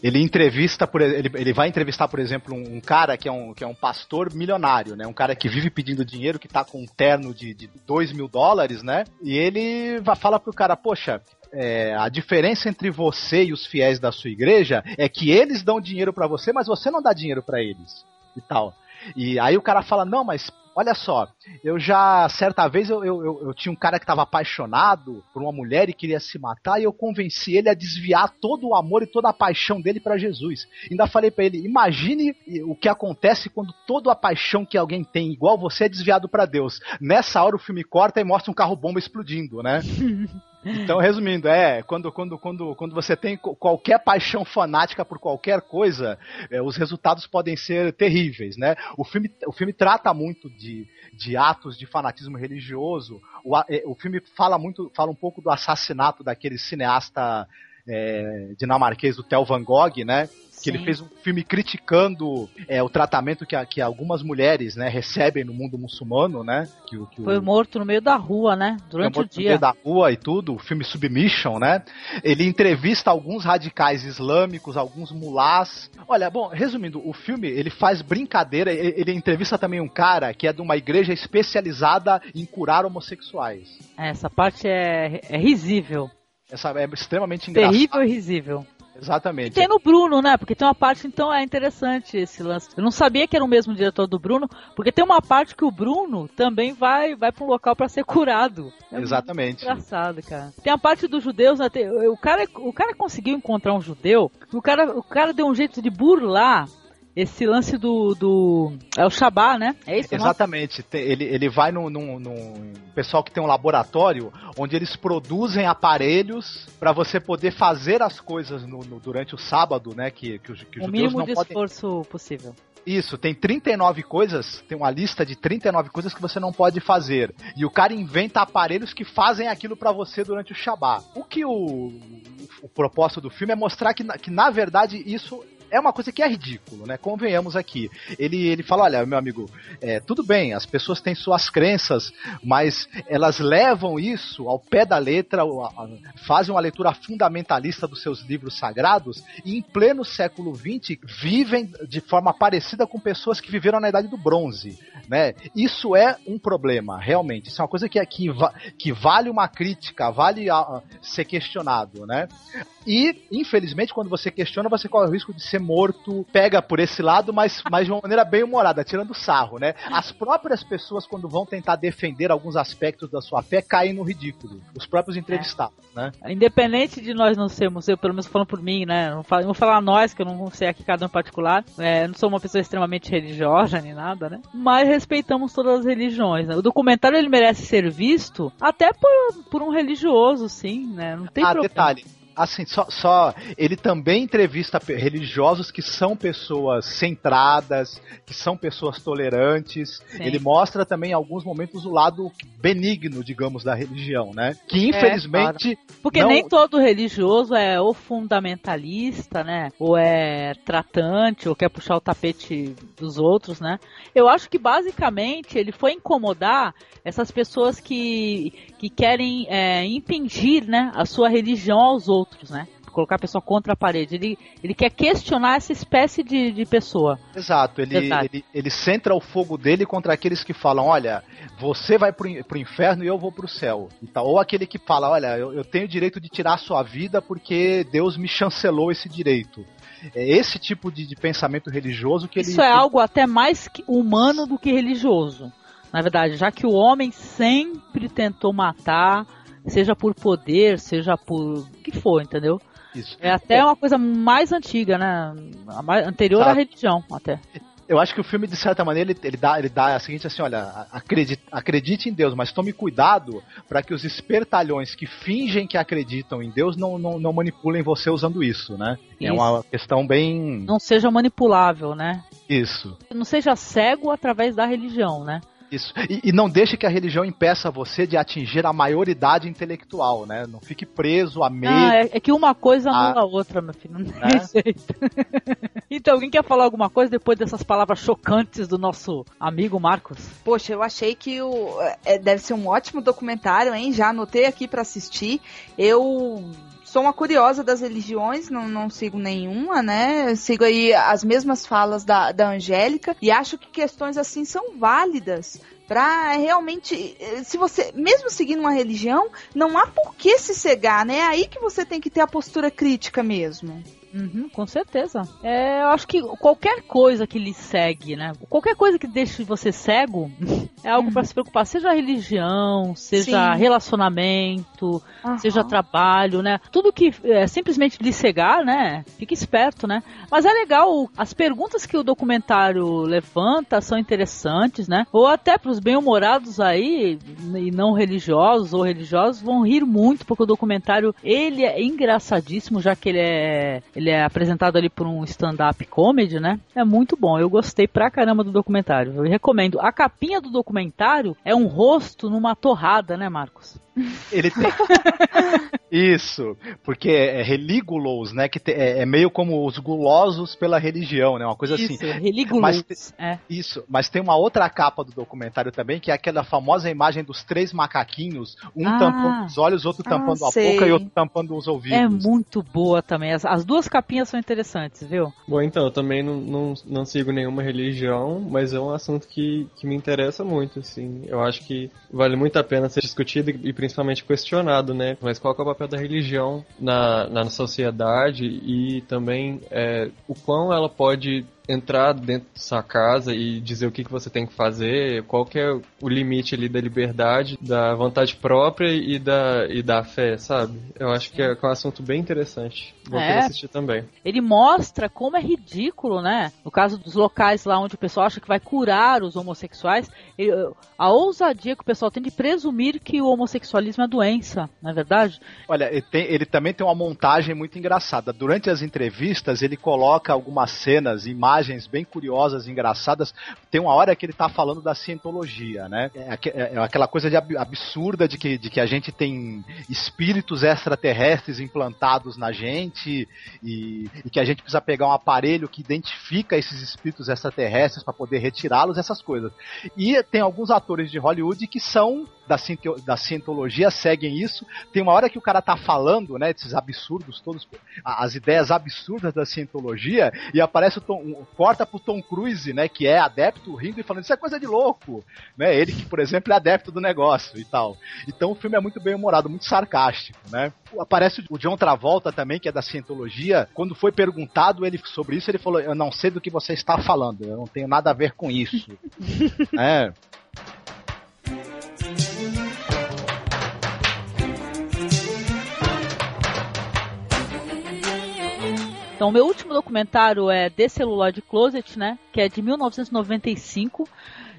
ele entrevista, por, ele, ele vai entrevistar, por exemplo, um, um, cara que é um, que é um pastor milionário, né? Um cara que vive pedindo dinheiro, que tá com um terno de, de 2 mil dólares, né? E ele vai, fala pro cara, poxa, é, a diferença entre você e os fiéis da sua igreja é que eles dão dinheiro para você, mas você não dá dinheiro para eles. E tal. E aí o cara fala, não, mas Olha só, eu já, certa vez, eu, eu, eu, tinha um cara que estava apaixonado por uma mulher e queria se matar, e eu convenci ele a desviar todo o amor e toda a paixão dele para Jesus. Ainda falei para ele: imagine o que acontece quando toda a paixão que alguém tem, igual você, é desviado para Deus. Nessa hora o filme corta e mostra um carro-bomba explodindo, né? (laughs) Então, resumindo, é, quando, quando, quando, quando você tem qualquer paixão fanática por qualquer coisa, é, os resultados podem ser terríveis, né? O filme, o filme trata muito de, de atos de fanatismo religioso. O, é, o filme fala muito, fala um pouco do assassinato daquele cineasta é, dinamarquês, o Theo Van Gogh, né? Que Sim. ele fez um filme criticando é, o tratamento que, que algumas mulheres né, recebem no mundo muçulmano, né? Que, que Foi o... morto no meio da rua, né? Durante o dia. No meio da rua e tudo, o filme Submission, né? Ele entrevista alguns radicais islâmicos, alguns mulás. Olha, bom, resumindo, o filme ele faz brincadeira, ele, ele entrevista também um cara que é de uma igreja especializada em curar homossexuais. Essa parte é, é risível. Essa é extremamente engraçada. Terrível e risível. Exatamente. E tem no Bruno, né? Porque tem uma parte, então, é interessante esse lance. Eu não sabia que era o mesmo diretor do Bruno, porque tem uma parte que o Bruno também vai, vai para um local para ser curado. É Exatamente. engraçado, cara. Tem a parte dos judeus, né? Tem, o, cara, o cara conseguiu encontrar um judeu, o cara, o cara deu um jeito de burlar esse lance do, do. É o Shabá, né? É isso? Exatamente. Ele, ele vai num, num, num, pessoal que tem um laboratório onde eles produzem aparelhos para você poder fazer as coisas no, no, durante o sábado, né? Que, que, os, que os o judeus não de podem... esforço possível. Isso, tem 39 coisas, tem uma lista de 39 coisas que você não pode fazer. E o cara inventa aparelhos que fazem aquilo para você durante o Shabá. O que o, o, o propósito do filme é mostrar que, que, na verdade, isso é uma coisa que é ridículo, né? Convenhamos aqui. Ele, ele fala: olha, meu amigo, é, tudo bem, as pessoas têm suas crenças, mas elas levam isso ao pé da letra, fazem uma leitura fundamentalista dos seus livros sagrados e, em pleno século XX, vivem de forma parecida com pessoas que viveram na Idade do Bronze. Né? Isso é um problema, realmente. Isso é uma coisa que, que, que vale uma crítica, vale uh, ser questionado. Né? E, infelizmente, quando você questiona, você corre o risco de ser morto, pega por esse lado, mas, mas de uma maneira bem humorada, tirando sarro, né? As próprias pessoas, quando vão tentar defender alguns aspectos da sua fé, caem no ridículo. Os próprios entrevistados, é. né? Independente de nós não sermos, eu pelo menos falando por mim, né? Não, falo, vou falar nós, que eu não sei aqui cada um em particular. É, não sou uma pessoa extremamente religiosa nem nada, né? Mas respeitamos todas as religiões. Né? O documentário ele merece ser visto até por, por um religioso, sim, né? Não tem ah, problema. detalhe assim, só, só ele também entrevista religiosos que são pessoas centradas, que são pessoas tolerantes. Sim. Ele mostra também em alguns momentos o lado benigno, digamos, da religião, né? Que é, infelizmente. É, claro. Porque não... nem todo religioso é ou fundamentalista, né? Ou é tratante, ou quer puxar o tapete dos outros, né? Eu acho que basicamente ele foi incomodar essas pessoas que, que querem é, impingir né, a sua religião aos outros, né? colocar a pessoa contra a parede. Ele, ele quer questionar essa espécie de, de pessoa. Exato, ele, ele, ele centra o fogo dele contra aqueles que falam: olha, você vai pro, pro inferno e eu vou pro céu. Tal. Ou aquele que fala: olha, eu, eu tenho o direito de tirar a sua vida porque Deus me chancelou esse direito. É esse tipo de, de pensamento religioso que ele. Isso é algo até mais humano do que religioso. Na verdade, já que o homem sempre tentou matar, seja por poder, seja por o que for, entendeu? Isso. É até uma coisa mais antiga, né? Anterior Exato. à religião, até eu acho que o filme, de certa maneira, ele, ele, dá, ele dá a seguinte assim, olha, acredite, acredite em Deus, mas tome cuidado para que os espertalhões que fingem que acreditam em Deus não, não, não manipulem você usando isso, né? É isso. É uma questão bem... Não seja manipulável, né? Isso. Não seja cego através da religião, né? Isso. E, e, não deixe que a religião impeça você de atingir a maioridade intelectual, né? Não fique preso a medo. Ah, é, é, que uma coisa anula a outra, meu filho. Não tem é? jeito. (laughs) então, alguém quer falar alguma coisa depois dessas palavras chocantes do nosso amigo Marcos? Poxa, eu achei que o, é, deve ser um ótimo documentário, hein? Já anotei aqui para assistir. Eu sou uma curiosa das religiões, não, não sigo nenhuma, né? sigo aí as mesmas falas da, da Angélica e acho que questões assim são válidas para realmente, se você, mesmo seguindo uma religião, não há por que se cegar, né? É aí que você tem que ter a postura crítica mesmo. Uhum, com certeza. É, eu acho que qualquer coisa que lhe segue, né? Qualquer coisa que deixe você cego (laughs) é algo uhum. para se preocupar. Seja religião, seja Sim. relacionamento, uhum. seja trabalho, né? Tudo que é, simplesmente lhe cegar, né? Fique esperto, né? Mas é legal, as perguntas que o documentário levanta são interessantes, né? Ou até para os bem-humorados aí, e não religiosos ou religiosos, vão rir muito, porque o documentário, ele é engraçadíssimo, já que ele é ele é apresentado ali por um stand-up comedy, né? É muito bom. Eu gostei pra caramba do documentário. Eu recomendo. A capinha do documentário é um rosto numa torrada, né, Marcos? Ele tem. (laughs) Isso, porque é, é religulos, né? Que te, é, é, meio como os gulosos pela religião, né? Uma coisa isso, assim. Religulos. Mas, é. Isso, mas tem uma outra capa do documentário também, que é aquela famosa imagem dos três macaquinhos, um ah, tampando os olhos, outro tampando ah, a boca e outro tampando os ouvidos. É muito boa também. As, as duas capinhas são interessantes, viu? Bom, então, eu também não, não, não sigo nenhuma religião, mas é um assunto que, que me interessa muito, assim. Eu acho que vale muito a pena ser discutido e principalmente questionado, né? Mas qual é o papel da religião na, na sociedade e também é, o quão ela pode entrar dentro da sua casa e dizer o que, que você tem que fazer, qual que é o limite ali da liberdade, da vontade própria e da, e da fé, sabe? Eu acho que é, que é um assunto bem interessante. Vou é, assistir também. Ele mostra como é ridículo, né? No caso dos locais lá onde o pessoal acha que vai curar os homossexuais, ele, a ousadia que o pessoal tem de presumir que o homossexualismo é doença, não é verdade? Olha, ele, tem, ele também tem uma montagem muito engraçada. Durante as entrevistas, ele coloca algumas cenas, imagens imagens bem curiosas, engraçadas. Tem uma hora que ele está falando da cientologia, né? É, é, é, aquela coisa de absurda de que, de que a gente tem espíritos extraterrestres implantados na gente e, e que a gente precisa pegar um aparelho que identifica esses espíritos extraterrestres para poder retirá-los, essas coisas. E tem alguns atores de Hollywood que são da, da cientologia seguem isso. Tem uma hora que o cara tá falando, né, desses absurdos todos, as ideias absurdas da cientologia, e aparece o Tom, corta pro Tom Cruise, né, que é adepto, rindo e falando, isso é coisa de louco, né, ele que, por exemplo, é adepto do negócio e tal. Então o filme é muito bem humorado, muito sarcástico, né. Aparece o John Travolta também, que é da cientologia, quando foi perguntado ele sobre isso, ele falou, eu não sei do que você está falando, eu não tenho nada a ver com isso. (laughs) é. Então, meu último documentário é The Celluloid Closet, né? Que é de 1995,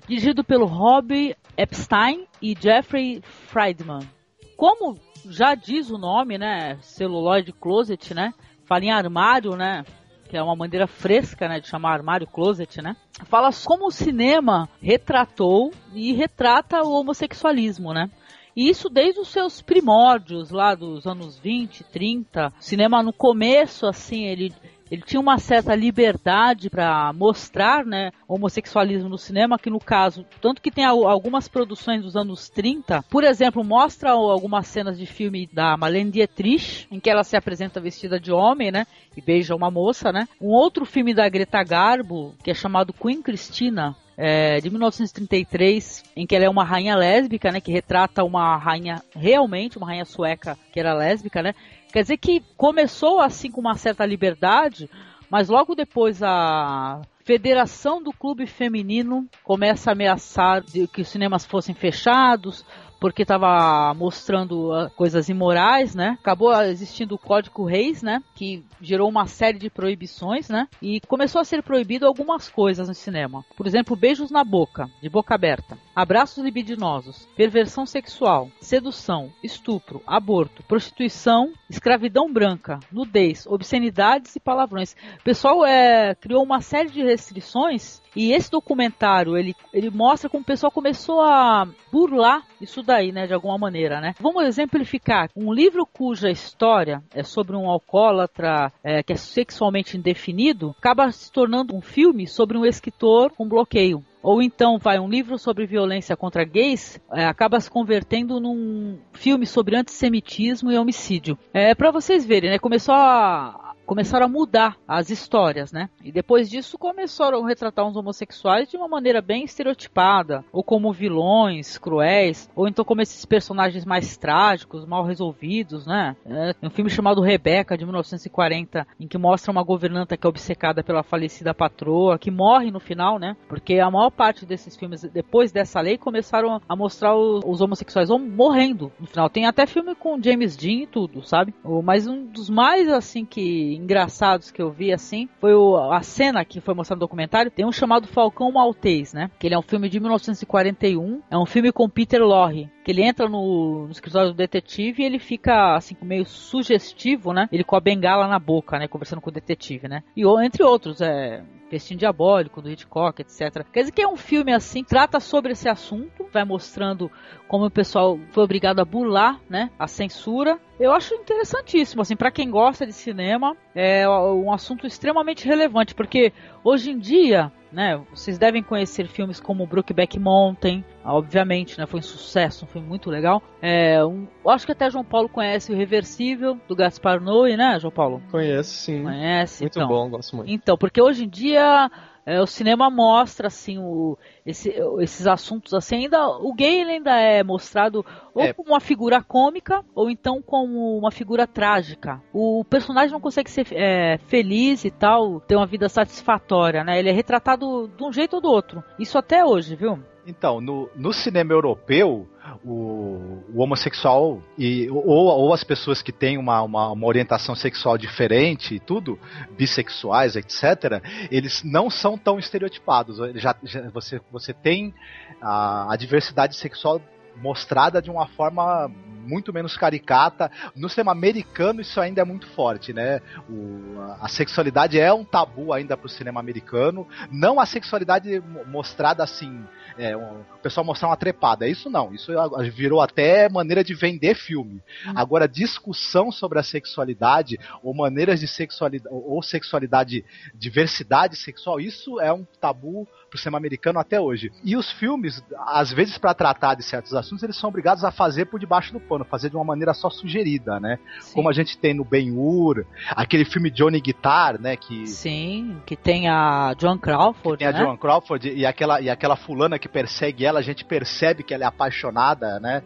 dirigido pelo Rob Epstein e Jeffrey Friedman. Como já diz o nome, né? Celluloid Closet, né? Fala em armário, né? Que é uma maneira fresca, né? De chamar armário closet, né? Fala como o cinema retratou e retrata o homossexualismo, né? E isso desde os seus primórdios, lá dos anos 20, 30. O cinema no começo, assim, ele ele tinha uma certa liberdade para mostrar, né, homossexualismo no cinema, que no caso, tanto que tem algumas produções dos anos 30, por exemplo, mostra algumas cenas de filme da Marlene Dietrich, em que ela se apresenta vestida de homem, né, e beija uma moça, né. Um outro filme da Greta Garbo, que é chamado Queen Christina, é, de 1933, em que ela é uma rainha lésbica, né, que retrata uma rainha realmente, uma rainha sueca que era lésbica, né. Quer dizer que começou assim com uma certa liberdade, mas logo depois a Federação do Clube Feminino começa a ameaçar que os cinemas fossem fechados, porque estava mostrando uh, coisas imorais, né? Acabou existindo o Código Reis, né? Que gerou uma série de proibições, né? E começou a ser proibido algumas coisas no cinema. Por exemplo, beijos na boca, de boca aberta, abraços libidinosos, perversão sexual, sedução, estupro, aborto, prostituição, escravidão branca, nudez, obscenidades e palavrões. O pessoal é, criou uma série de restrições e esse documentário, ele, ele mostra como o pessoal começou a burlar isso daí, né, de alguma maneira, né? Vamos exemplificar. Um livro cuja história é sobre um alcoólatra é, que é sexualmente indefinido, acaba se tornando um filme sobre um escritor com bloqueio. Ou então vai um livro sobre violência contra gays, é, acaba se convertendo num filme sobre antissemitismo e homicídio. É para vocês verem, né? Começou a, começaram a mudar as histórias, né? E depois disso começaram a retratar os homossexuais de uma maneira bem estereotipada, ou como vilões cruéis, ou então como esses personagens mais trágicos, mal resolvidos, né? É, um filme chamado Rebeca, de 1940, em que mostra uma governanta que é obcecada pela falecida patroa, que morre no final, né? Porque a maior parte desses filmes, depois dessa lei, começaram a mostrar os, os homossexuais morrendo no final. Tem até filme com James Dean e tudo, sabe? Mas um dos mais, assim, que engraçados que eu vi assim foi o, a cena que foi mostrada no documentário. Tem um chamado Falcão Maltês, né? Que ele é um filme de 1941. É um filme com Peter Lorre. Que ele entra no, no escritório do detetive e ele fica assim meio sugestivo, né? Ele com a bengala na boca, né? Conversando com o detetive, né? E entre outros, é Festim Diabólico, do Hitchcock, etc. Quer dizer que é um filme assim, trata sobre esse assunto, vai mostrando como o pessoal foi obrigado a burlar, né, a censura. Eu acho interessantíssimo, assim, para quem gosta de cinema, é um assunto extremamente relevante, porque hoje em dia né? Vocês devem conhecer filmes como Brookback Mountain, obviamente, né? Foi um sucesso, um filme muito legal. É, um, acho que até João Paulo conhece o Reversível do Gaspar Noé, né, João Paulo? Conheço, sim. Conhece. Muito então. bom, gosto muito. Então, porque hoje em dia é, o cinema mostra assim o, esse, esses assuntos assim ainda o gay ainda é mostrado ou é. como uma figura cômica ou então como uma figura trágica. O personagem não consegue ser é, feliz e tal ter uma vida satisfatória né? Ele é retratado de um jeito ou do outro. Isso até hoje viu então, no, no cinema europeu, o, o homossexual e, ou, ou, as pessoas que têm uma, uma, uma, orientação sexual diferente e tudo, bissexuais, etc., eles não são tão estereotipados. Já, já você, você tem a, a diversidade sexual mostrada de uma forma muito menos caricata. No cinema americano isso ainda é muito forte, né? O, a sexualidade é um tabu ainda para o cinema americano. Não a sexualidade mostrada assim, é, um, o pessoal mostrar uma trepada. Isso não. Isso virou até maneira de vender filme. Hum. Agora, discussão sobre a sexualidade ou maneiras de sexualidade ou sexualidade, diversidade sexual, isso é um tabu pro cinema americano até hoje. E os filmes, às vezes, para tratar de certos assuntos, eles são obrigados a fazer por debaixo do pano, fazer de uma maneira só sugerida, né? Sim. Como a gente tem no Ben-Hur, aquele filme Johnny Guitar, né? Que... Sim, que tem a John Crawford, tem né? a John Crawford e aquela, e aquela fulana que persegue ela, a gente percebe que ela é apaixonada, né?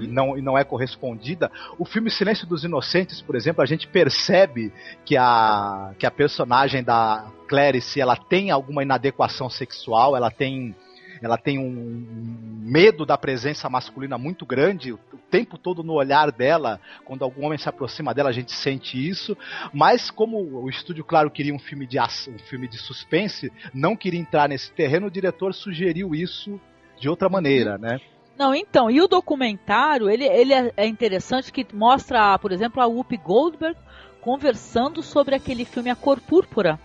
e não, e não é correspondida. O filme Silêncio dos Inocentes, por exemplo, a gente percebe que a, que a personagem da Clarice ela tem alguma inadequação sexual, ela tem ela tem um medo da presença masculina muito grande, o tempo todo no olhar dela, quando algum homem se aproxima dela, a gente sente isso. Mas como o estúdio, claro, queria um filme de um filme de suspense, não queria entrar nesse terreno, o diretor sugeriu isso de outra maneira, né? Não, então, e o documentário, ele, ele é, é interessante que mostra, por exemplo, a Whoopi Goldberg conversando sobre aquele filme A Cor Púrpura,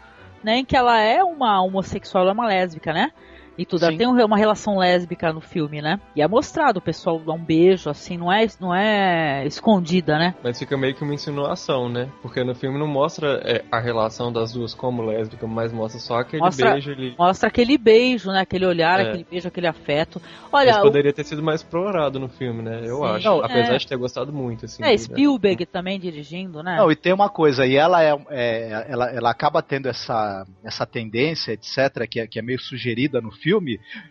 né, em que ela é uma homossexual, ela é uma lésbica, né? E tudo. Ela tem uma relação lésbica no filme, né? E é mostrado, o pessoal dá um beijo, assim, não é, não é escondida, né? Mas fica meio que uma insinuação, né? Porque no filme não mostra é, a relação das duas como lésbica, mas mostra só aquele mostra, beijo ali. Mostra aquele beijo, né? Aquele olhar, é. aquele beijo, aquele afeto. Olha, mas poderia o... ter sido mais explorado no filme, né? Eu Sim, acho. Não, Apesar é... de ter gostado muito, assim. É, Spielberg né? também dirigindo, né? Não, e tem uma coisa, e ela é, é ela, ela acaba tendo essa, essa tendência, etc., que é, que é meio sugerida no filme,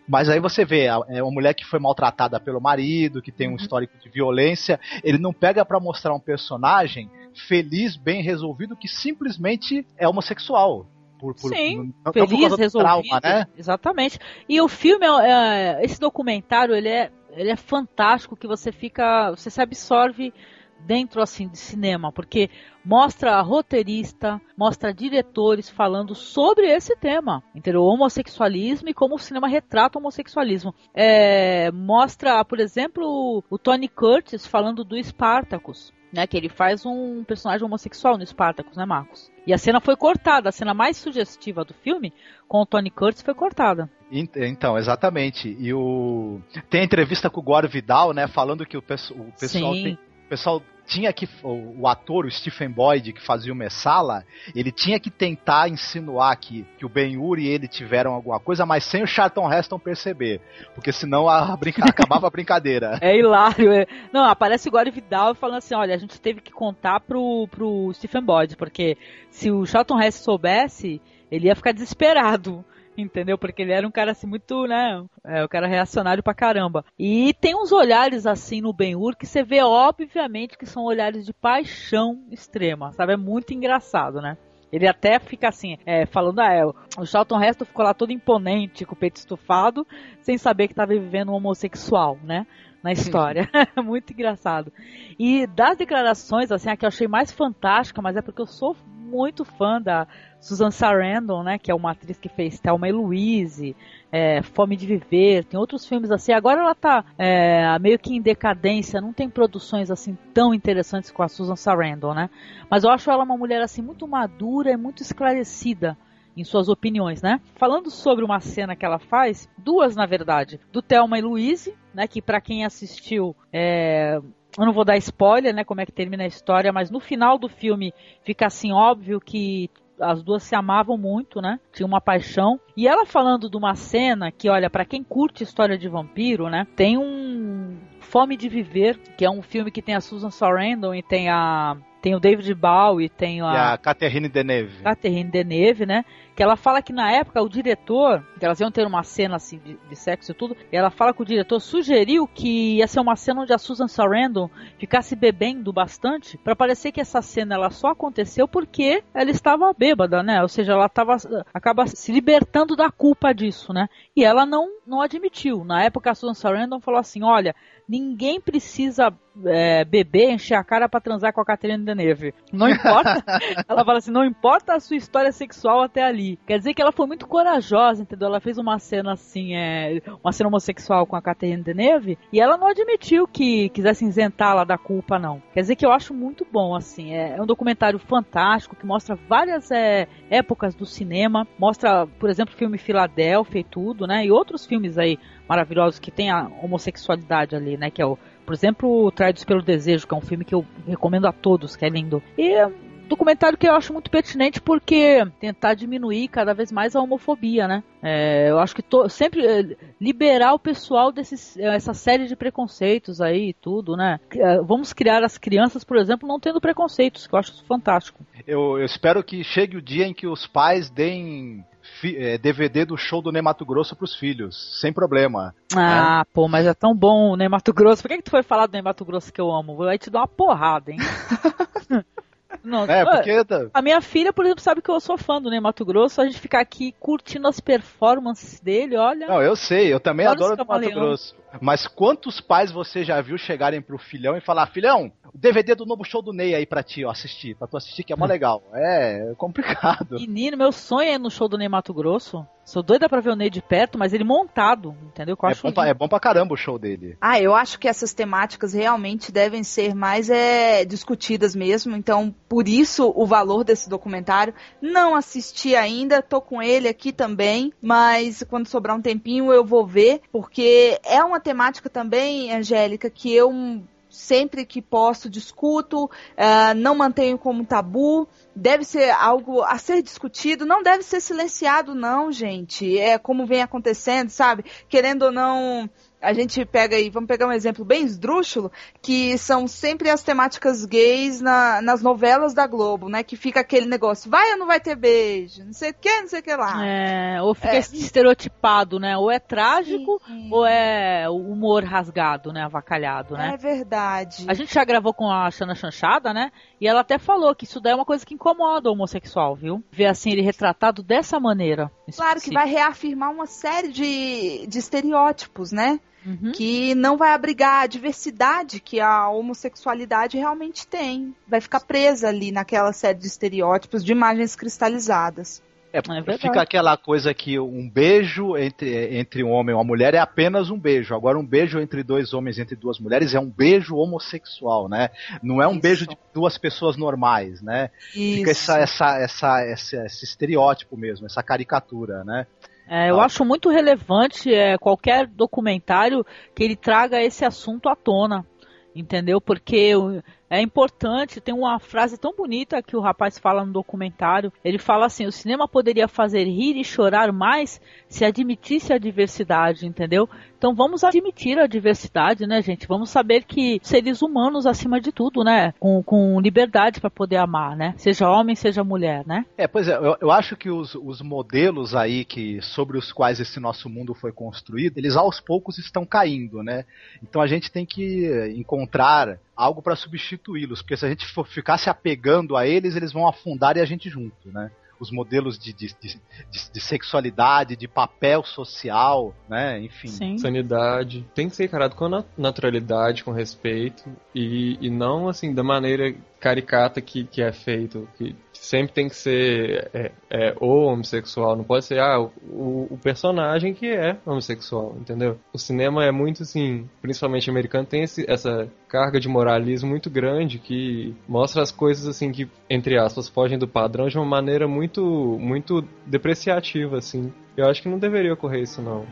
mas aí você vê, é uma mulher que foi maltratada pelo marido, que tem um uhum. histórico de violência, ele não pega para mostrar um personagem feliz, bem resolvido, que simplesmente é homossexual. Por, por, Sim, não, feliz, não resolvido. Trauma, né? Exatamente. E o filme, é, é, esse documentário, ele é, ele é fantástico, que você fica, você se absorve dentro assim de cinema, porque mostra roteirista, mostra diretores falando sobre esse tema, entendeu? O homossexualismo e como o cinema retrata o homossexualismo. É, mostra, por exemplo, o Tony Curtis falando do Spartacus, né? Que ele faz um personagem homossexual no Spartacus, né, Marcos? E a cena foi cortada, a cena mais sugestiva do filme com o Tony Curtis foi cortada. Então, exatamente. E o tem a entrevista com o Gore Vidal, né, falando que o, o pessoal Sim. tem o pessoal tinha que. O, o, ator, o Stephen Boyd, que fazia o Messala, ele tinha que tentar insinuar que, que o Ben-Hur e ele tiveram alguma coisa, mas sem o Charlton Heston perceber. Porque senão a, a brinca... (laughs) acabava a brincadeira. É hilário. É. Não, aparece o Gore Vidal falando assim: olha, a gente teve que contar pro, pro Stephen Boyd, porque se o Charlton Heston soubesse, ele ia ficar desesperado entendeu? Porque ele era um cara assim muito, né? É, o cara reacionário pra caramba. E tem uns olhares assim no Ben-Hur que você vê obviamente que são olhares de paixão extrema, sabe? É muito engraçado, né? Ele até fica assim, é, falando, ah, é, o Charlton Heston ficou lá todo imponente, com o peito estufado, sem saber que estava vivendo um homossexual, né? Na história. (laughs) muito engraçado. E das declarações, assim, a que eu achei mais fantástica, mas é porque eu sou muito fã da Susan Sarandon, né, que é uma atriz que fez Thelma e Louise, é, Fome de Viver, tem outros filmes assim. Agora ela tá é, meio que em decadência, não tem produções assim tão interessantes com a Susan Sarandon, né? Mas eu acho ela uma mulher assim muito madura e muito esclarecida em suas opiniões, né? Falando sobre uma cena que ela faz, duas na verdade, do Thelma e Louise, né? Que para quem assistiu é, eu não vou dar spoiler, né, como é que termina a história, mas no final do filme fica assim óbvio que as duas se amavam muito, né? Tinha uma paixão. E ela falando de uma cena que, olha, para quem curte história de vampiro, né? Tem um Fome de Viver, que é um filme que tem a Susan Sarandon e tem a tem o David Bowie, tem a... E a Catherine Deneuve. Catherine Deneuve, né? Que ela fala que na época o diretor, que elas iam ter uma cena assim de, de sexo e tudo, e ela fala que o diretor sugeriu que ia ser uma cena onde a Susan Sarandon ficasse bebendo bastante, para parecer que essa cena ela só aconteceu porque ela estava bêbada, né? Ou seja, ela estava acaba se libertando da culpa disso, né? E ela não não admitiu. Na época a Susan Sarandon falou assim: "Olha, ninguém precisa é, beber, encher a cara para transar com a Catherine Deneuve. Não importa. (laughs) ela fala assim, não importa a sua história sexual até ali. Quer dizer que ela foi muito corajosa, entendeu? Ela fez uma cena assim, é, uma cena homossexual com a Catherine Deneuve e ela não admitiu que quisesse isentá-la da culpa, não. Quer dizer que eu acho muito bom, assim. É, é um documentário fantástico que mostra várias é, épocas do cinema. Mostra, por exemplo, o filme Filadélfia e tudo, né? E outros filmes aí maravilhosos que tem a homossexualidade ali, né? Que é o, por exemplo, Traídos pelo Desejo, que é um filme que eu recomendo a todos, que é lindo. E é documentário que eu acho muito pertinente porque tentar diminuir cada vez mais a homofobia, né? É, eu acho que sempre é, liberar o pessoal dessa essa série de preconceitos aí e tudo, né? É, vamos criar as crianças, por exemplo, não tendo preconceitos, que eu acho fantástico. Eu, eu espero que chegue o dia em que os pais deem DVD é, do show do Ney Mato Grosso pros filhos, sem problema. Ah, é. pô, mas é tão bom o Ney Mato Grosso. Por que, que tu foi falar do Ney Mato Grosso que eu amo? Vai te dar uma porrada, hein? (laughs) Não, é, porque... Tá- a minha filha, por exemplo, sabe que eu sou fã do Ney Mato Grosso. A gente ficar aqui curtindo as performances dele, olha. Não, eu sei, eu também adoro o Mato Grosso. Mas quantos pais você já viu chegarem pro filhão e falar, filhão, o DVD do novo show do Ney aí pra ti, ó, assistir, pra tu assistir, que é mó (laughs) legal. É, é complicado. Menino, meu sonho é no show do Ney Mato Grosso. Sou doida pra ver o Ney de perto, mas ele montado, entendeu? É bom, pra, é bom pra caramba o show dele. Ah, eu acho que essas temáticas realmente devem ser mais é, discutidas mesmo. Então, por isso o valor desse documentário. Não assisti ainda, tô com ele aqui também, mas quando sobrar um tempinho eu vou ver, porque é uma temática também, Angélica, que eu sempre que posso discuto, uh, não mantenho como tabu, deve ser algo a ser discutido, não deve ser silenciado, não, gente. É como vem acontecendo, sabe? Querendo ou não a gente pega aí, vamos pegar um exemplo bem esdrúxulo, que são sempre as temáticas gays na, nas novelas da Globo, né? Que fica aquele negócio, vai ou não vai ter beijo, não sei o que, não sei o que lá. É, ou fica é. estereotipado, né? Ou é trágico, sim, sim. ou é humor rasgado, né? Avacalhado, né? É verdade. A gente já gravou com a Xana Chanchada, né? E ela até falou que isso daí é uma coisa que incomoda o homossexual, viu? Ver assim ele retratado dessa maneira. Claro que vai reafirmar uma série de, de estereótipos, né? Uhum. Que não vai abrigar a diversidade que a homossexualidade realmente tem. Vai ficar presa ali naquela série de estereótipos, de imagens cristalizadas. É, é fica aquela coisa que um beijo entre, entre um homem e uma mulher é apenas um beijo. Agora, um beijo entre dois homens, entre duas mulheres, é um beijo homossexual, né? Não é um Isso. beijo de duas pessoas normais, né? Isso. Fica essa, essa, essa, esse, esse estereótipo mesmo, essa caricatura, né? É, eu ah. acho muito relevante é, qualquer documentário que ele traga esse assunto à tona, entendeu? Porque é importante, tem uma frase tão bonita que o rapaz fala no documentário. Ele fala assim: o cinema poderia fazer rir e chorar mais se admitisse a diversidade, entendeu? Então vamos admitir a diversidade, né, gente? Vamos saber que seres humanos acima de tudo, né? Com, com liberdade para poder amar, né? Seja homem, seja mulher, né? É, pois é, eu, eu acho que os, os modelos aí que sobre os quais esse nosso mundo foi construído, eles aos poucos estão caindo, né? Então a gente tem que encontrar algo para substituí-los, porque se a gente for ficar se apegando a eles, eles vão afundar e a gente junto, né? Os modelos de, de, de, de sexualidade, de papel social, né? Enfim. Sim. Sanidade. Tem que ser encarado com naturalidade, com respeito e, e não assim da maneira caricata que, que é feito, que sempre tem que ser é, é, o homossexual, não pode ser ah, o, o, personagem que é homossexual, entendeu? O cinema é muito assim, principalmente americano, tem esse, essa carga de moralismo muito grande que mostra as coisas assim que, entre aspas, fogem do padrão de uma maneira muito, muito depreciativa, assim. Eu acho que não deveria ocorrer isso, não.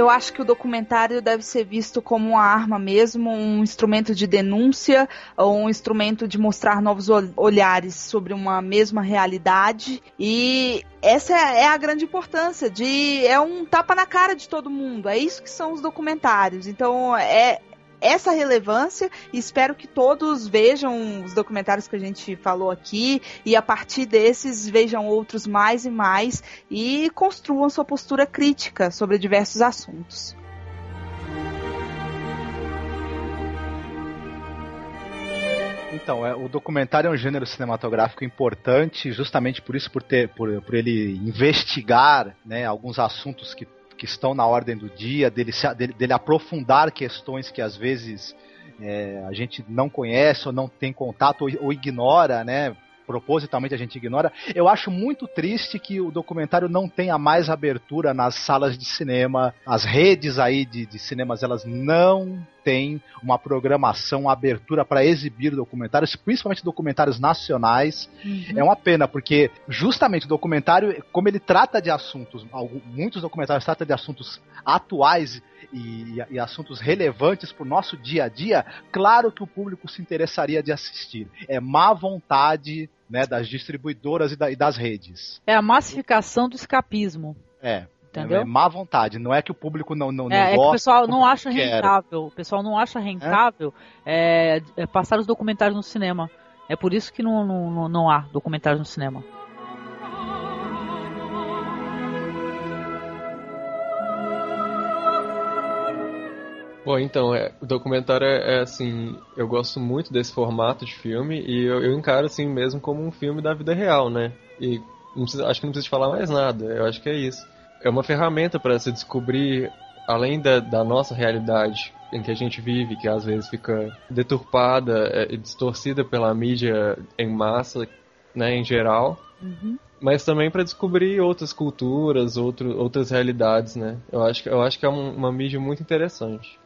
Eu acho que o documentário deve ser visto como uma arma mesmo, um instrumento de denúncia, ou um instrumento de mostrar novos olhares sobre uma mesma realidade. E essa é a grande importância de é um tapa na cara de todo mundo. É isso que são os documentários. Então é essa relevância espero que todos vejam os documentários que a gente falou aqui e a partir desses vejam outros mais e mais e construam sua postura crítica sobre diversos assuntos. Então, é, o documentário é um gênero cinematográfico importante, justamente por isso, por, ter, por, por ele investigar né, alguns assuntos que que estão na ordem do dia, dele, dele, dele aprofundar questões que às vezes é, a gente não conhece ou não tem contato ou, ou ignora, né? Propositalmente a gente ignora. Eu acho muito triste que o documentário não tenha mais abertura nas salas de cinema. As redes aí de, de cinemas, elas não têm uma programação, uma abertura para exibir documentários, principalmente documentários nacionais. Uhum. É uma pena, porque justamente o documentário, como ele trata de assuntos, muitos documentários tratam de assuntos atuais e, e, assuntos relevantes para o nosso dia a dia, claro que o público se interessaria de assistir. É má vontade né, das distribuidoras e, da, e das redes. É a massificação do escapismo. É, Entendeu? É má vontade, não é que o público não, não, é, não é, gosta. É que o pessoal não acha rentável. O pessoal não acha rentável é? É, passar os documentários no cinema. É por isso que não, não, não há documentários no cinema. Bom, então, é, o documentário é, é, assim, eu gosto muito desse formato de filme e eu, eu, encaro assim mesmo como um filme da vida real, né? E precisa, acho que não precisa falar mais nada, eu acho que é isso. É uma ferramenta para se descobrir, além da, da nossa realidade em que a gente vive, que às vezes fica deturpada é, e distorcida pela mídia em massa, né, em geral. Uhum. Mas também para descobrir outras culturas, outro, outras realidades, né? Eu acho, eu acho que é um, uma mídia muito interessante.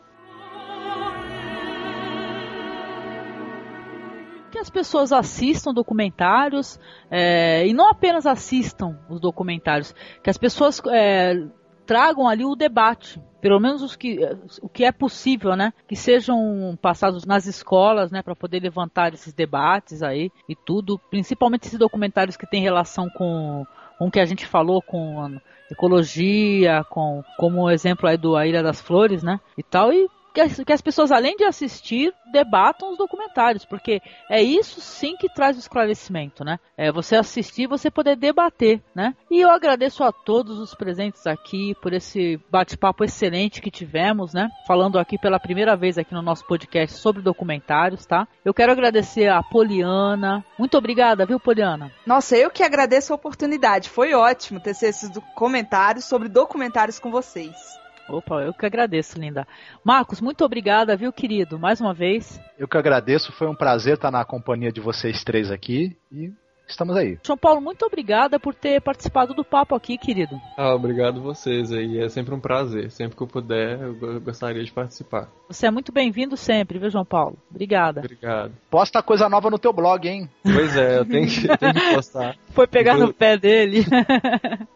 As pessoas assistam documentários é, e não apenas assistam os documentários, que as pessoas é, tragam ali o debate, pelo menos os que, o que é possível, né? Que sejam passados nas escolas, né? Para poder levantar esses debates aí e tudo, principalmente esses documentários que têm relação com, o que a gente falou, com ecologia, com como exemplo aí do A Ilha das Flores, né? E tal, e que as, que as pessoas, além de assistir, debatam os documentários, porque é isso sim que traz o esclarecimento, né? É você assistir, você poder debater, né? E eu agradeço a todos os presentes aqui por esse bate-papo excelente que tivemos, né? Falando aqui pela primeira vez aqui no nosso podcast sobre documentários, tá? Eu quero agradecer a Poliana. Muito obrigada, viu, Poliana? Nossa, eu que agradeço a oportunidade. Foi ótimo ter esses comentários sobre documentários com vocês. Opa, eu que agradeço, linda. Marcos, muito obrigada, viu, querido? Mais uma vez. Eu que agradeço, foi um prazer estar na companhia de vocês três aqui e estamos aí. João Paulo, muito obrigada por ter participado do papo aqui, querido. Ah, obrigado vocês aí. É sempre um prazer. Sempre que eu puder, eu gostaria de participar. Você é muito bem-vindo sempre, viu, João Paulo? Obrigada. Obrigado. Posta coisa nova no teu blog, hein? Pois é, eu tenho que, tenho que postar. (laughs) Foi pegar no pé dele.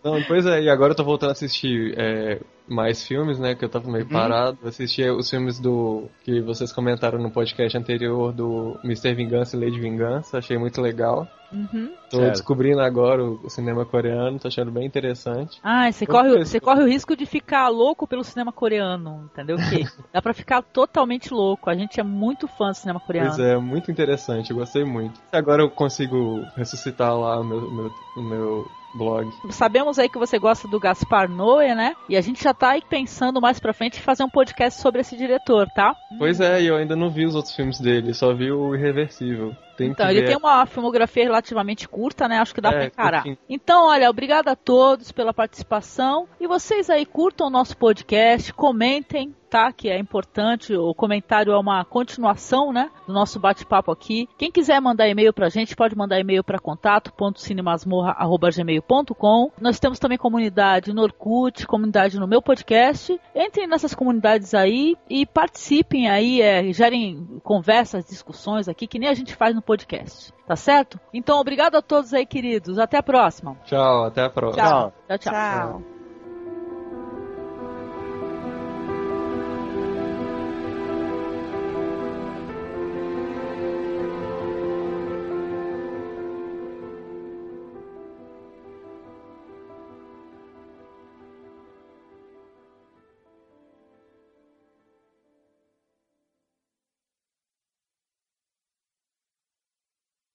Não, pois é, e agora eu tô voltando a assistir é, mais filmes, né? Que eu tava meio uhum. parado. Hum. Assisti os filmes do. que vocês comentaram no podcast anterior do Mr. Vingança e Lady Vingança. Achei muito legal. Uhum. Tô certo. descobrindo agora o, o, cinema coreano, tô achando bem interessante. Ah, você corre, você corre o risco de ficar louco pelo cinema coreano, entendeu? Que (laughs) dá pra ficar totalmente louco. A gente é muito fã do cinema coreano. Pois é, muito interessante, eu gostei muito. Agora eu consigo ressuscitar lá o meu, meu, o meu blog. Sabemos aí que você gosta do Gaspar Noé, né? E a gente já tá aí pensando mais pra frente fazer um podcast sobre esse diretor, tá? Pois é, e eu ainda não vi os outros filmes dele, só vi o Irreversível. Tem então, ele ver. tem uma filmografia relativamente curta, né? Acho que dá é, pra encarar. Então, olha, obrigado a todos pela participação. E vocês aí curtam o nosso podcast, comentem, tá? Que é importante. O comentário é uma continuação, né? Do nosso bate-papo aqui. Quem quiser mandar e-mail pra gente, pode mandar e-mail para contato.cinemasmorra.gmail.com. Nós temos também comunidade no Orkut, comunidade no meu podcast. Entrem nessas comunidades aí e participem aí, é, gerem conversas, discussões aqui, que nem a gente faz no podcast. Tá certo? Então, obrigado a todos aí, queridos. Até a próxima. Tchau, até a próxima. Tchau, tchau. tchau. tchau.